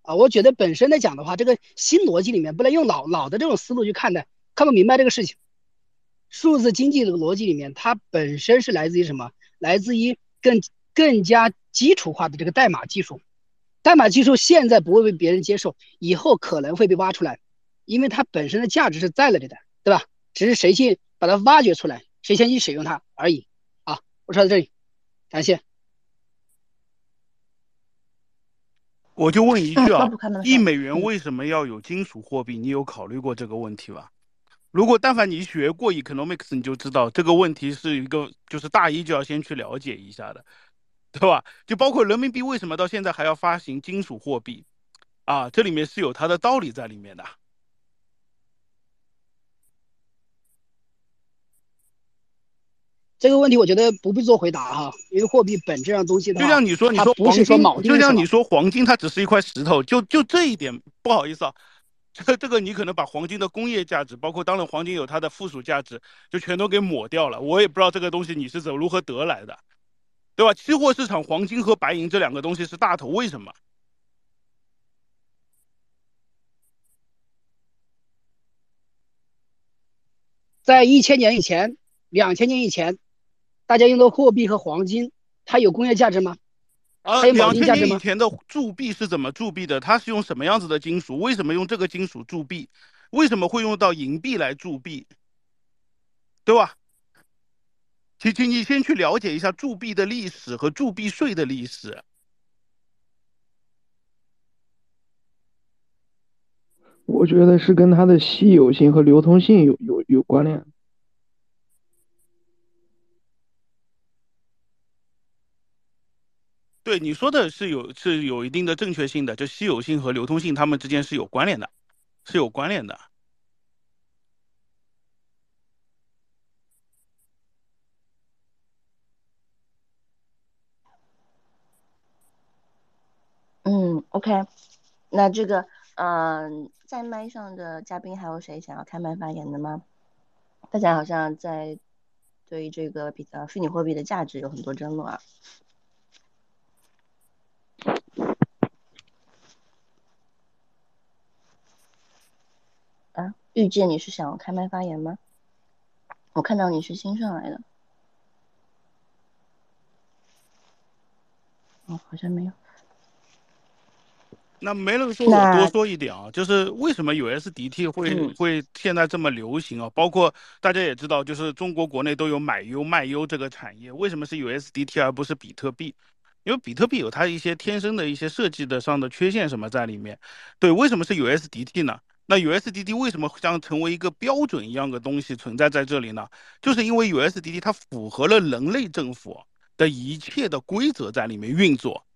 啊，我觉得本身来讲的话，这个新逻辑里面不能用老老的这种思路去看待，看不明白这个事情。数字经济这个逻辑里面，它本身是来自于什么？来自于更更加基础化的这个代码技术。代码技术现在不会被别人接受，以后可能会被挖出来，因为它本身的价值是在那里的，对吧？只是谁去把它挖掘出来，谁先去使用它而已。好，我说到这里，感谢。我就问一句啊，一美元为什么要有金属货币？你有考虑过这个问题吧？如果但凡你学过 economics，你就知道这个问题是一个，就是大一就要先去了解一下的，对吧？就包括人民币为什么到现在还要发行金属货币，啊，这里面是有它的道理在里面的。这个问题我觉得不必做回答哈，因为货币本质上东西就像你说，你说黄金，就像你说黄金，它只是一块石头，就就这一点，不好意思啊。这这个你可能把黄金的工业价值，包括当然黄金有它的附属价值，就全都给抹掉了。我也不知道这个东西你是怎如何得来的，对吧？期货市场黄金和白银这两个东西是大头，为什么？在一千年以前，两千年以前，大家用的货币和黄金，它有工业价值吗？啊，两千年以前的铸币是怎么铸币的？它是用什么样子的金属？为什么用这个金属铸币？为什么会用到银币来铸币？对吧？请请你先去了解一下铸币的历史和铸币税的历史。我觉得是跟它的稀有性和流通性有有有关联。对你说的是有是有一定的正确性的，就稀有性和流通性，它们之间是有关联的，是有关联的。嗯，OK，那这个，嗯，在麦上的嘉宾还有谁想要开麦发言的吗？大家好像在对于这个比较虚拟货币的价值有很多争论啊。啊，遇见你是想开麦发言吗？我看到你是新上来的。哦，好像没有。那没人说，我多说一点啊，就是为什么 USDT 会会现在这么流行啊？包括大家也知道，就是中国国内都有买优卖优这个产业，为什么是 USDT 而不是比特币？因为比特币有它一些天生的一些设计的上的缺陷什么在里面。对，为什么是 USDT 呢？那 USDT 为什么将成为一个标准一样的东西存在在这里呢？就是因为 USDT 它符合了人类政府的一切的规则在里面运作，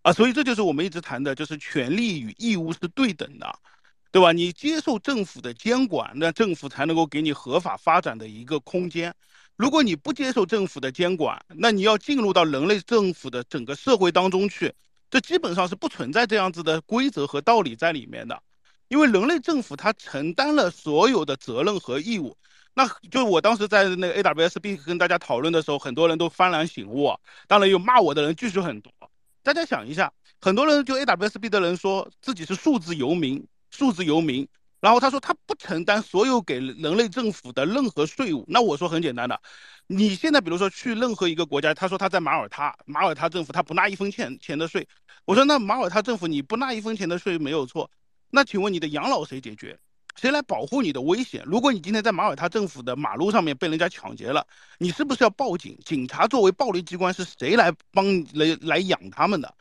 啊，所以这就是我们一直谈的，就是权利与义务是对等的，对吧？你接受政府的监管，那政府才能够给你合法发展的一个空间。如果你不接受政府的监管，那你要进入到人类政府的整个社会当中去，这基本上是不存在这样子的规则和道理在里面的。因为人类政府它承担了所有的责任和义务，那就我当时在那个 AWSB 跟大家讨论的时候，很多人都幡然醒悟，当然有骂我的人继续很多。大家想一下，很多人就 AWSB 的人说自己是数字游民，数字游民，然后他说他不承担所有给人类政府的任何税务。那我说很简单的，你现在比如说去任何一个国家，他说他在马耳他，马耳他政府他不纳一分钱钱的税，我说那马耳他政府你不纳一分钱的税没有错。那请问你的养老谁解决？谁来保护你的危险？如果你今天在马耳他政府的马路上面被人家抢劫了，你是不是要报警？警察作为暴力机关是谁来帮来来养他们的？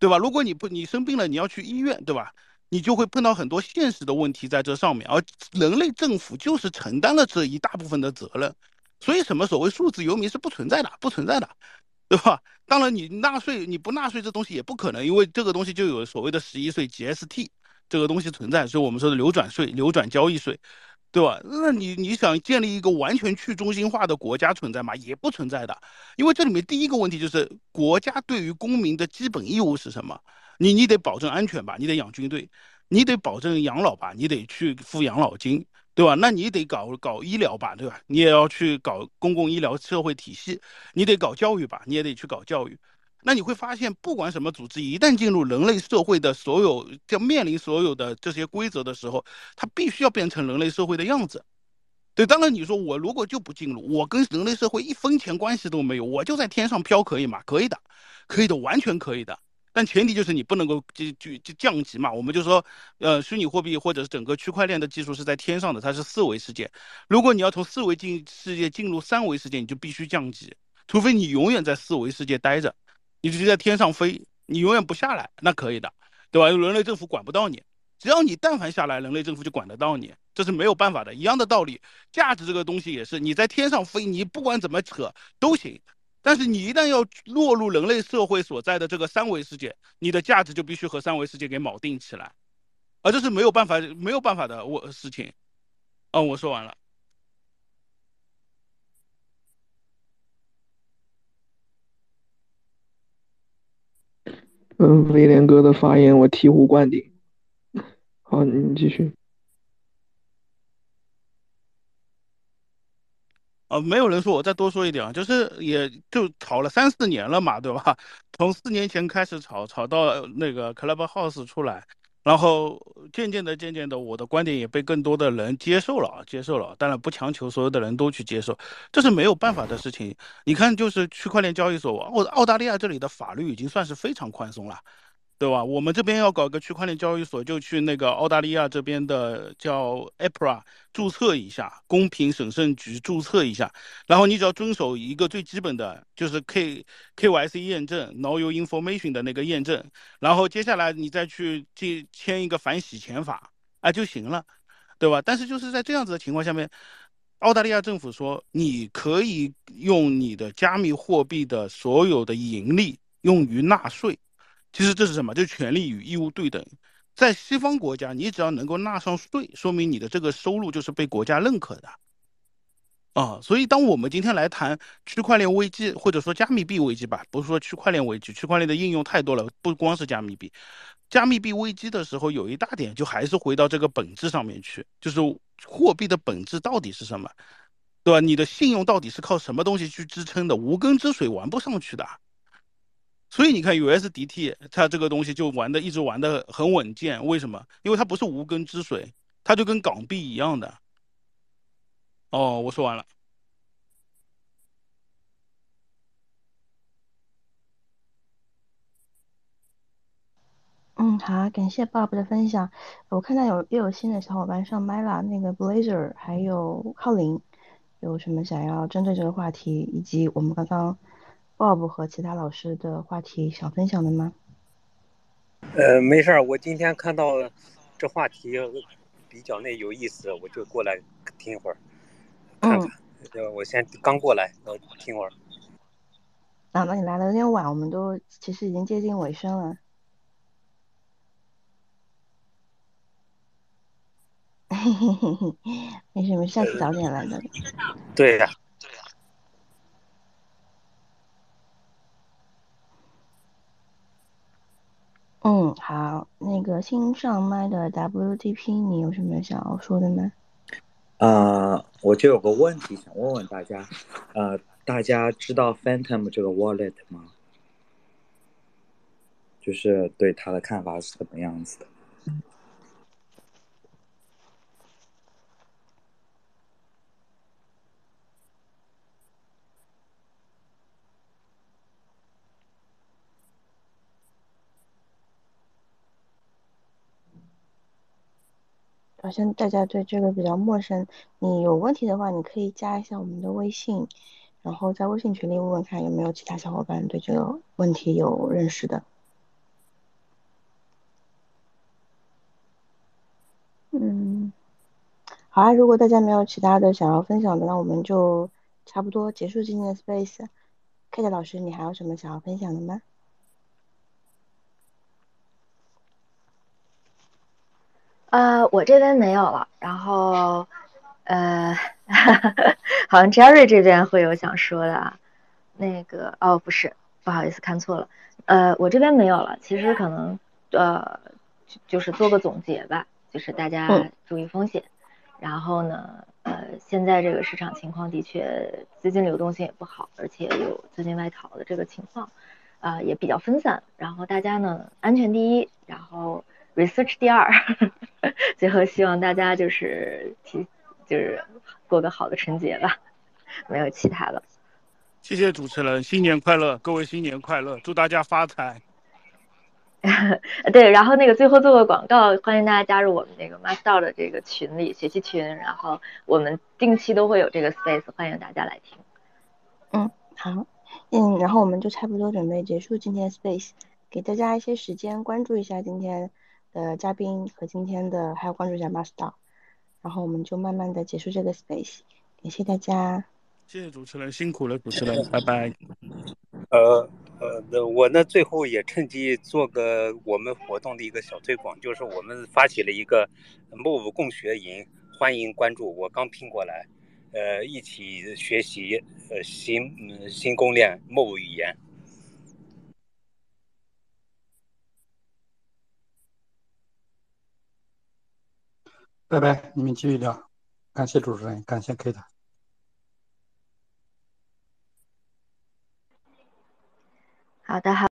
对吧？如果你不你生病了，你要去医院，对吧？你就会碰到很多现实的问题在这上面，而人类政府就是承担了这一大部分的责任。所以什么所谓数字游民是不存在的，不存在的，对吧？当然你纳税你不纳税这东西也不可能，因为这个东西就有所谓的十一税 GST。这个东西存在，所以我们说的流转税、流转交易税，对吧？那你你想建立一个完全去中心化的国家存在吗？也不存在的，因为这里面第一个问题就是国家对于公民的基本义务是什么？你你得保证安全吧，你得养军队，你得保证养老吧，你得去付养老金，对吧？那你得搞搞医疗吧，对吧？你也要去搞公共医疗社会体系，你得搞教育吧，你也得去搞教育。那你会发现，不管什么组织，一旦进入人类社会的所有，就面临所有的这些规则的时候，它必须要变成人类社会的样子。对，当然你说我如果就不进入，我跟人类社会一分钱关系都没有，我就在天上飘，可以吗？可以的，可以的，完全可以的。但前提就是你不能够就就就降级嘛。我们就说，呃，虚拟货币或者是整个区块链的技术是在天上的，它是四维世界。如果你要从四维进世界进入三维世界，你就必须降级，除非你永远在四维世界待着。你直接在天上飞，你永远不下来，那可以的，对吧？人类政府管不到你，只要你但凡下来，人类政府就管得到你，这是没有办法的。一样的道理，价值这个东西也是，你在天上飞，你不管怎么扯都行，但是你一旦要落入人类社会所在的这个三维世界，你的价值就必须和三维世界给锚定起来，而这是没有办法没有办法的我事情。嗯，我说完了。嗯，威廉哥的发言我醍醐灌顶。*laughs* 好，你继续。呃，没有人说，我再多说一点啊，就是也就炒了三四年了嘛，对吧？从四年前开始炒，炒到那个 Clubhouse 出来。然后渐渐的、渐渐的，我的观点也被更多的人接受了，接受了。当然不强求所有的人都去接受，这是没有办法的事情。你看，就是区块链交易所，澳澳大利亚这里的法律已经算是非常宽松了。对吧？我们这边要搞个区块链交易所，就去那个澳大利亚这边的叫 APRA 注册一下，公平审慎局注册一下，然后你只要遵守一个最基本的，就是 K KYC 验证，Know Your Information 的那个验证，然后接下来你再去签签一个反洗钱法，啊就行了，对吧？但是就是在这样子的情况下面，澳大利亚政府说你可以用你的加密货币的所有的盈利用于纳税。其实这是什么？就是权利与义务对等。在西方国家，你只要能够纳上税，说明你的这个收入就是被国家认可的。啊，所以当我们今天来谈区块链危机，或者说加密币危机吧，不是说区块链危机，区块链的应用太多了，不光是加密币。加密币危机的时候，有一大点就还是回到这个本质上面去，就是货币的本质到底是什么，对吧？你的信用到底是靠什么东西去支撑的？无根之水玩不上去的。所以你看，USDT 它这个东西就玩的一直玩的很稳健，为什么？因为它不是无根之水，它就跟港币一样的。哦，我说完了。嗯，好，感谢 Bob 的分享。我看到有又有新的小伙伴上麦了，那个 Blazer 还有浩林，有什么想要针对这个话题以及我们刚刚。Bob 和其他老师的话题想分享的吗？呃，没事儿，我今天看到这话题比较那有意思，我就过来听一会儿，看看。嗯。我先刚过来，我听会儿。啊，那你来的有点晚，我们都其实已经接近尾声了。嘿嘿嘿嘿，没事没事，下次早点来的。对呀。嗯，好，那个新上麦的 WTP，你有什么想要说的吗？啊，我就有个问题想问问大家，呃，大家知道 Phantom 这个 wallet 吗？就是对它的看法是怎么样子的？好像大家对这个比较陌生，你有问题的话，你可以加一下我们的微信，然后在微信群里问问看有没有其他小伙伴对这个问题有认识的。嗯，好啊，如果大家没有其他的想要分享的，那我们就差不多结束今天的 space。Kate 老师，你还有什么想要分享的吗？呃，我这边没有了。然后，呃，*laughs* 好像 Jerry 这边会有想说的啊。那个哦，不是，不好意思，看错了。呃，我这边没有了。其实可能呃，就是做个总结吧，就是大家注意风险。然后呢，呃，现在这个市场情况的确资金流动性也不好，而且有资金外逃的这个情况，啊，也比较分散。然后大家呢，安全第一，然后 research 第二。*laughs* 最后希望大家就是提，就是过个好的春节吧，没有其他的。谢谢主持人，新年快乐，各位新年快乐，祝大家发财。*laughs* 对，然后那个最后做个广告，欢迎大家加入我们那个 Master 的这个群里学习群，然后我们定期都会有这个 space，欢迎大家来听。嗯，好，嗯，然后我们就差不多准备结束今天 space，给大家一些时间关注一下今天的嘉宾和今天的，还有关注一下 Master，然后我们就慢慢的结束这个 space，感谢大家。谢谢主持人，辛苦了，主持人，拜拜。呃呃，那我呢最后也趁机做个我们活动的一个小推广，就是我们发起了一个 Move 共学营，欢迎关注。我刚拼过来，呃，一起学习呃新嗯新攻略 Move 语言。拜拜，你们继续聊。感谢主持人，感谢 K 的。好的，好。